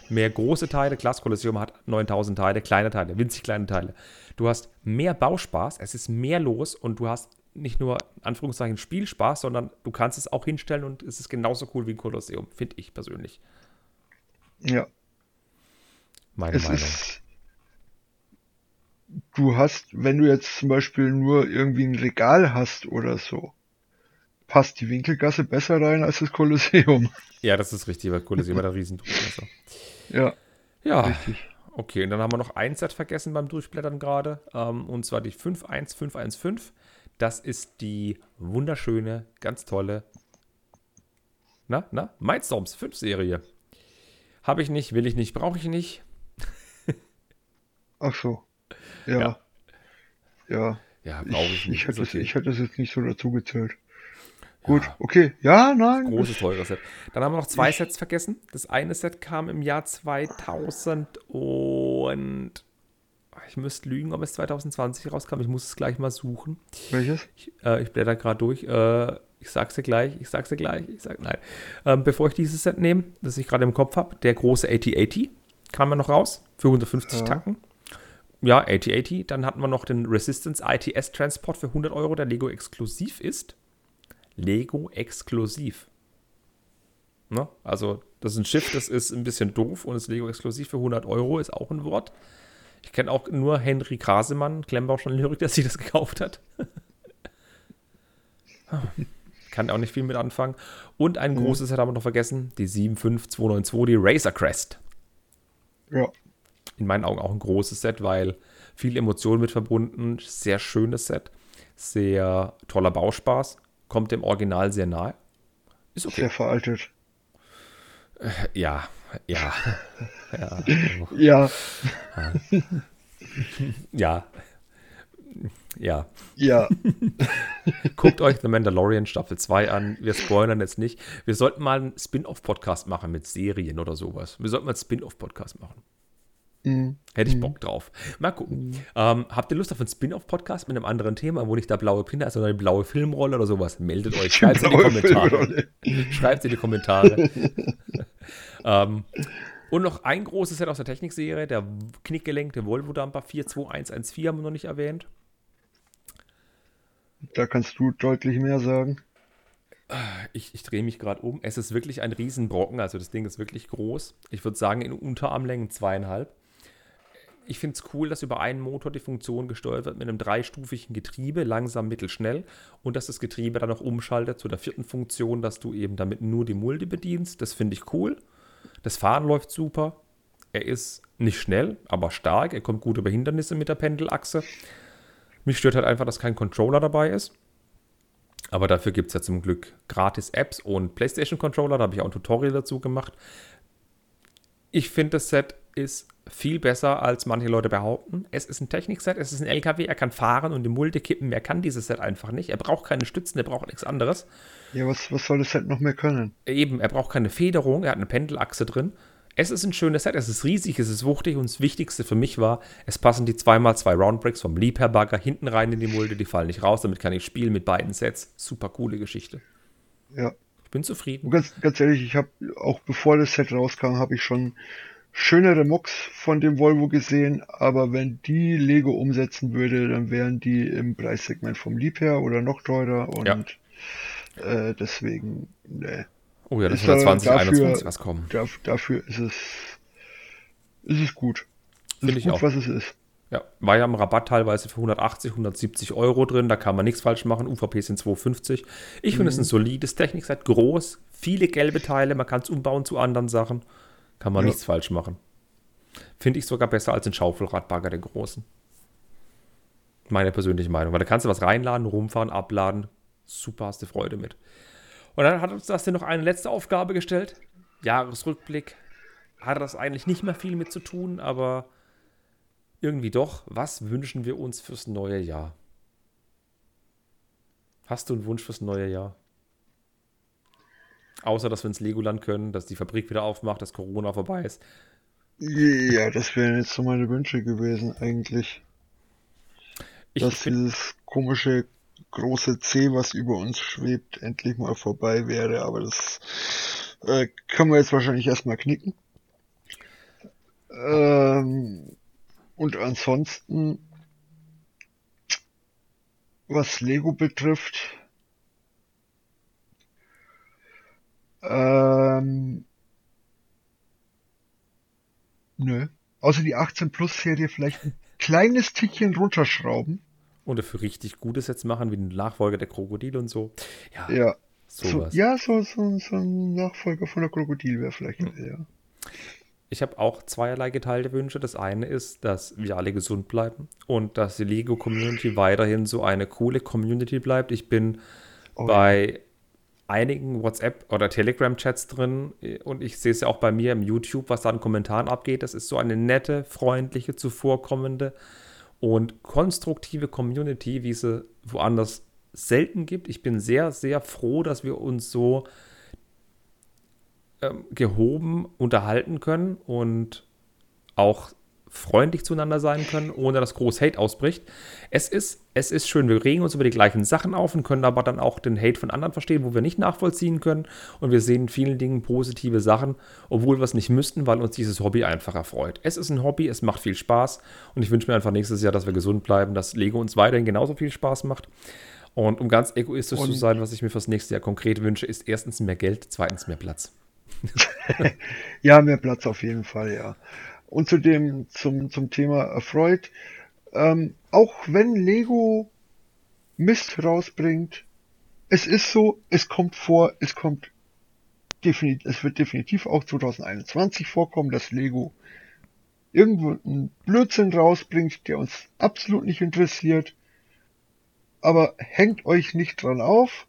mehr große Teile. Das Kolosseum hat 9000 Teile, kleine Teile, winzig kleine Teile. Du hast mehr Bauspaß, es ist mehr los und du hast nicht nur, Anführungszeichen, Spielspaß, sondern du kannst es auch hinstellen und es ist genauso cool wie ein Kolosseum, finde ich persönlich. Ja. Meine Es Meinung. ist, du hast, wenn du jetzt zum Beispiel nur irgendwie ein Regal hast oder so, passt die Winkelgasse besser rein als das Kolosseum. Ja, das ist richtig, weil Kolosseum hat ein Riesendurchmesser. Ja, Ja, richtig. okay. Und dann haben wir noch ein Set vergessen beim Durchblättern gerade. Ähm, und zwar die 51515. Das ist die wunderschöne, ganz tolle, na, na, Mindstorms 5 Serie. Habe ich nicht, will ich nicht, brauche ich nicht. Ach so. Ja. Ja. Ja. Ja, brauche ich, Ich, nicht. ich, hätte es, okay. ich hätte es jetzt nicht so dazu gezählt. Gut, okay. Ja, nein. Großes, teures Set. Dann haben wir noch zwei Sets vergessen. Das eine Set kam im Jahr 2000 und ich müsste lügen, ob es 2020 rauskam. Ich muss es gleich mal suchen. Welches? Ich, äh, ich blätter gerade durch. Äh, ich sag's dir gleich, ich sag's dir gleich, ich sag nein. Ähm, bevor ich dieses Set nehme, das ich gerade im Kopf habe, der große 8080 kam ja noch raus für 150 Ja. Tacken. Ja, 8080. Dann hatten wir noch den Resistance ITS Transport für 100 Euro, der Lego exklusiv ist. Lego exklusiv. Ne? Also, das ist ein Schiff, das ist ein bisschen doof und ist Lego exklusiv für 100 Euro, ist auch ein Wort. Ich kenne auch nur Henry Krasemann, Klemmbausch schon Lyrik, der sich das gekauft hat. Kann auch nicht viel mit anfangen. Und ein großes Set haben wir noch vergessen, die 75292, die Razor Crest. Ja. In meinen Augen auch ein großes Set, weil viel Emotion mit verbunden, sehr schönes Set, sehr toller Bauspaß, kommt dem Original sehr nahe. Ist okay. Sehr veraltet. Ja, ja. ja. Ja. Ja. Ja. Ja. Guckt euch The Mandalorian Staffel 2 an. Wir spoilern jetzt nicht. Wir sollten mal einen Spin-off-Podcast machen mit Serien oder sowas. Wir sollten mal einen Spin-off-Podcast machen. Mhm. Hätte ich Bock drauf. Mal gucken. Ähm, habt ihr Lust auf einen Spin-off-Podcast mit einem anderen Thema, wo nicht der blaue Pin ist, sondern eine blaue Filmrolle oder sowas? Meldet euch. Schreibt es in die Kommentare. Schreibt in die Kommentare. ähm, und noch ein großes Set aus der Technikserie, der knickgelenkte Volvo-Dumper 42114 haben wir noch nicht erwähnt. Da kannst du deutlich mehr sagen. Ich, ich drehe mich gerade um. Es ist wirklich ein Riesenbrocken, also das Ding ist wirklich groß. Ich würde sagen, in Unterarmlängen zweieinhalb. Ich finde es cool, dass über einen Motor die Funktion gesteuert wird mit einem dreistufigen Getriebe, langsam, mittel, schnell. Und dass das Getriebe dann noch umschaltet zu der vierten Funktion, dass du eben damit nur die Multi bedienst. Das finde ich cool. Das Fahren läuft super. Er ist nicht schnell, aber stark. Er kommt gut über Hindernisse mit der Pendelachse. Mich stört halt einfach, dass kein Controller dabei ist. Aber dafür gibt es ja zum Glück gratis Apps und PlayStation-Controller. Da habe ich auch ein Tutorial dazu gemacht. Ich finde, das Set ist viel besser, als manche Leute behaupten. Es ist ein Technikset, es ist ein LKW, er kann fahren und die Multi kippen. Mehr kann dieses Set einfach nicht. Er braucht keine Stützen, er braucht nichts anderes. Ja, was, was soll das halt noch mehr können? Eben, er braucht keine Federung, er hat eine Pendelachse drin. Es ist ein schönes Set, es ist riesig, es ist wuchtig und das Wichtigste für mich war, es passen die 2x2 Roundbricks vom Liebherr-Bagger hinten rein in die Mulde, die fallen nicht raus, damit kann ich spielen mit beiden Sets. Super coole Geschichte. Ja. Ich bin zufrieden. Und ganz, ganz ehrlich, ich habe auch bevor das Set rauskam, habe ich schon schönere Mocks von dem Volvo gesehen, aber wenn die Lego umsetzen würde, dann wären die im Preissegment vom Liebherr oder noch teurer und Ja. äh, deswegen, ne. Oh ja, das Ist wird aber 2021 dafür- was kommen. Daf- dafür ist es, ist es gut. Finde ist ich gut, auch. was es ist. Ja, war ja im Rabatt teilweise für 180, 170 Euro drin, da kann man nichts falsch machen. UVP sind 250. Ich finde es ein solides Technikset, groß, viele gelbe Teile, man kann es umbauen zu anderen Sachen. Kann man Ja. nichts falsch machen. Finde ich sogar besser als den Schaufelradbagger, den großen. Meine persönliche Meinung, weil da kannst du was reinladen, rumfahren, abladen. Super, hast du Freude mit. Und dann hat uns das hier noch eine letzte Aufgabe gestellt. Jahresrückblick. Hatte das eigentlich nicht mehr viel mit zu tun, aber irgendwie doch. Was wünschen wir uns fürs neue Jahr? Hast du einen Wunsch fürs neue Jahr? Außer, dass wir ins Legoland können, dass die Fabrik wieder aufmacht, dass Corona vorbei ist. Ja, das wären jetzt so meine Wünsche gewesen eigentlich. Ich dass dieses komische große C, was über uns schwebt, endlich mal vorbei wäre, aber das äh, können wir jetzt wahrscheinlich erstmal knicken. Ähm, und ansonsten, was Lego betrifft, ähm, nö. Außer die 18 Plus Serie vielleicht ein kleines Tickchen runterschrauben. und dafür richtig Gutes jetzt machen, wie den Nachfolger der Krokodil und so. Ja, Ja. So, ja, so, so, so ein Nachfolger von der Krokodil wäre vielleicht Hm. geil, ja. Ich habe auch zweierlei geteilte Wünsche. Das eine ist, dass wir alle gesund bleiben und dass die Lego-Community weiterhin so eine coole Community bleibt. Ich bin Oh, bei einigen WhatsApp- oder Telegram-Chats drin und ich sehe es ja auch bei mir im YouTube, was da an Kommentaren abgeht. Das ist so eine nette, freundliche, zuvorkommende und konstruktive Community, wie sie woanders selten gibt. Ich bin sehr, sehr froh, dass wir uns so ähm, gehoben unterhalten können und auch freundlich zueinander sein können, ohne dass groß Hate ausbricht. Es ist, es ist schön, wir regen uns über die gleichen Sachen auf und können aber dann auch den Hate von anderen verstehen, wo wir nicht nachvollziehen können. Und wir sehen in vielen Dingen positive Sachen, obwohl wir es nicht müssten, weil uns dieses Hobby einfach erfreut. Es ist ein Hobby, es macht viel Spaß und ich wünsche mir einfach nächstes Jahr, dass wir gesund bleiben, dass Lego uns weiterhin genauso viel Spaß macht. Und um ganz egoistisch und zu sein, was ich mir fürs nächste Jahr konkret wünsche, ist erstens mehr Geld, zweitens mehr Platz. ja, mehr Platz auf jeden Fall, ja. Und zu dem, zum, zum Thema erfreut, ähm, auch wenn Lego Mist rausbringt, es ist so, es kommt vor, es kommt definitiv, es wird definitiv auch 2021 vorkommen, dass Lego irgendwo einen Blödsinn rausbringt, der uns absolut nicht interessiert. Aber hängt euch nicht dran auf,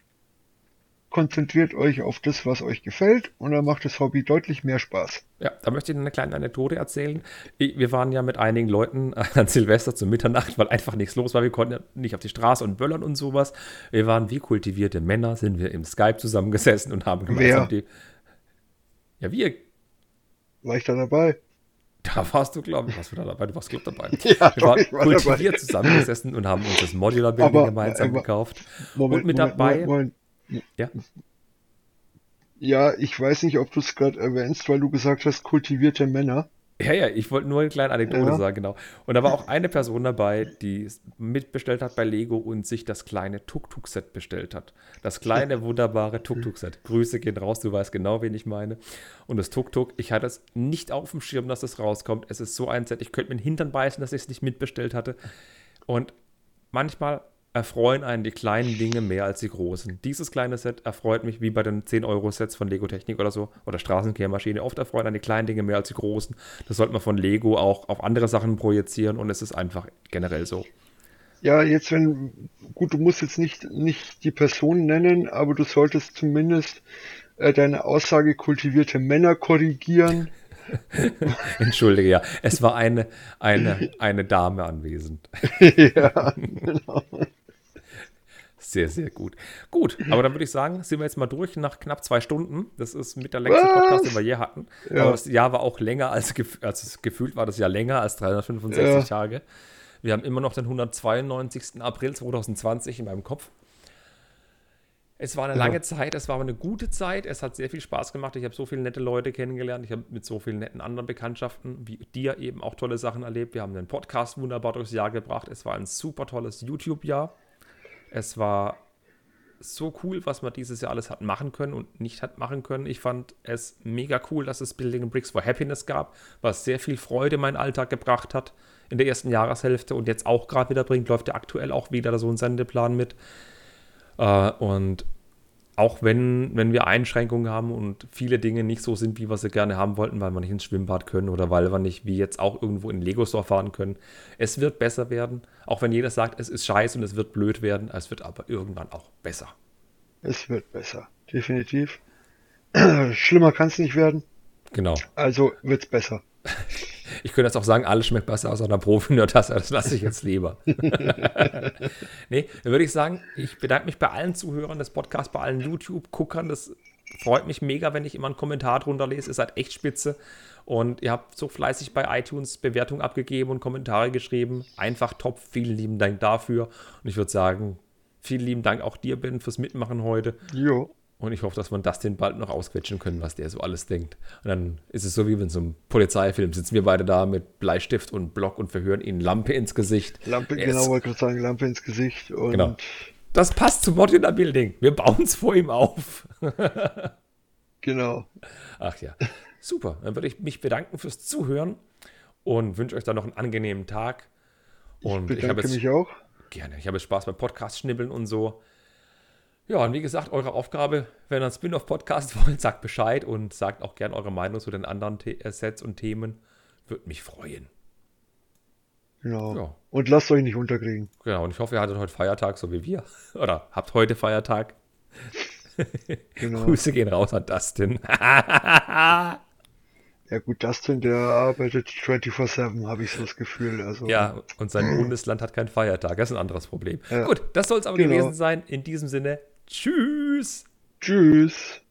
konzentriert euch auf das, was euch gefällt und dann macht das Hobby deutlich mehr Spaß. Ja, da möchte ich eine kleine Anekdote erzählen. Wir waren ja mit einigen Leuten an Silvester zur Mitternacht, weil einfach nichts los war. Wir konnten nicht auf die Straße und böllern und sowas. Wir waren wie kultivierte Männer, sind wir im Skype zusammengesessen und haben gemeinsam Wer? die. Ja, wir. War ich da dabei? Da warst du, glaube ich, warst du da dabei. Du warst, glaube dabei. ja, wir waren war kultiviert dabei. zusammengesessen und haben uns das Modular Building gemeinsam aber, gekauft. Moment, und mit Moment, dabei. Moment, ja. Ja, ich weiß nicht, ob du es gerade erwähnst, weil du gesagt hast, kultivierte Männer. Ja, ja, ich wollte nur eine kleine Anekdote ja. sagen, genau. Und da war auch eine Person dabei, die mitbestellt hat bei Lego und sich das kleine Tuk-Tuk-Set bestellt hat. Das kleine, wunderbare Tuk-Tuk-Set. Grüße gehen raus, du weißt genau, wen ich meine. Und das Tuk-Tuk, ich hatte es nicht auf dem Schirm, dass es rauskommt. Es ist so ein Set, ich könnte mir den Hintern beißen, dass ich es nicht mitbestellt hatte. Und manchmal erfreuen einen die kleinen Dinge mehr als die großen. Dieses kleine Set erfreut mich wie bei den 10-Euro-Sets von Lego Technik oder so oder Straßenkehrmaschine. Oft erfreuen einen die kleinen Dinge mehr als die großen. Das sollte man von Lego auch auf andere Sachen projizieren und es ist einfach generell so. Ja, jetzt wenn, gut, du musst jetzt nicht, nicht die Person nennen, aber du solltest zumindest äh, deine Aussage kultivierte Männer korrigieren. Entschuldige, ja. Es war eine, eine, eine Dame anwesend. ja, genau. Sehr, sehr gut. Gut, aber dann würde ich sagen, sind wir jetzt mal durch nach knapp zwei Stunden. Das ist mit der längste Podcast, den wir je hatten. Ja. Aber das Jahr war auch länger als, als gefühlt war das Jahr länger als 365 ja. Tage. Wir haben immer noch den 192. April 2020 in meinem Kopf. Es war eine ja. lange Zeit, es war aber eine gute Zeit. Es hat sehr viel Spaß gemacht. Ich habe so viele nette Leute kennengelernt. Ich habe mit so vielen netten anderen Bekanntschaften wie dir eben auch tolle Sachen erlebt. Wir haben den Podcast wunderbar durchs Jahr gebracht. Es war ein super tolles YouTube-Jahr. Es war so cool, was man dieses Jahr alles hat machen können und nicht hat machen können. Ich fand es mega cool, dass es Building Bricks for Happiness gab, was sehr viel Freude in meinen Alltag gebracht hat in der ersten Jahreshälfte und jetzt auch gerade wieder bringt, läuft ja aktuell auch wieder so ein Sendeplan mit. Äh, und auch wenn, wenn wir Einschränkungen haben und viele Dinge nicht so sind, wie wir sie gerne haben wollten, weil wir nicht ins Schwimmbad können oder weil wir nicht wie jetzt auch irgendwo in Lego Store fahren können. Es wird besser werden, auch wenn jeder sagt, es ist scheiße und es wird blöd werden, es wird aber irgendwann auch besser. Es wird besser, definitiv. Schlimmer kann es nicht werden. Genau. Also wird es besser. Ich könnte jetzt auch sagen, alles schmeckt besser aus einer Profi-Tasse, das lasse ich jetzt lieber. nee, dann würde ich sagen, ich bedanke mich bei allen Zuhörern des Podcasts, bei allen YouTube-Guckern. Das freut mich mega, wenn ich immer einen Kommentar drunter lese. Ihr seid echt spitze. Und ihr habt so fleißig bei iTunes Bewertungen abgegeben und Kommentare geschrieben. Einfach top. Vielen lieben Dank dafür. Und ich würde sagen, vielen lieben Dank auch dir, Ben, fürs Mitmachen heute. Jo. Und ich hoffe, dass man das den bald noch ausquetschen können, was der so alles denkt. Und dann ist es so wie in so einem Polizeifilm. Sitzen wir beide da mit Bleistift und Block und verhören ihnen Lampe ins Gesicht. Lampe, er genau, wollte gerade sagen, Lampe ins Gesicht. Und genau. Das passt zum Modular Building. Wir bauen es vor ihm auf. genau. Ach ja. Super. Dann würde ich mich bedanken fürs Zuhören und wünsche euch dann noch einen angenehmen Tag. Und ich bedanke ich jetzt, mich auch. Gerne. Ich habe Spaß beim Podcast schnibbeln und so. Ja, und wie gesagt, eure Aufgabe, wenn ihr einen Spin-off-Podcast wollt, sagt Bescheid und sagt auch gerne eure Meinung zu den anderen The äh, Sets und Themen. Würde mich freuen. Genau. Ja. Und lasst euch nicht unterkriegen. Genau, und ich hoffe, ihr hattet heute Feiertag, so wie wir. Oder habt heute Feiertag. genau. Grüße gehen raus an Dustin. Ja gut, Dustin, der arbeitet 24-7, habe ich so das Gefühl. Also, Ja, und sein Bundesland hat keinen Feiertag. Das ist ein anderes Problem. Ja. Gut, das soll es aber Genau. gewesen sein. In diesem Sinne, tschüss. Tschüss.